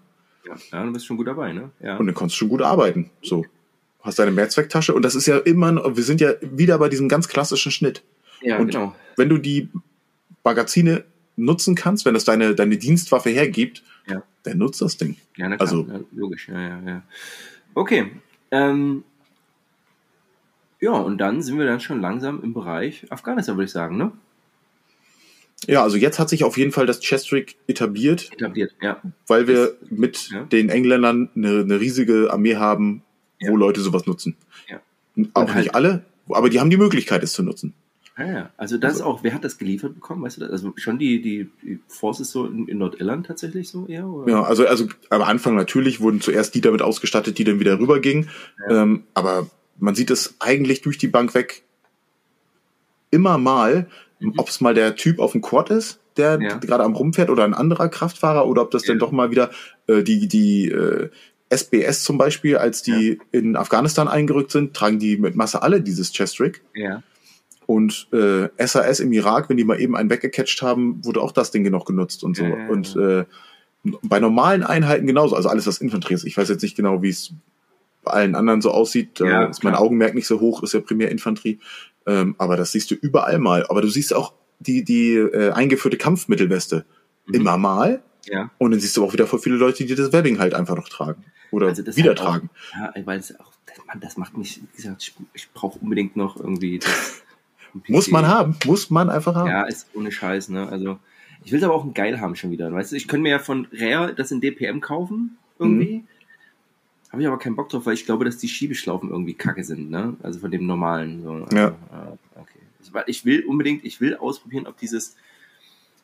Ja, ja, du bist schon gut dabei, ne? Ja. und dann kannst du schon gut arbeiten. So. Hast deine Mehrzwecktasche und das ist ja immer, noch- wir sind ja wieder bei diesem ganz klassischen Schnitt. Ja, und genau. wenn du die Magazine nutzen kannst, wenn das deine, deine Dienstwaffe hergibt, Ja. dann nutzt das Ding. Ja, na klar, also- ja, logisch, ja, ja, ja. Okay. Ähm, ja, und dann sind wir dann schon langsam im Bereich Afghanistan, würde ich sagen, ne? Ja, also jetzt hat sich auf jeden Fall das Chestrig etabliert, Etabliert, ja. weil wir mit Ja. den Engländern eine, eine riesige Armee haben, wo Ja. Leute sowas nutzen. Ja. Auch halt- nicht alle, aber die haben die Möglichkeit, es zu nutzen. Ja, ja. Also das ist auch, wer hat das geliefert bekommen, weißt du das? Also schon die, die, die Forces so in, in Nordirland tatsächlich so eher? Oder? Ja, also, also am Anfang natürlich wurden zuerst die damit ausgestattet, die dann wieder rübergingen. Ähm, aber man sieht es eigentlich durch die Bank weg immer mal, ob es mal der Typ auf dem Quad ist, der Mhm. Ja. gerade am rumfährt oder ein anderer Kraftfahrer oder ob das Ja. dann doch mal wieder äh, die, die äh, SBS zum Beispiel, als die in Afghanistan eingerückt sind, tragen die mit Masse alle dieses Chest-Rig. Ja. Und äh, SAS im Irak, wenn die mal eben einen weggecatcht haben, wurde auch das Ding noch genutzt und so. Ja. Und äh, bei normalen Einheiten genauso, also alles, was Infanterie ist. Ich weiß jetzt nicht genau, wie es bei allen anderen so aussieht. Ja, äh, ist mein klar. Augenmerk nicht so hoch, ist ja primär Infanterie. Ähm, aber das siehst du überall mal. Aber du siehst auch die, die äh, eingeführte Kampfmittelweste Mhm. immer mal. Ja. Und dann siehst du auch wieder voll viele Leute, die das Webbing halt einfach noch tragen. Oder Also wieder halt auch- tragen. Ja, weil es auch, das, Mann, das macht mich, wie gesagt, ich, ich brauche unbedingt noch irgendwie das. Muss man haben. Muss man einfach haben. Ja, ist ohne Scheiß, ne? Also, ich will es aber auch ein geil haben schon wieder. Weißt du, ich könnte mir ja von Rare das in DPM kaufen, irgendwie. Mhm. Habe ich aber keinen Bock drauf, weil ich glaube, dass die Schiebeschlaufen irgendwie kacke sind, ne? Also von dem normalen. So. Also, Ja. äh, okay. Ich, weil ich will unbedingt, ich will ausprobieren, ob dieses,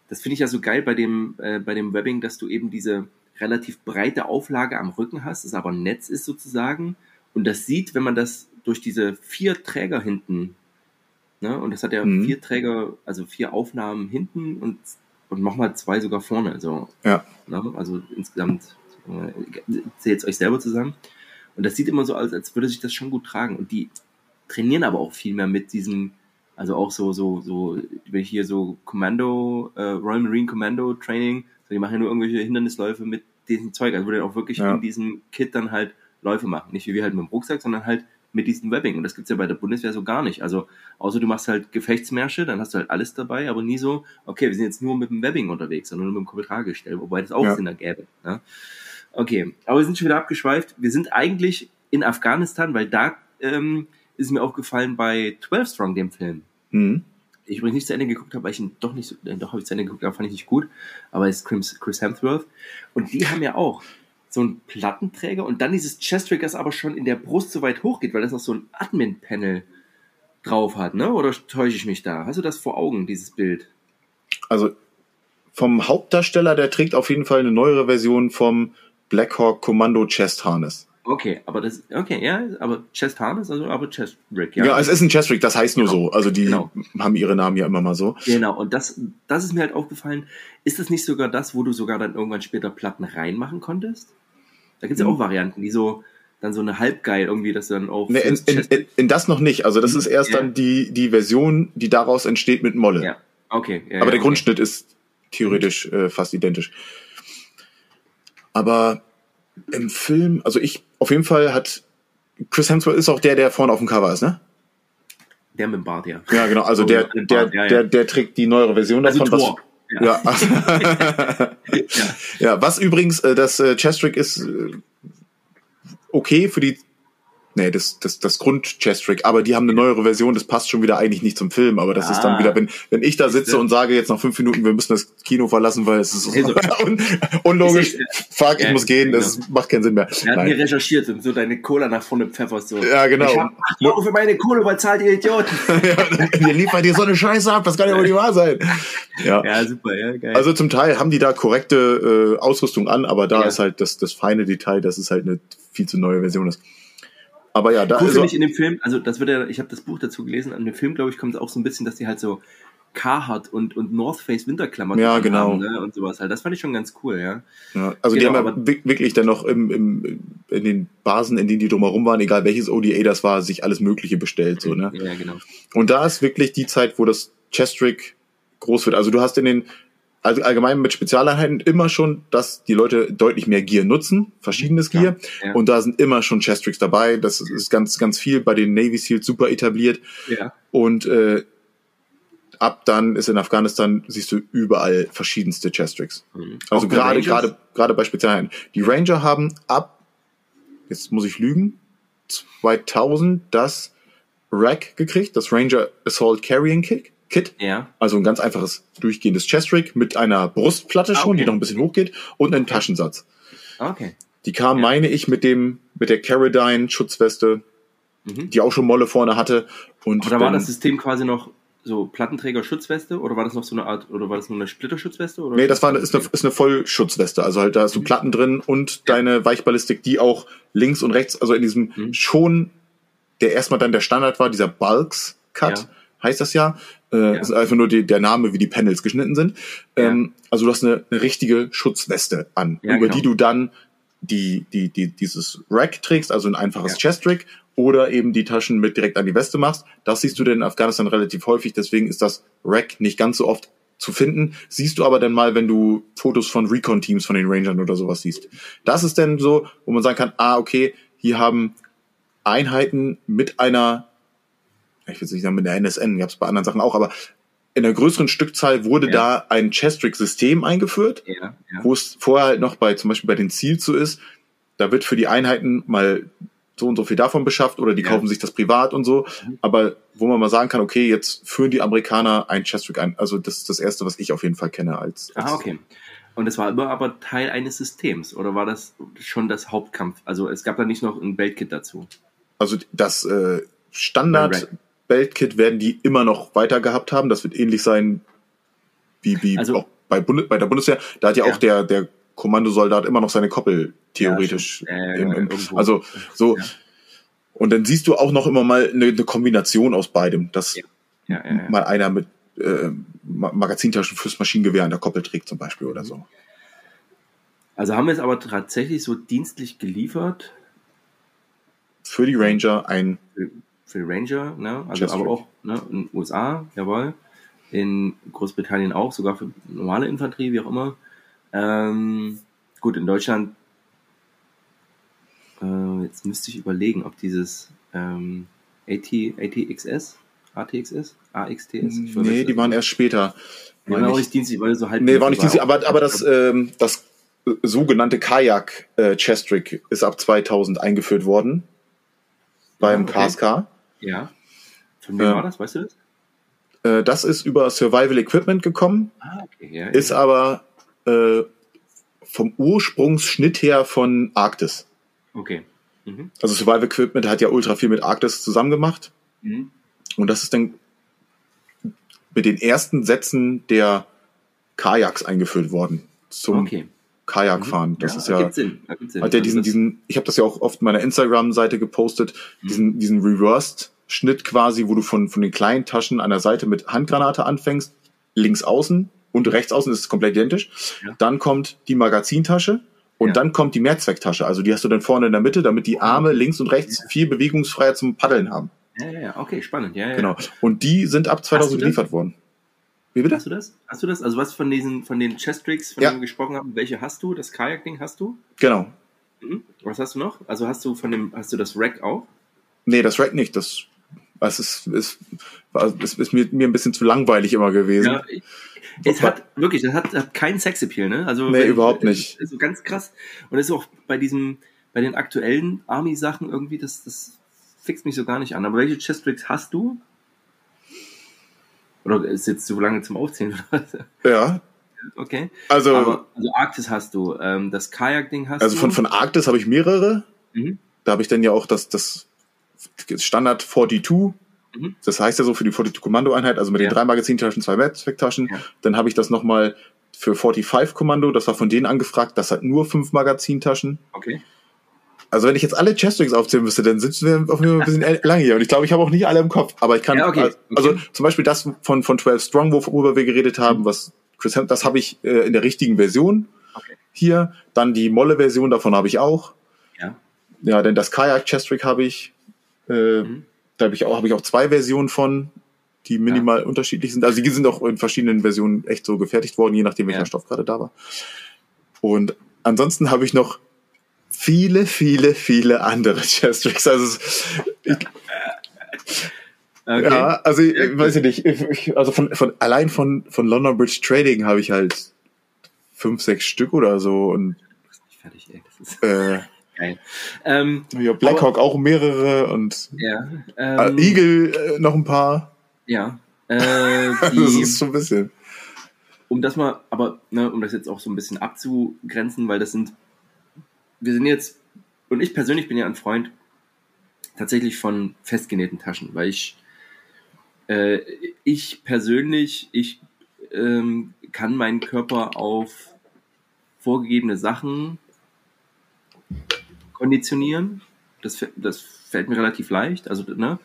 das finde ich ja so geil bei dem, äh, bei dem Webbing, dass du eben diese relativ breite Auflage am Rücken hast, das aber ein Netz ist sozusagen. Und das sieht, wenn man das durch diese vier Träger hinten, ne? Und das hat ja Mhm. vier Träger, also vier Aufnahmen hinten und, und nochmal zwei sogar vorne. Also, Ja. ne? also insgesamt äh, zählt euch selber zusammen. Und das sieht immer so aus, als würde sich das schon gut tragen. Und die trainieren aber auch viel mehr mit diesem, also auch so, so, so, wenn ich hier so Kommando, äh, Royal Marine Commando Training, so, die machen ja nur irgendwelche Hindernisläufe mit diesem Zeug, also die auch wirklich Ja. in diesem Kit dann halt Läufe machen. Nicht wie wir halt mit dem Rucksack, sondern halt mit diesem Webbing. Und das gibt's ja bei der Bundeswehr so gar nicht. Also, außer du machst halt Gefechtsmärsche, dann hast du halt alles dabei, aber nie so, okay, wir sind jetzt nur mit dem Webbing unterwegs, sondern nur mit dem Kommentargestell, wobei das auch Ja. Sinn ergäbe. Ne? Okay, aber wir sind schon wieder abgeschweift. Wir sind eigentlich in Afghanistan, weil da ähm, ist mir aufgefallen bei 12 Strong, dem Film. Mhm. Ich übrigens nicht zu Ende geguckt habe, weil ich ihn doch nicht so, äh, doch habe ich zu Ende geguckt, aber fand ich nicht gut. Aber es ist Chris, Chris Hemsworth. Und die haben ja auch so einen Plattenträger und dann dieses Chest Rig, das aber schon in der Brust so weit hoch geht, weil das noch so ein Admin-Panel drauf hat, ne? Oder täusche ich mich da? Hast du das vor Augen, dieses Bild? Also vom Hauptdarsteller, der trägt auf jeden Fall eine neuere Version vom Blackhawk Kommando Chest Harness. Okay, aber das, okay, ja, aber Chest Harness, also aber Chest Rig, Ja, es ist ein Chest Rig, das heißt nur so. Also die Genau. haben ihre Namen ja immer mal so. Genau, und das, das ist mir halt aufgefallen. Ist das nicht sogar das, wo du sogar dann irgendwann später Platten reinmachen konntest? Da gibt's ja Hm. auch Varianten, die so, dann so eine halbgeil irgendwie, dass du dann auch. Ne, in, in, in, in das noch nicht. Also das ist erst Ja. dann die, die Version, die daraus entsteht mit Molle. ja, okay. Ja, Aber ja, der okay. Grundschnitt ist theoretisch äh, fast identisch. Aber im Film, also ich, auf jeden Fall hat Chris Hemsworth ist auch der, der vorne auf dem Cover ist, ne? Der mit dem Bart, ja. Ja, genau. Also Oh, der, der, ja, ja. der, der trägt die neuere Version Also davon. Thor. Was, ja. ja, was übrigens äh, das äh, Chestrig ist äh, okay für die Nee, das, das, das Grund-Chess-Trick. Aber die haben eine neuere Version, das passt schon wieder eigentlich nicht zum Film. Aber das ah. ist dann ah. wieder, wenn, wenn ich da sitze und sage jetzt nach fünf Minuten, wir müssen das Kino verlassen, weil es ist hey, so. un unlogisch. Ich, Fuck, ich muss gehen, das genau. macht keinen Sinn mehr. Er hat mir recherchiert und so deine Cola nach vorne pfefferst. So. Ja, genau. Ich hab Euro für meine Kohle, weil zahlt ihr Idioten. ja, ihr liefert dir so eine Scheiße ab, das kann ja wohl nicht wahr sein. Ja, ja super, ja, geil. Also zum Teil haben die da korrekte äh, Ausrüstung an, aber da ja. ist halt das, das feine Detail, dass es halt eine viel zu neue Version ist. Aber ja, da cool also, finde ich in dem Film, also das wird ja, ich habe das Buch dazu gelesen, an dem Film, glaube ich, kommt es auch so ein bisschen, dass die halt so Carhartt und, und North Face Winterklamotten ja, genau. haben ne? und sowas halt. Das fand ich schon ganz cool, ja. ja also genau, die haben ja wirklich dann noch im, im, in den Basen, in denen die drumherum waren, egal welches ODA das war, sich alles Mögliche bestellt, so, ne? Ja, genau. Und da ist wirklich die Zeit, wo das Chestrick groß wird. Also du hast in den also allgemein mit Spezialeinheiten immer schon, dass die Leute deutlich mehr Gear nutzen, verschiedenes Gear. Ja, ja. Und da sind immer schon Chestricks dabei. Das ist ganz, ganz viel bei den Navy Seals super etabliert. Ja. Und äh, ab dann ist in Afghanistan, siehst du überall verschiedenste Chestricks. Mhm. Also gerade, gerade, gerade bei Spezialeinheiten. Die Ranger haben ab, jetzt muss ich lügen, 2000 das Rack gekriegt, das Ranger Assault Carrying Kick. Kit. Ja. Also ein ganz einfaches durchgehendes Chest-Rig mit einer Brustplatte schon, okay. die noch ein bisschen hochgeht und einem Taschensatz. Okay. Die kam, ja. meine ich, mit dem, mit der Caradine Schutzweste, mhm. die auch schon Molle vorne hatte. Und oder war das System quasi noch so Plattenträger-Schutzweste oder war das noch so eine Art, oder war das nur eine Splitterschutzweste? Oder nee, das war eine, ist, eine, ist eine Vollschutzweste. Also halt da hast du mhm. Platten drin und ja. deine Weichballistik, die auch links und rechts, also in diesem mhm. schon, der erstmal dann der Standard war, dieser Bulks-Cut, ja. heißt das ja. Äh, ja. Das ist einfach nur die, der Name, wie die Panels geschnitten sind. Ja. Ähm, also du hast eine, eine richtige Schutzweste an, ja, über genau. die du dann die, die, die, dieses Rack trägst, also ein einfaches ja. Chest-Rack, oder eben die Taschen mit direkt an die Weste machst. Das siehst du denn in Afghanistan relativ häufig, deswegen ist das Rack nicht ganz so oft zu finden. Siehst du aber dann mal, wenn du Fotos von Recon-Teams von den Rangern oder sowas siehst. Das ist dann so, wo man sagen kann, ah, okay, hier haben Einheiten mit einer ich will nicht sagen mit der NSN, gab es bei anderen Sachen auch, aber in einer größeren Stückzahl wurde ja. da ein Chestrick-System eingeführt, ja, ja. wo es vorher halt noch bei, zum Beispiel bei den Ziels so ist, da wird für die Einheiten mal so und so viel davon beschafft oder die kaufen sich das privat und so, mhm. aber wo man mal sagen kann, okay, jetzt führen die Amerikaner ein Chestrick ein. Also das ist das Erste, was ich auf jeden Fall kenne als... als ah, okay. Und es war immer aber Teil eines Systems oder war das schon das Hauptkampf? Also es gab da nicht noch ein Beltkit dazu? Also das äh, Standard Beltkit werden die immer noch weiter gehabt haben. Das wird ähnlich sein wie, wie also, auch bei, Bund bei der Bundeswehr. Da hat ja, ja, auch der, der Kommandosoldat immer noch seine Koppel theoretisch. Ja, im, im, also so. Und dann siehst du auch noch immer mal eine, eine Kombination aus beidem, dass mal einer mit äh, Magazintaschen fürs Maschinengewehr an der Koppel trägt zum Beispiel oder so. Also haben wir es aber tatsächlich so dienstlich geliefert. Für die Ranger ein für die Ranger, ne? also aber auch ne? in den USA, jawohl, in Großbritannien auch, sogar für normale Infanterie, wie auch immer. Ähm, gut, in Deutschland, äh, jetzt müsste ich überlegen, ob dieses ähm, AT, ATXS, ATXS, AXTS? Ich nee, die waren erst später. Die waren auch nicht dienstlich, weil so halt. Nee, war nicht dienstlich, aber, aber das, ähm, das sogenannte Kajak äh, ist ab 2000 eingeführt worden beim ah. KSK. Ja. Von wem äh, war das, weißt du das? Äh, das ist über Survival Equipment gekommen, ah, okay, ja, ist ja. aber äh, vom Ursprungsschnitt her von Arktis. Okay. Mhm. Also Survival Equipment hat ja ultra viel mit Arktis zusammen gemacht. Mhm. Und das ist dann mit den ersten Sätzen der Kajaks eingeführt worden zum okay. Kajakfahren. Mhm. Das ja, ist ja, Sinn. Sinn. hat ja diesen, diesen, ich habe das ja auch oft meiner Instagram-Seite gepostet, mhm. diesen, diesen Reversed Schnitt quasi, wo du von, von den kleinen Taschen an der Seite mit Handgranate anfängst, links außen und rechts außen ist es komplett identisch. Ja. Dann kommt die Magazintasche und ja. dann kommt die Mehrzwecktasche. Also die hast du dann vorne in der Mitte, damit die Arme links und rechts ja. viel bewegungsfreier zum Paddeln haben. Ja, ja, ja, okay, spannend. Ja, ja. Genau. Und die sind ab 2000 geliefert worden. Wie bitte? Hast du das? Hast du das? Also was von diesen, von den Chess-Tricks, von ja. denen wir gesprochen haben, welche hast du? Das Kajak-Ding hast du? Genau. Mhm. Was hast du noch? Also hast du von dem, hast du das Rack auch? Nee, das Rack nicht. Das, das ist, ist, ist, ist mir, mir ein bisschen zu langweilig immer gewesen. Ja, es hat wirklich, das hat, hat keinen Sexappeal, ne? Also nee, wenn, überhaupt nicht. Ist so ganz krass. Und das ist auch bei diesem, bei den aktuellen Army-Sachen irgendwie, das, das fixt mich so gar nicht an. Aber welche Chestricks hast du? Oder ist jetzt zu lange zum Aufzählen? ja. Okay. Also, Aber, also Arktis hast du, ähm, das Kajak-Ding hast also du. von, von Arktis habe ich mehrere. Mhm. Da habe ich dann ja auch das, das Standard 42. Mhm. Das heißt ja so für die 42 Kommandoeinheit, also mit Ja. den drei Magazintaschen, zwei Netzwerktaschen. Ja. Dann habe ich das nochmal für 45 Kommando, das war von denen angefragt, das hat nur fünf Magazintaschen. Okay. Also wenn ich jetzt alle Cheststrings aufzählen müsste, dann sitzen wir auf jeden Fall ein bisschen lange hier. Und ich glaube, ich habe auch nicht alle im Kopf. Aber ich kann, Ja, okay. also Okay. zum Beispiel das von, von 12 Strong, worüber wir geredet haben, was Chris Hem- das habe ich äh, in der richtigen Version Okay. hier. Dann die Molle-Version davon habe ich auch. Ja. Ja, denn das Kajak Chestrick habe ich. Äh, Mhm. Da habe ich auch habe ich auch zwei Versionen von, die minimal unterschiedlich sind. Also die sind auch in verschiedenen Versionen echt so gefertigt worden, je nachdem welcher Ja. Stoff gerade da war. Und ansonsten habe ich noch viele, viele, viele andere Chestricks. Also es, ich, Okay. ja, also ich, Ja, ich weiß ich nicht. Ich, also von, von allein von von London Bridge Trading habe ich halt fünf, sechs Stück oder so und Das ist nicht fertig, ey. Das ist äh, geil. Ähm, ja, Blackhawk auch mehrere und ja. äh, Ähm, Eagle äh, noch ein paar. Ja. Äh, das die, ist so ein bisschen. um das mal, aber ne, um das jetzt auch so ein bisschen abzugrenzen, weil das sind, wir sind jetzt, und ich persönlich bin ja ein Freund tatsächlich von festgenähten Taschen, weil ich, äh, ich persönlich, ich ähm, kann meinen Körper auf vorgegebene Sachen konditionieren. Das, das fällt mir relativ leicht, also ne,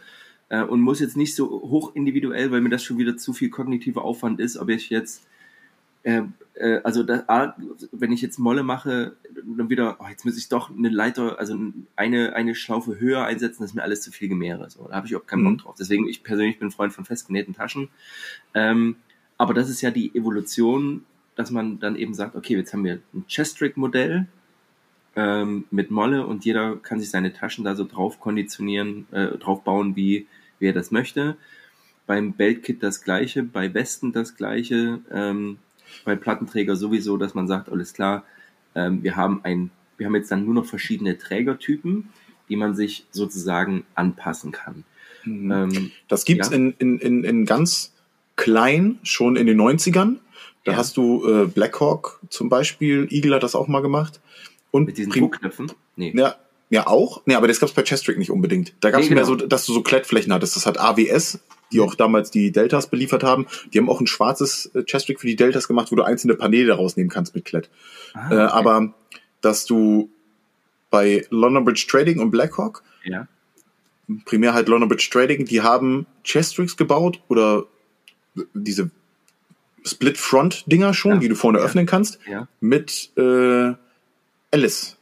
äh, und muss jetzt nicht so hoch individuell, weil mir das schon wieder zu viel kognitiver Aufwand ist, ob ich jetzt äh, äh, also da, A, wenn ich jetzt Molle mache, dann wieder, oh, jetzt muss ich doch eine Leiter, also eine, eine Schlaufe höher einsetzen, das ist mir alles zu viel Gemehre. So, da habe ich auch keinen Mhm. Bock drauf. Deswegen, ich persönlich bin Freund von festgenähten Taschen. Ähm, aber das ist ja die Evolution, dass man dann eben sagt, okay, jetzt haben wir ein Chestrick-Modell ähm, mit Molle und jeder kann sich seine Taschen da so drauf konditionieren, äh, drauf bauen, wie, wie er das möchte. Beim Beltkit das gleiche, bei Westen das gleiche, ähm, bei Plattenträger sowieso, dass man sagt, alles klar, ähm, wir haben ein, wir haben jetzt dann nur noch verschiedene Trägertypen, die man sich sozusagen anpassen kann. Mhm. Ähm, Das gibt's ja. in, in, in, ganz klein, schon in den 90ern. Da Ja. hast du äh, Blackhawk zum Beispiel, Eagle hat das auch mal gemacht. Und mit diesen Druckknöpfen? Nee. ja, ja, auch. Nee, aber das gab's bei Chestrick nicht unbedingt. Da gab's Nee, mehr genau. so, dass du so Klettflächen hattest. Das hat AWS, die auch damals die Deltas beliefert haben. Die haben auch ein schwarzes äh, Chestrick für die Deltas gemacht, wo du einzelne Paneele rausnehmen kannst mit Klett. Ah, Äh, okay. aber dass du bei London Bridge Trading und Blackhawk Ja. primär halt London Bridge Trading, die haben Chestricks gebaut oder diese Split Front Dinger schon, Ja. die du vorne Ja. öffnen kannst, mit äh, Alice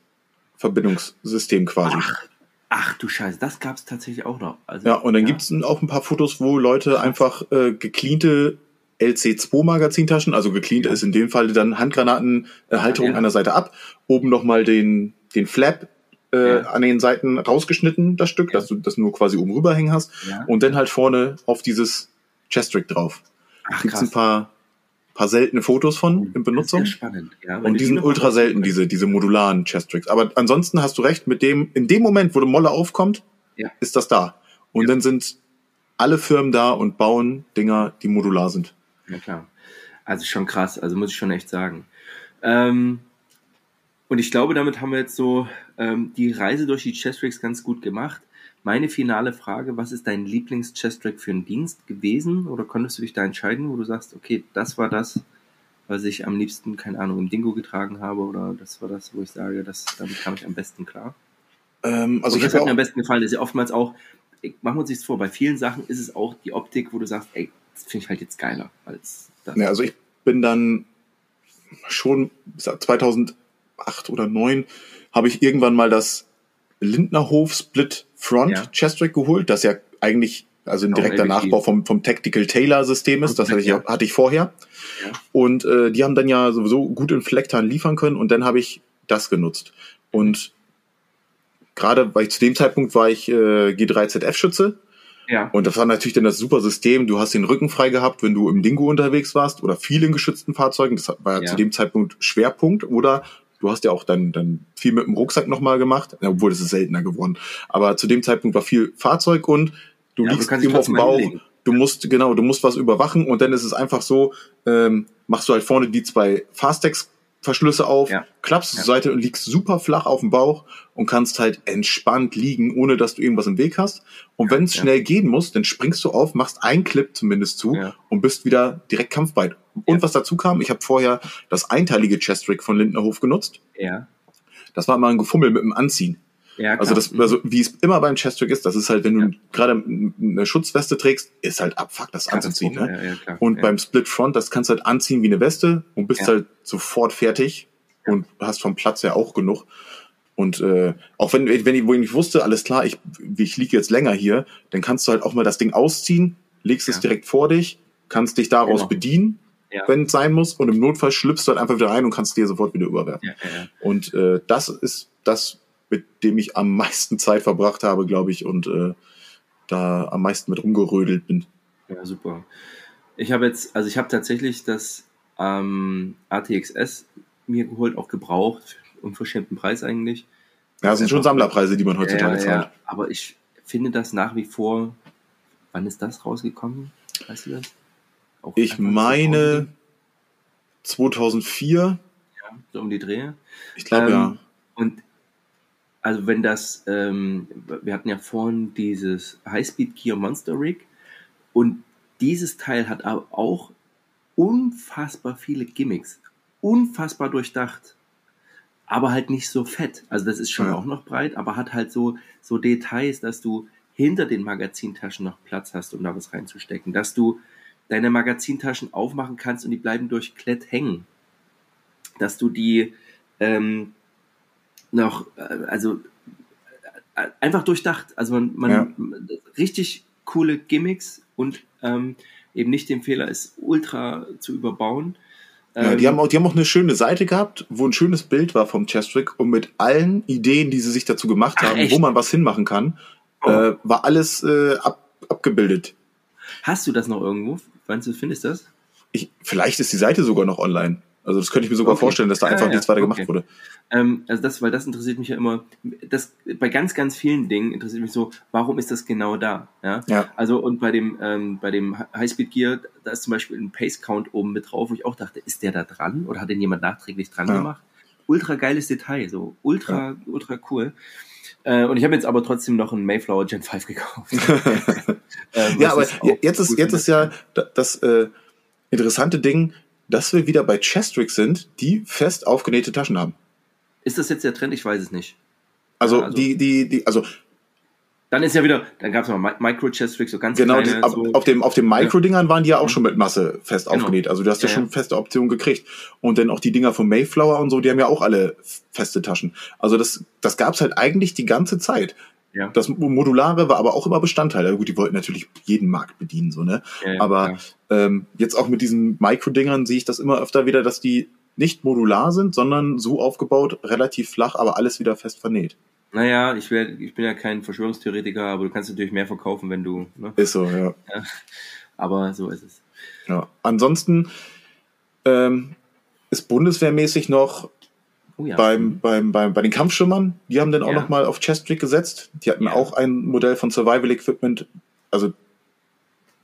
Verbindungssystem quasi. Ach, ach du Scheiße, das gab's tatsächlich auch noch. Also, ja, und dann gibt's auch ein paar Fotos, wo Leute einfach äh, gecleante LC2 Magazintaschen, also gecleant Ja. ist in dem Fall dann Handgranatenhalterung Ja. an der Seite ab, oben nochmal den, den Flap äh, Ja. an den Seiten rausgeschnitten, das Stück, Ja. dass du das nur quasi oben rüberhängen hast Ja. und dann halt vorne auf dieses Chestrick drauf. Ach, Gibt's krass. ein paar, paar seltene Fotos von in Benutzung. Das ist sehr spannend. Ja, Und die sind ultra selten, diese, diese modularen Chestricks. Aber ansonsten hast du recht, mit dem, in dem Moment, wo der Molle aufkommt, Ja. ist das da. Und Ja. dann sind alle Firmen da und bauen Dinger, die modular sind. Ja, klar. Also schon krass, also muss ich schon echt sagen. Ähm, und ich glaube, damit haben wir jetzt so ähm, die Reise durch die Chestricks ganz gut gemacht. Meine finale Frage, was ist dein Lieblings-Chestrick für einen Dienst gewesen? Oder konntest du dich da entscheiden, wo du sagst, okay, das war das, was ich am liebsten, keine Ahnung, im Dingo getragen habe oder das war das, wo ich sage, das, damit kam ich am besten klar? Ähm, also ich das hat habe mir am besten gefallen, das ist ja oftmals auch, ich- machen wir uns nichts vor, bei vielen Sachen ist es auch die Optik, wo du sagst, ey, das finde ich halt jetzt geiler als das. ja, also ich bin dann schon seit 2008 oder 2009 habe ich irgendwann mal das Lindnerhof Split Front Ja. Chestrick geholt, das ja eigentlich also ein Auch direkter. Nachbau vom, vom Tactical Tailor System ist. Das hatte ich, Ja. hatte ich vorher. Ja. Und äh, die haben dann ja sowieso gut in Flecktarn liefern können und dann habe ich das genutzt. Und gerade weil ich zu dem Zeitpunkt war ich äh, G3ZF-Schütze Ja. und das war natürlich dann das super System. Du hast den Rücken frei gehabt, wenn du im Dingo unterwegs warst oder viel in geschützten Fahrzeugen. Das war ja, Ja. zu dem Zeitpunkt Schwerpunkt oder du hast ja auch dann, dann viel mit dem Rucksack nochmal gemacht, obwohl das ist seltener geworden. Aber zu dem Zeitpunkt war viel Fahrzeug und du ja, liegst irgendwo auf dem Bauch. Du musst, genau, du musst was überwachen und dann ist es einfach so, ähm, machst du halt vorne die zwei Fastex Verschlüsse auf, ja. klappst ja. zur Seite und liegst super flach auf dem Bauch und kannst halt entspannt liegen, ohne dass du irgendwas im Weg hast. Und ja, wenn es schnell gehen muss, dann springst du auf, machst einen Clip zumindest zu und bist wieder direkt kampfbereit. Und was dazu kam, ich habe vorher das einteilige Chest-Rig von Lindnerhof genutzt. Ja. Das war immer ein Gefummel mit dem Anziehen. Ja, also das, also wie es immer beim Chest-Rig ist, das ist halt, wenn du ja. gerade eine Schutzweste trägst, ist halt abfuck, das anzuziehen. Ne? Ja, ja, klar. Und beim Split Front, das kannst du halt anziehen wie eine Weste und bist halt sofort fertig und hast vom Platz ja auch genug. Und äh, auch wenn, wenn ich, wo ich nicht wusste, alles klar, ich, ich liege jetzt länger hier, dann kannst du halt auch mal das Ding ausziehen, legst es direkt vor dich, kannst dich daraus genau. bedienen, ja. wenn es sein muss, und im Notfall schlüpfst du halt einfach wieder rein und kannst dir sofort wieder überwerfen. Ja, ja, und äh, das ist das, mit dem ich am meisten Zeit verbracht habe, glaube ich, und äh, da am meisten mit rumgerödelt bin. Ja, super. Ich habe jetzt, also ich habe tatsächlich das ähm, ATXS mir geholt, auch gebraucht, unverschämten Preis eigentlich. Ja, das sind schon Sammlerpreise, die man heutzutage ja, zahlt. Ja, aber ich finde das nach wie vor. Wann ist das rausgekommen? Weißt du das? Auch ich meine 2004. Ja, so um die Dreh. Ich glaube ähm, ja. Und also wenn das, ähm, wir hatten ja vorhin dieses Highspeed Gear Monster Rig und dieses Teil hat aber auch unfassbar viele Gimmicks, unfassbar durchdacht, aber halt nicht so fett. Also das ist schon ja. auch noch breit, aber hat halt so, so Details, dass du hinter den Magazintaschen noch Platz hast, um da was reinzustecken, dass du deine Magazintaschen aufmachen kannst und die bleiben durch Klett hängen, dass du die ähm, noch, äh, also äh, einfach durchdacht. Also man, man ja. richtig coole Gimmicks und ähm, eben nicht den Fehler ist, ultra zu überbauen. Ja, die, ähm, haben auch, die haben auch eine schöne Seite gehabt, wo ein schönes Bild war vom Chestrick und mit allen Ideen, die sie sich dazu gemacht haben, Ach, wo man was hinmachen kann, oh. äh, war alles äh, ab, abgebildet. Hast du das noch irgendwo? Wann du findest das? Ich, vielleicht ist die Seite sogar noch online. Also das könnte ich mir sogar okay. vorstellen, dass da einfach ja, nichts weiter okay. gemacht wurde. Ähm, also das, weil das interessiert mich ja immer. Das bei ganz, ganz vielen Dingen interessiert mich so, warum ist das genau da? Ja. ja. Also und bei dem ähm, bei dem Highspeed Gear, da ist zum Beispiel ein Pace Count oben mit drauf, wo ich auch dachte, ist der da dran oder hat den jemand nachträglich dran ja. gemacht? Ultra geiles Detail, so ultra ultra cool. Äh, und ich habe jetzt aber trotzdem noch einen Mayflower Gen 5 gekauft. ähm, ja, aber jetzt ist jetzt ist ja das äh, interessante Ding dass wir wieder bei Chestricks sind, die fest aufgenähte Taschen haben. Ist das jetzt der Trend? Ich weiß es nicht. Also, also die, die, die, also dann ist ja wieder, dann gab es noch Micro Chestricks, so ganz genau, kleine. Genau, so. auf dem, auf dem Micro-Dingern waren die ja auch schon mit Masse fest genau. aufgenäht. Also du hast ja, ja schon feste Optionen gekriegt. Und dann auch die Dinger von Mayflower und so, die haben ja auch alle feste Taschen. Also das, das gab's halt eigentlich die ganze Zeit. Ja. Das Modulare war aber auch immer Bestandteil. Ja, gut, die wollten natürlich jeden Markt bedienen, so, ne? Ja, ja, aber ähm, jetzt auch mit diesen Micro-Dingern sehe ich das immer öfter wieder, dass die nicht modular sind, sondern so aufgebaut, relativ flach, aber alles wieder fest vernäht. Naja, ich, wär, ich bin ja kein Verschwörungstheoretiker, aber du kannst natürlich mehr verkaufen, wenn du. Ne? Ist so, ja. ja. Aber so ist es. Ja. Ansonsten ähm, ist bundeswehrmäßig noch Oh ja. beim, beim, beim, bei den Kampfschimmern, die haben dann auch ja. nochmal auf Chesttrick gesetzt. Die hatten ja. auch ein Modell von Survival Equipment. Also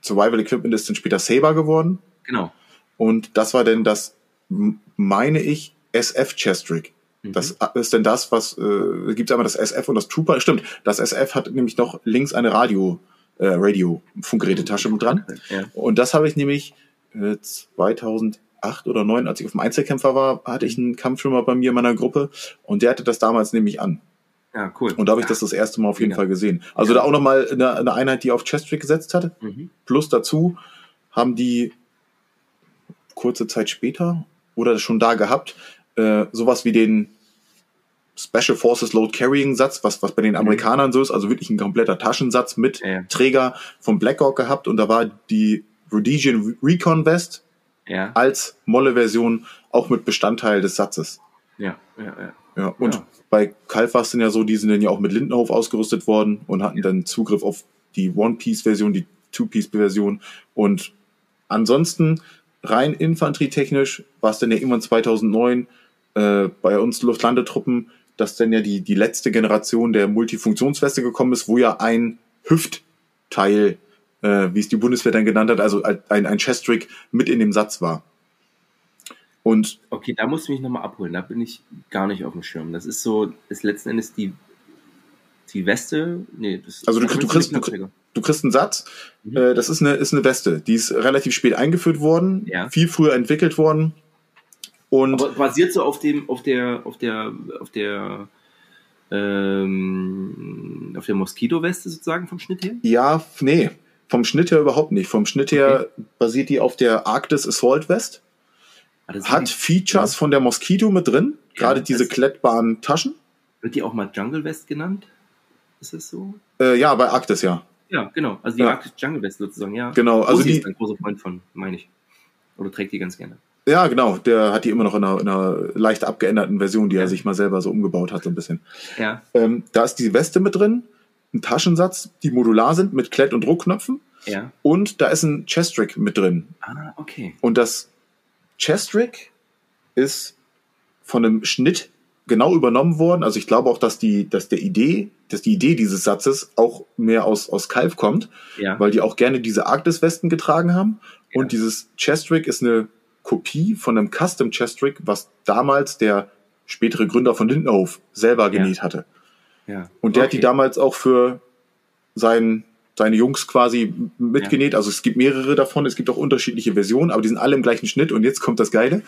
Survival Equipment ist dann später Saber geworden. Genau. Und das war denn das, meine ich, SF Chestrick. Mhm. Das ist denn das, was, äh, gibt es einmal das SF und das Trooper. Stimmt, das SF hat nämlich noch links eine Radio, äh, Radio-Funkgerätetasche mit dran. Ja. Und das habe ich nämlich äh, 2000 acht oder neun, als ich auf dem Einzelkämpfer war, hatte ich einen Kampfschwimmer bei mir in meiner Gruppe und der hatte das damals nämlich an. Ja, cool. Und da habe ich das das erste Mal auf jeden ja. Fall gesehen. Also ja. da auch nochmal eine, eine Einheit, die auf Chest-Trick gesetzt hat. Mhm. Plus dazu haben die kurze Zeit später oder schon da gehabt, äh, sowas wie den Special Forces Load Carrying Satz, was, was bei den mhm. Amerikanern mhm. so ist, also wirklich ein kompletter Taschensatz mit. Träger vom Blackhawk gehabt und da war die Rhodesian Recon Vest ja. als Molle-Version auch mit Bestandteil des Satzes. Ja, ja, ja. Ja, und ja. bei Kalf war es dann ja so, die sind dann ja auch mit Lindenhof ausgerüstet worden und hatten dann Zugriff auf die One-Piece-Version, die Two-Piece-Version. Und ansonsten rein infanterietechnisch war es dann ja irgendwann 2009 äh, bei uns Luftlandetruppen, dass dann ja die, die letzte Generation der Multifunktionsweste gekommen ist, wo ja ein Hüftteil, äh, wie es die Bundeswehr dann genannt hat, also ein, ein Chest-Rig mit in dem Satz war. Und okay, da musst du mich nochmal abholen. Da bin ich gar nicht auf dem Schirm. Das ist so, ist letzten Endes die, die Weste. Nee, das also du, du, kriegst, du, du, kriegst einen Satz. Mhm. Äh, das ist eine, ist eine Weste. Die ist relativ spät eingeführt worden, ja. viel früher entwickelt worden. Und Aber basiert so auf dem, auf der, auf der, auf der, ähm, auf der Moskito-Weste sozusagen vom Schnitt her? Ja, nee, vom Schnitt her überhaupt nicht. Vom Schnitt her okay. basiert die auf der Arktis Assault West. Also hat Features ja. von der Mosquito mit drin, gerade ja, diese klettbaren Taschen. Wird die auch mal Jungle West genannt? Ist es so? Äh, ja, bei Arktis, ja. Ja, genau. Also die ja. Arktis Jungle West sozusagen, ja. Genau, also Rosi die ist ein großer Freund von, meine ich. Oder trägt die ganz gerne. Ja, genau. Der hat die immer noch in einer, in einer leicht abgeänderten Version, die ja. er sich mal selber so umgebaut hat, so ein bisschen. Ja. Ähm, da ist die Weste mit drin, ein Taschensatz, die modular sind mit Klett- und Druckknöpfen. Ja. Und da ist ein Chest-Rig mit drin. Ah, okay. Und das Chest-Rig ist von einem Schnitt genau übernommen worden. Also ich glaube auch, dass die, dass der Idee, dass die Idee dieses Satzes auch mehr aus, aus Kalf kommt, ja. weil die auch gerne diese Arktis-Westen getragen haben. Ja. Und dieses Chest-Rig ist eine Kopie von einem Custom Chest-Rig, was damals der spätere Gründer von Lindenhof selber genäht ja. hatte. Ja. Und der okay. hat die damals auch für seinen seine Jungs quasi mitgenäht. Ja. Also es gibt mehrere davon, es gibt auch unterschiedliche Versionen, aber die sind alle im gleichen Schnitt. Und jetzt kommt das Geile.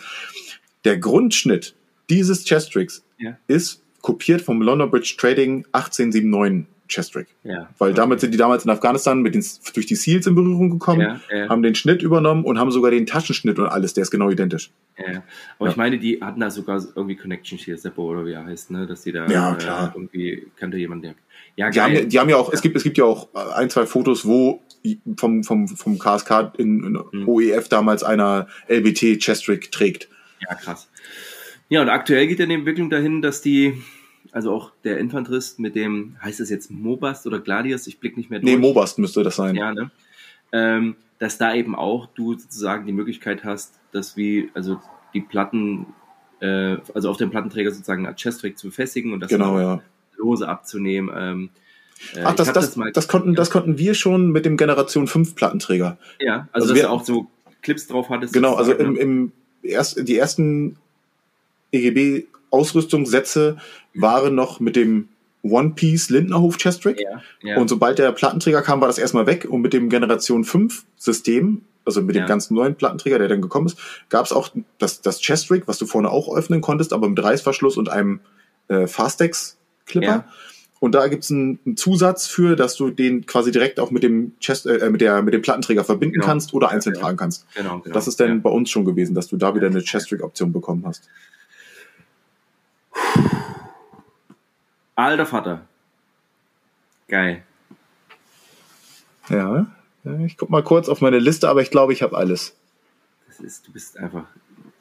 Der Grundschnitt dieses Chestricks ja. ist kopiert vom London Bridge Trading 1879 Chestrick. Ja. Weil okay. damit sind die damals in Afghanistan mit den, durch die Seals in Berührung gekommen, ja, ja. haben den Schnitt übernommen und haben sogar den Taschenschnitt und alles, der ist genau identisch. Ja, aber ich meine, die hatten da sogar irgendwie Connections hier, Seppo oder wie er heißt, ne, dass die da ja, klar. Äh, irgendwie kannte jemand, der ja, die haben, die haben ja auch, es gibt, es gibt ja auch ein, zwei Fotos, wo vom, vom, vom KSK in, in mhm. OEF damals einer LBT Chestrick trägt. Ja, krass. Ja, und aktuell geht ja die Entwicklung dahin, dass die, also auch der Infanterist mit dem, heißt das jetzt Mobast oder Gladius, ich blick nicht mehr durch. Nee, Mobast müsste das sein. Ja, ne? Ähm, dass da eben auch du sozusagen die Möglichkeit hast, dass wie, also die Platten, äh, also auf dem Plattenträger sozusagen eine Chestrick zu befestigen und das genau, ja. lose abzunehmen. Ähm, äh, Ach, das, das, das, das, konnten, das konnten wir schon mit dem Generation 5 Plattenträger. Ja, also, also dass wir, du auch so Clips drauf hattest. Genau, also im, im erst, die ersten EGB-Ausrüstungssätze waren noch mit dem One Piece Lindnerhof Chestrick. Ja, ja. Und sobald der Plattenträger kam, war das erstmal weg. Und mit dem Generation 5 System, also mit dem ja. ganz neuen Plattenträger, der dann gekommen ist, gab es auch das, das Chestrick, was du vorne auch öffnen konntest, aber mit Reißverschluss und einem äh, Fastex-Clipper. Und da gibt's einen, einen Zusatz für, dass du den quasi direkt auch mit dem Chest, äh, mit der mit dem Plattenträger verbinden genau. kannst oder einzeln tragen kannst. Genau, genau. Das ist dann bei uns schon gewesen, dass du da wieder eine Chestrick-Option bekommen hast. Alter Vater. Geil. Ja, ich guck mal kurz auf meine Liste, aber ich glaube, ich habe alles. Das ist, du bist einfach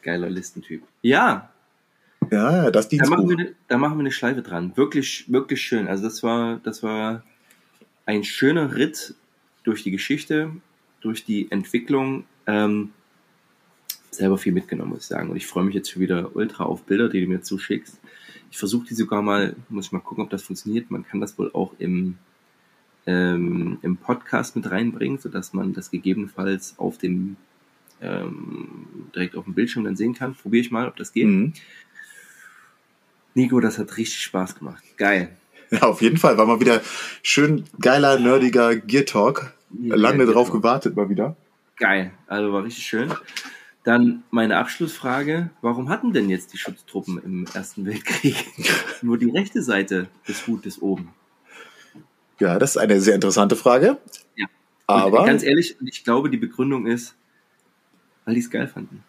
geiler Listentyp. Ja. Ja, das dient da machen, wir, da machen wir eine Schleife dran. Wirklich, wirklich schön. Also das war, das war ein schöner Ritt durch die Geschichte, durch die Entwicklung. Ähm, selber viel mitgenommen, muss ich sagen. Und ich freue mich jetzt schon wieder ultra auf Bilder, die du mir zuschickst. Ich versuche die sogar mal, muss ich mal gucken, ob das funktioniert. Man kann das wohl auch im, ähm, im Podcast mit reinbringen, sodass man das gegebenenfalls auf dem ähm, direkt auf dem Bildschirm dann sehen kann. Probiere ich mal, ob das geht. Mhm. Nico, das hat richtig Spaß gemacht. Geil. Ja, auf jeden Fall. War mal wieder schön geiler, nerdiger Gear Talk. Ja, Lange drauf gewartet mal wieder. Geil. Also war richtig schön. Dann meine Abschlussfrage, warum hatten denn jetzt die Schutztruppen im Ersten Weltkrieg nur die rechte Seite des Hutes oben? Ja, das ist eine sehr interessante Frage. Ja. Aber ganz ehrlich, ich glaube, die Begründung ist, weil die es geil fanden.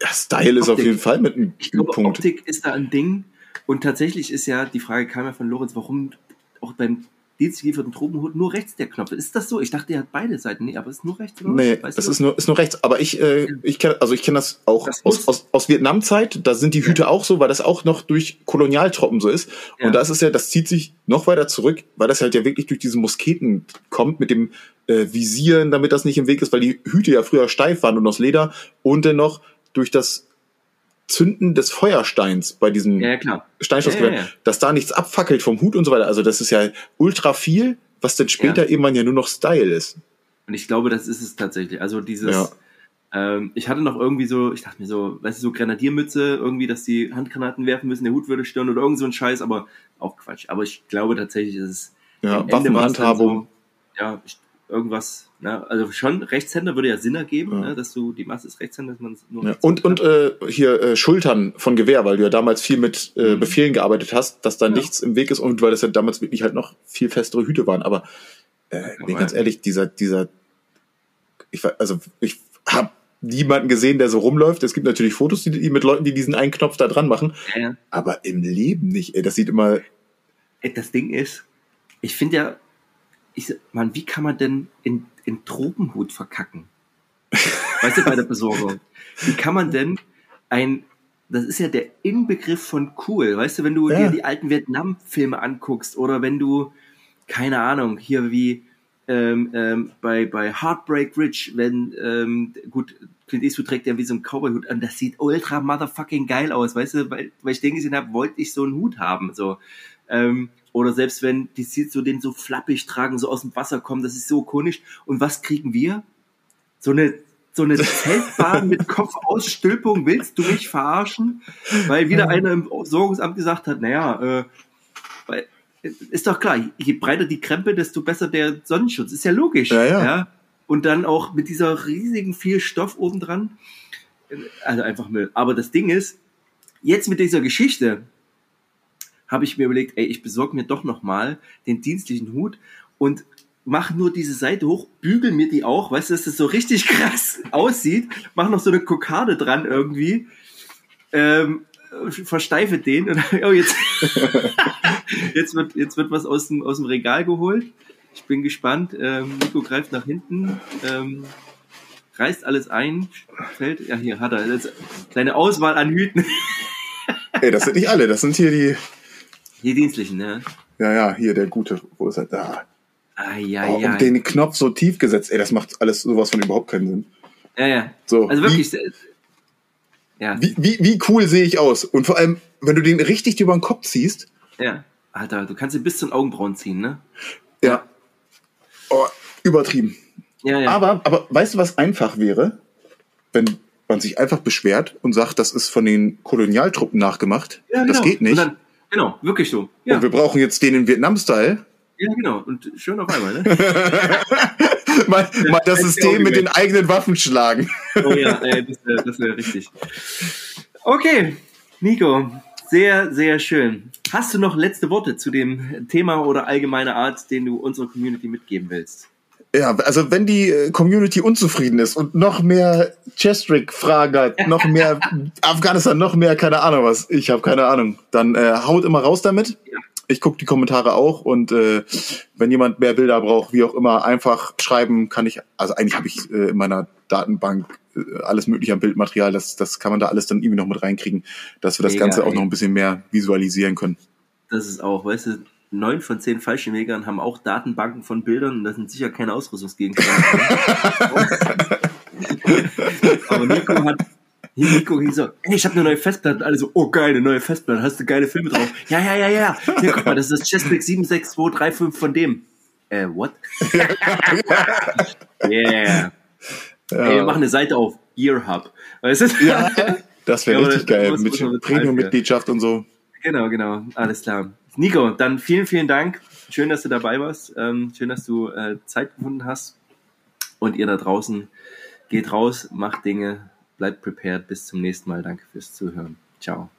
Ja, Style ist auf jeden Fall mit einem ich glaube, Punkt. Optik ist da ein Ding. Und tatsächlich ist ja, die Frage kam ja von Lorenz, warum auch beim dienstgelieferten Tropenhut nur rechts der Knopf. Ist das so? Ich dachte, er hat beide Seiten. Nee, aber es ist nur rechts, oder? Nee, weißt das ist nur, ist nur rechts. Aber ich, äh, ich kenne, also ich kenne das auch das aus, aus, aus Vietnamzeit. Da sind die Hüte ja. auch so, weil das auch noch durch Kolonialtroppen so ist. Ja. Und da ist es ja, das zieht sich noch weiter zurück, weil das halt ja wirklich durch diese Musketen kommt mit dem äh, Visieren, damit das nicht im Weg ist, weil die Hüte ja früher steif waren und aus Leder und dennoch durch das Zünden des Feuersteins bei diesem Ja, ja, klar. Steinschlossgewehr, Ja, dass da nichts abfackelt vom Hut und so weiter. Also das ist ja ultra viel, was dann später irgendwann ja nur noch Style ist. Und ich glaube, das ist es tatsächlich. Also dieses, ähm, ich hatte noch irgendwie so, ich dachte mir so, weißt du, so Grenadiermütze, irgendwie, dass die Handgranaten werfen müssen, der Hut würde stören oder irgend so ein Scheiß, aber auch Quatsch. Aber ich glaube tatsächlich, ist es Ja, Waffenhandhabung. So, ja, ich- irgendwas, ne? also schon Rechtshänder würde ja Sinn ergeben, Ja. ne? dass du die Masse ist Rechtshänder, dass man nur Ja. Und, und äh, hier äh, Schultern von Gewehr, weil du ja damals viel mit äh, Mhm. Befehlen gearbeitet hast, dass da Ja. nichts im Weg ist und weil das ja damals wirklich halt noch viel festere Hüte waren. Aber äh, nee, Aber- ganz ehrlich, dieser, dieser, ich war, also ich habe niemanden gesehen, der so rumläuft. Es gibt natürlich Fotos die, die mit Leuten, die diesen einen Knopf da dran machen, Ja, aber im Leben nicht. Ey, das sieht immer. Das Ding ist, ich finde ja, ich, sag, Mann, wie kann man denn in, in Tropenhut verkacken? Weißt du, bei der Besorgung. Wie kann man denn ein, das ist ja der Inbegriff von cool, weißt du, wenn du Ja. dir die alten Vietnam-Filme anguckst oder wenn du, keine Ahnung, hier wie ähm, ähm, bei, bei Heartbreak Ridge, wenn, ähm, gut, Clint Eastwood trägt ja wie so ein Cowboy-Hut an, das sieht ultra motherfucking geil aus, weißt du, weil, weil ich den gesehen habe, wollte ich so einen Hut haben, so. Ähm, oder selbst wenn die Seeds so den so flappig tragen, so aus dem Wasser kommen, das ist so ikonisch. Und was kriegen wir? So eine, so eine Zeltbahn mit Kopfausstülpung, willst du mich verarschen? Weil wieder einer im Sorgungsamt gesagt hat, naja, äh, weil, ist doch klar, je breiter die Krempe, desto besser der Sonnenschutz. Ist ja logisch. Ja, ja. Und dann auch mit dieser riesigen viel Stoff obendran. Also einfach Müll. Aber das Ding ist, jetzt mit dieser Geschichte habe ich mir überlegt, ey, ich besorge mir doch noch mal den dienstlichen Hut und mach nur diese Seite hoch, bügel mir die auch, weißt du, dass das so richtig krass aussieht, mach noch so eine Kokarde dran irgendwie, ähm, versteife den und oh, jetzt, jetzt, wird, jetzt wird was aus dem, aus dem Regal geholt. Ich bin gespannt. Ähm, Nico greift nach hinten, ähm, reißt alles ein, fällt, ja, hier hat er, kleine Auswahl an Hüten. Ey, das sind nicht alle, das sind hier die. Die dienstlichen, ne? Ja, ja, hier der gute. Wo ist er? Da. Ah, ja, Oh, ja. und den Knopf so tief gesetzt. Ey, das macht alles sowas von überhaupt keinen Sinn. ja, ja. So, Also wirklich, äh, ja, Wie, wie, wie cool sehe ich aus? Und vor allem, wenn du den richtig über den Kopf ziehst, ja. Alter, du kannst ihn bis zu den Augenbrauen ziehen, ne? ja. Oh, übertrieben. Ja, ja. Aber, aber weißt du, was einfach wäre? Wenn man sich einfach beschwert und sagt, das ist von den Kolonialtruppen nachgemacht. ja, Das genau. geht nicht. Und dann, genau, wirklich so. Ja, Und wir brauchen jetzt den in Vietnam-Style. ja, genau. Und schön auf einmal, ne? mal, mal das System mit den eigenen Waffen schlagen. Oh ja, ey, das wäre das wär richtig. Okay, Nico, sehr, sehr schön. Hast du noch letzte Worte zu dem Thema oder allgemeine Art, den du unserer Community mitgeben willst? Ja, also wenn die äh, Community unzufrieden ist und noch mehr Chestrick-Fragen hat, noch mehr Afghanistan, noch mehr, keine Ahnung was, ich habe keine Ahnung, dann äh, haut immer raus damit. Ich gucke die Kommentare auch und äh, wenn jemand mehr Bilder braucht, wie auch immer, einfach schreiben kann ich, also eigentlich habe ich äh, in meiner Datenbank äh, alles mögliche an Bildmaterial, das, das kann man da alles dann irgendwie noch mit reinkriegen, dass wir das Mega, Ganze auch ey. noch ein bisschen mehr visualisieren können. Das ist auch, weißt du, neun von zehn Fallschirmjägern haben auch Datenbanken von Bildern und das sind sicher keine Ausrüstungsgegenstände. Aber Nico hat, Nico ging so, ey, ich habe eine neue Festplatte. Und alle so, oh geil, eine neue Festplatte, hast du geile Filme drauf? Ja, ja, ja, ja. Hier, guck mal, das ist das Chessback 76235 von dem. Äh, what? yeah. Ey, wir machen eine Seite auf, Year Hub. Weißt du? Ja, das wäre Ja, richtig geil, mit Premium-Mitgliedschaft und so. Genau, genau. Alles klar. Nico, dann vielen, vielen Dank. Schön, dass du dabei warst. Ähm, schön, dass du äh, Zeit gefunden hast. Und ihr da draußen geht raus, macht Dinge, bleibt prepared. Bis zum nächsten Mal. Danke fürs Zuhören. Ciao.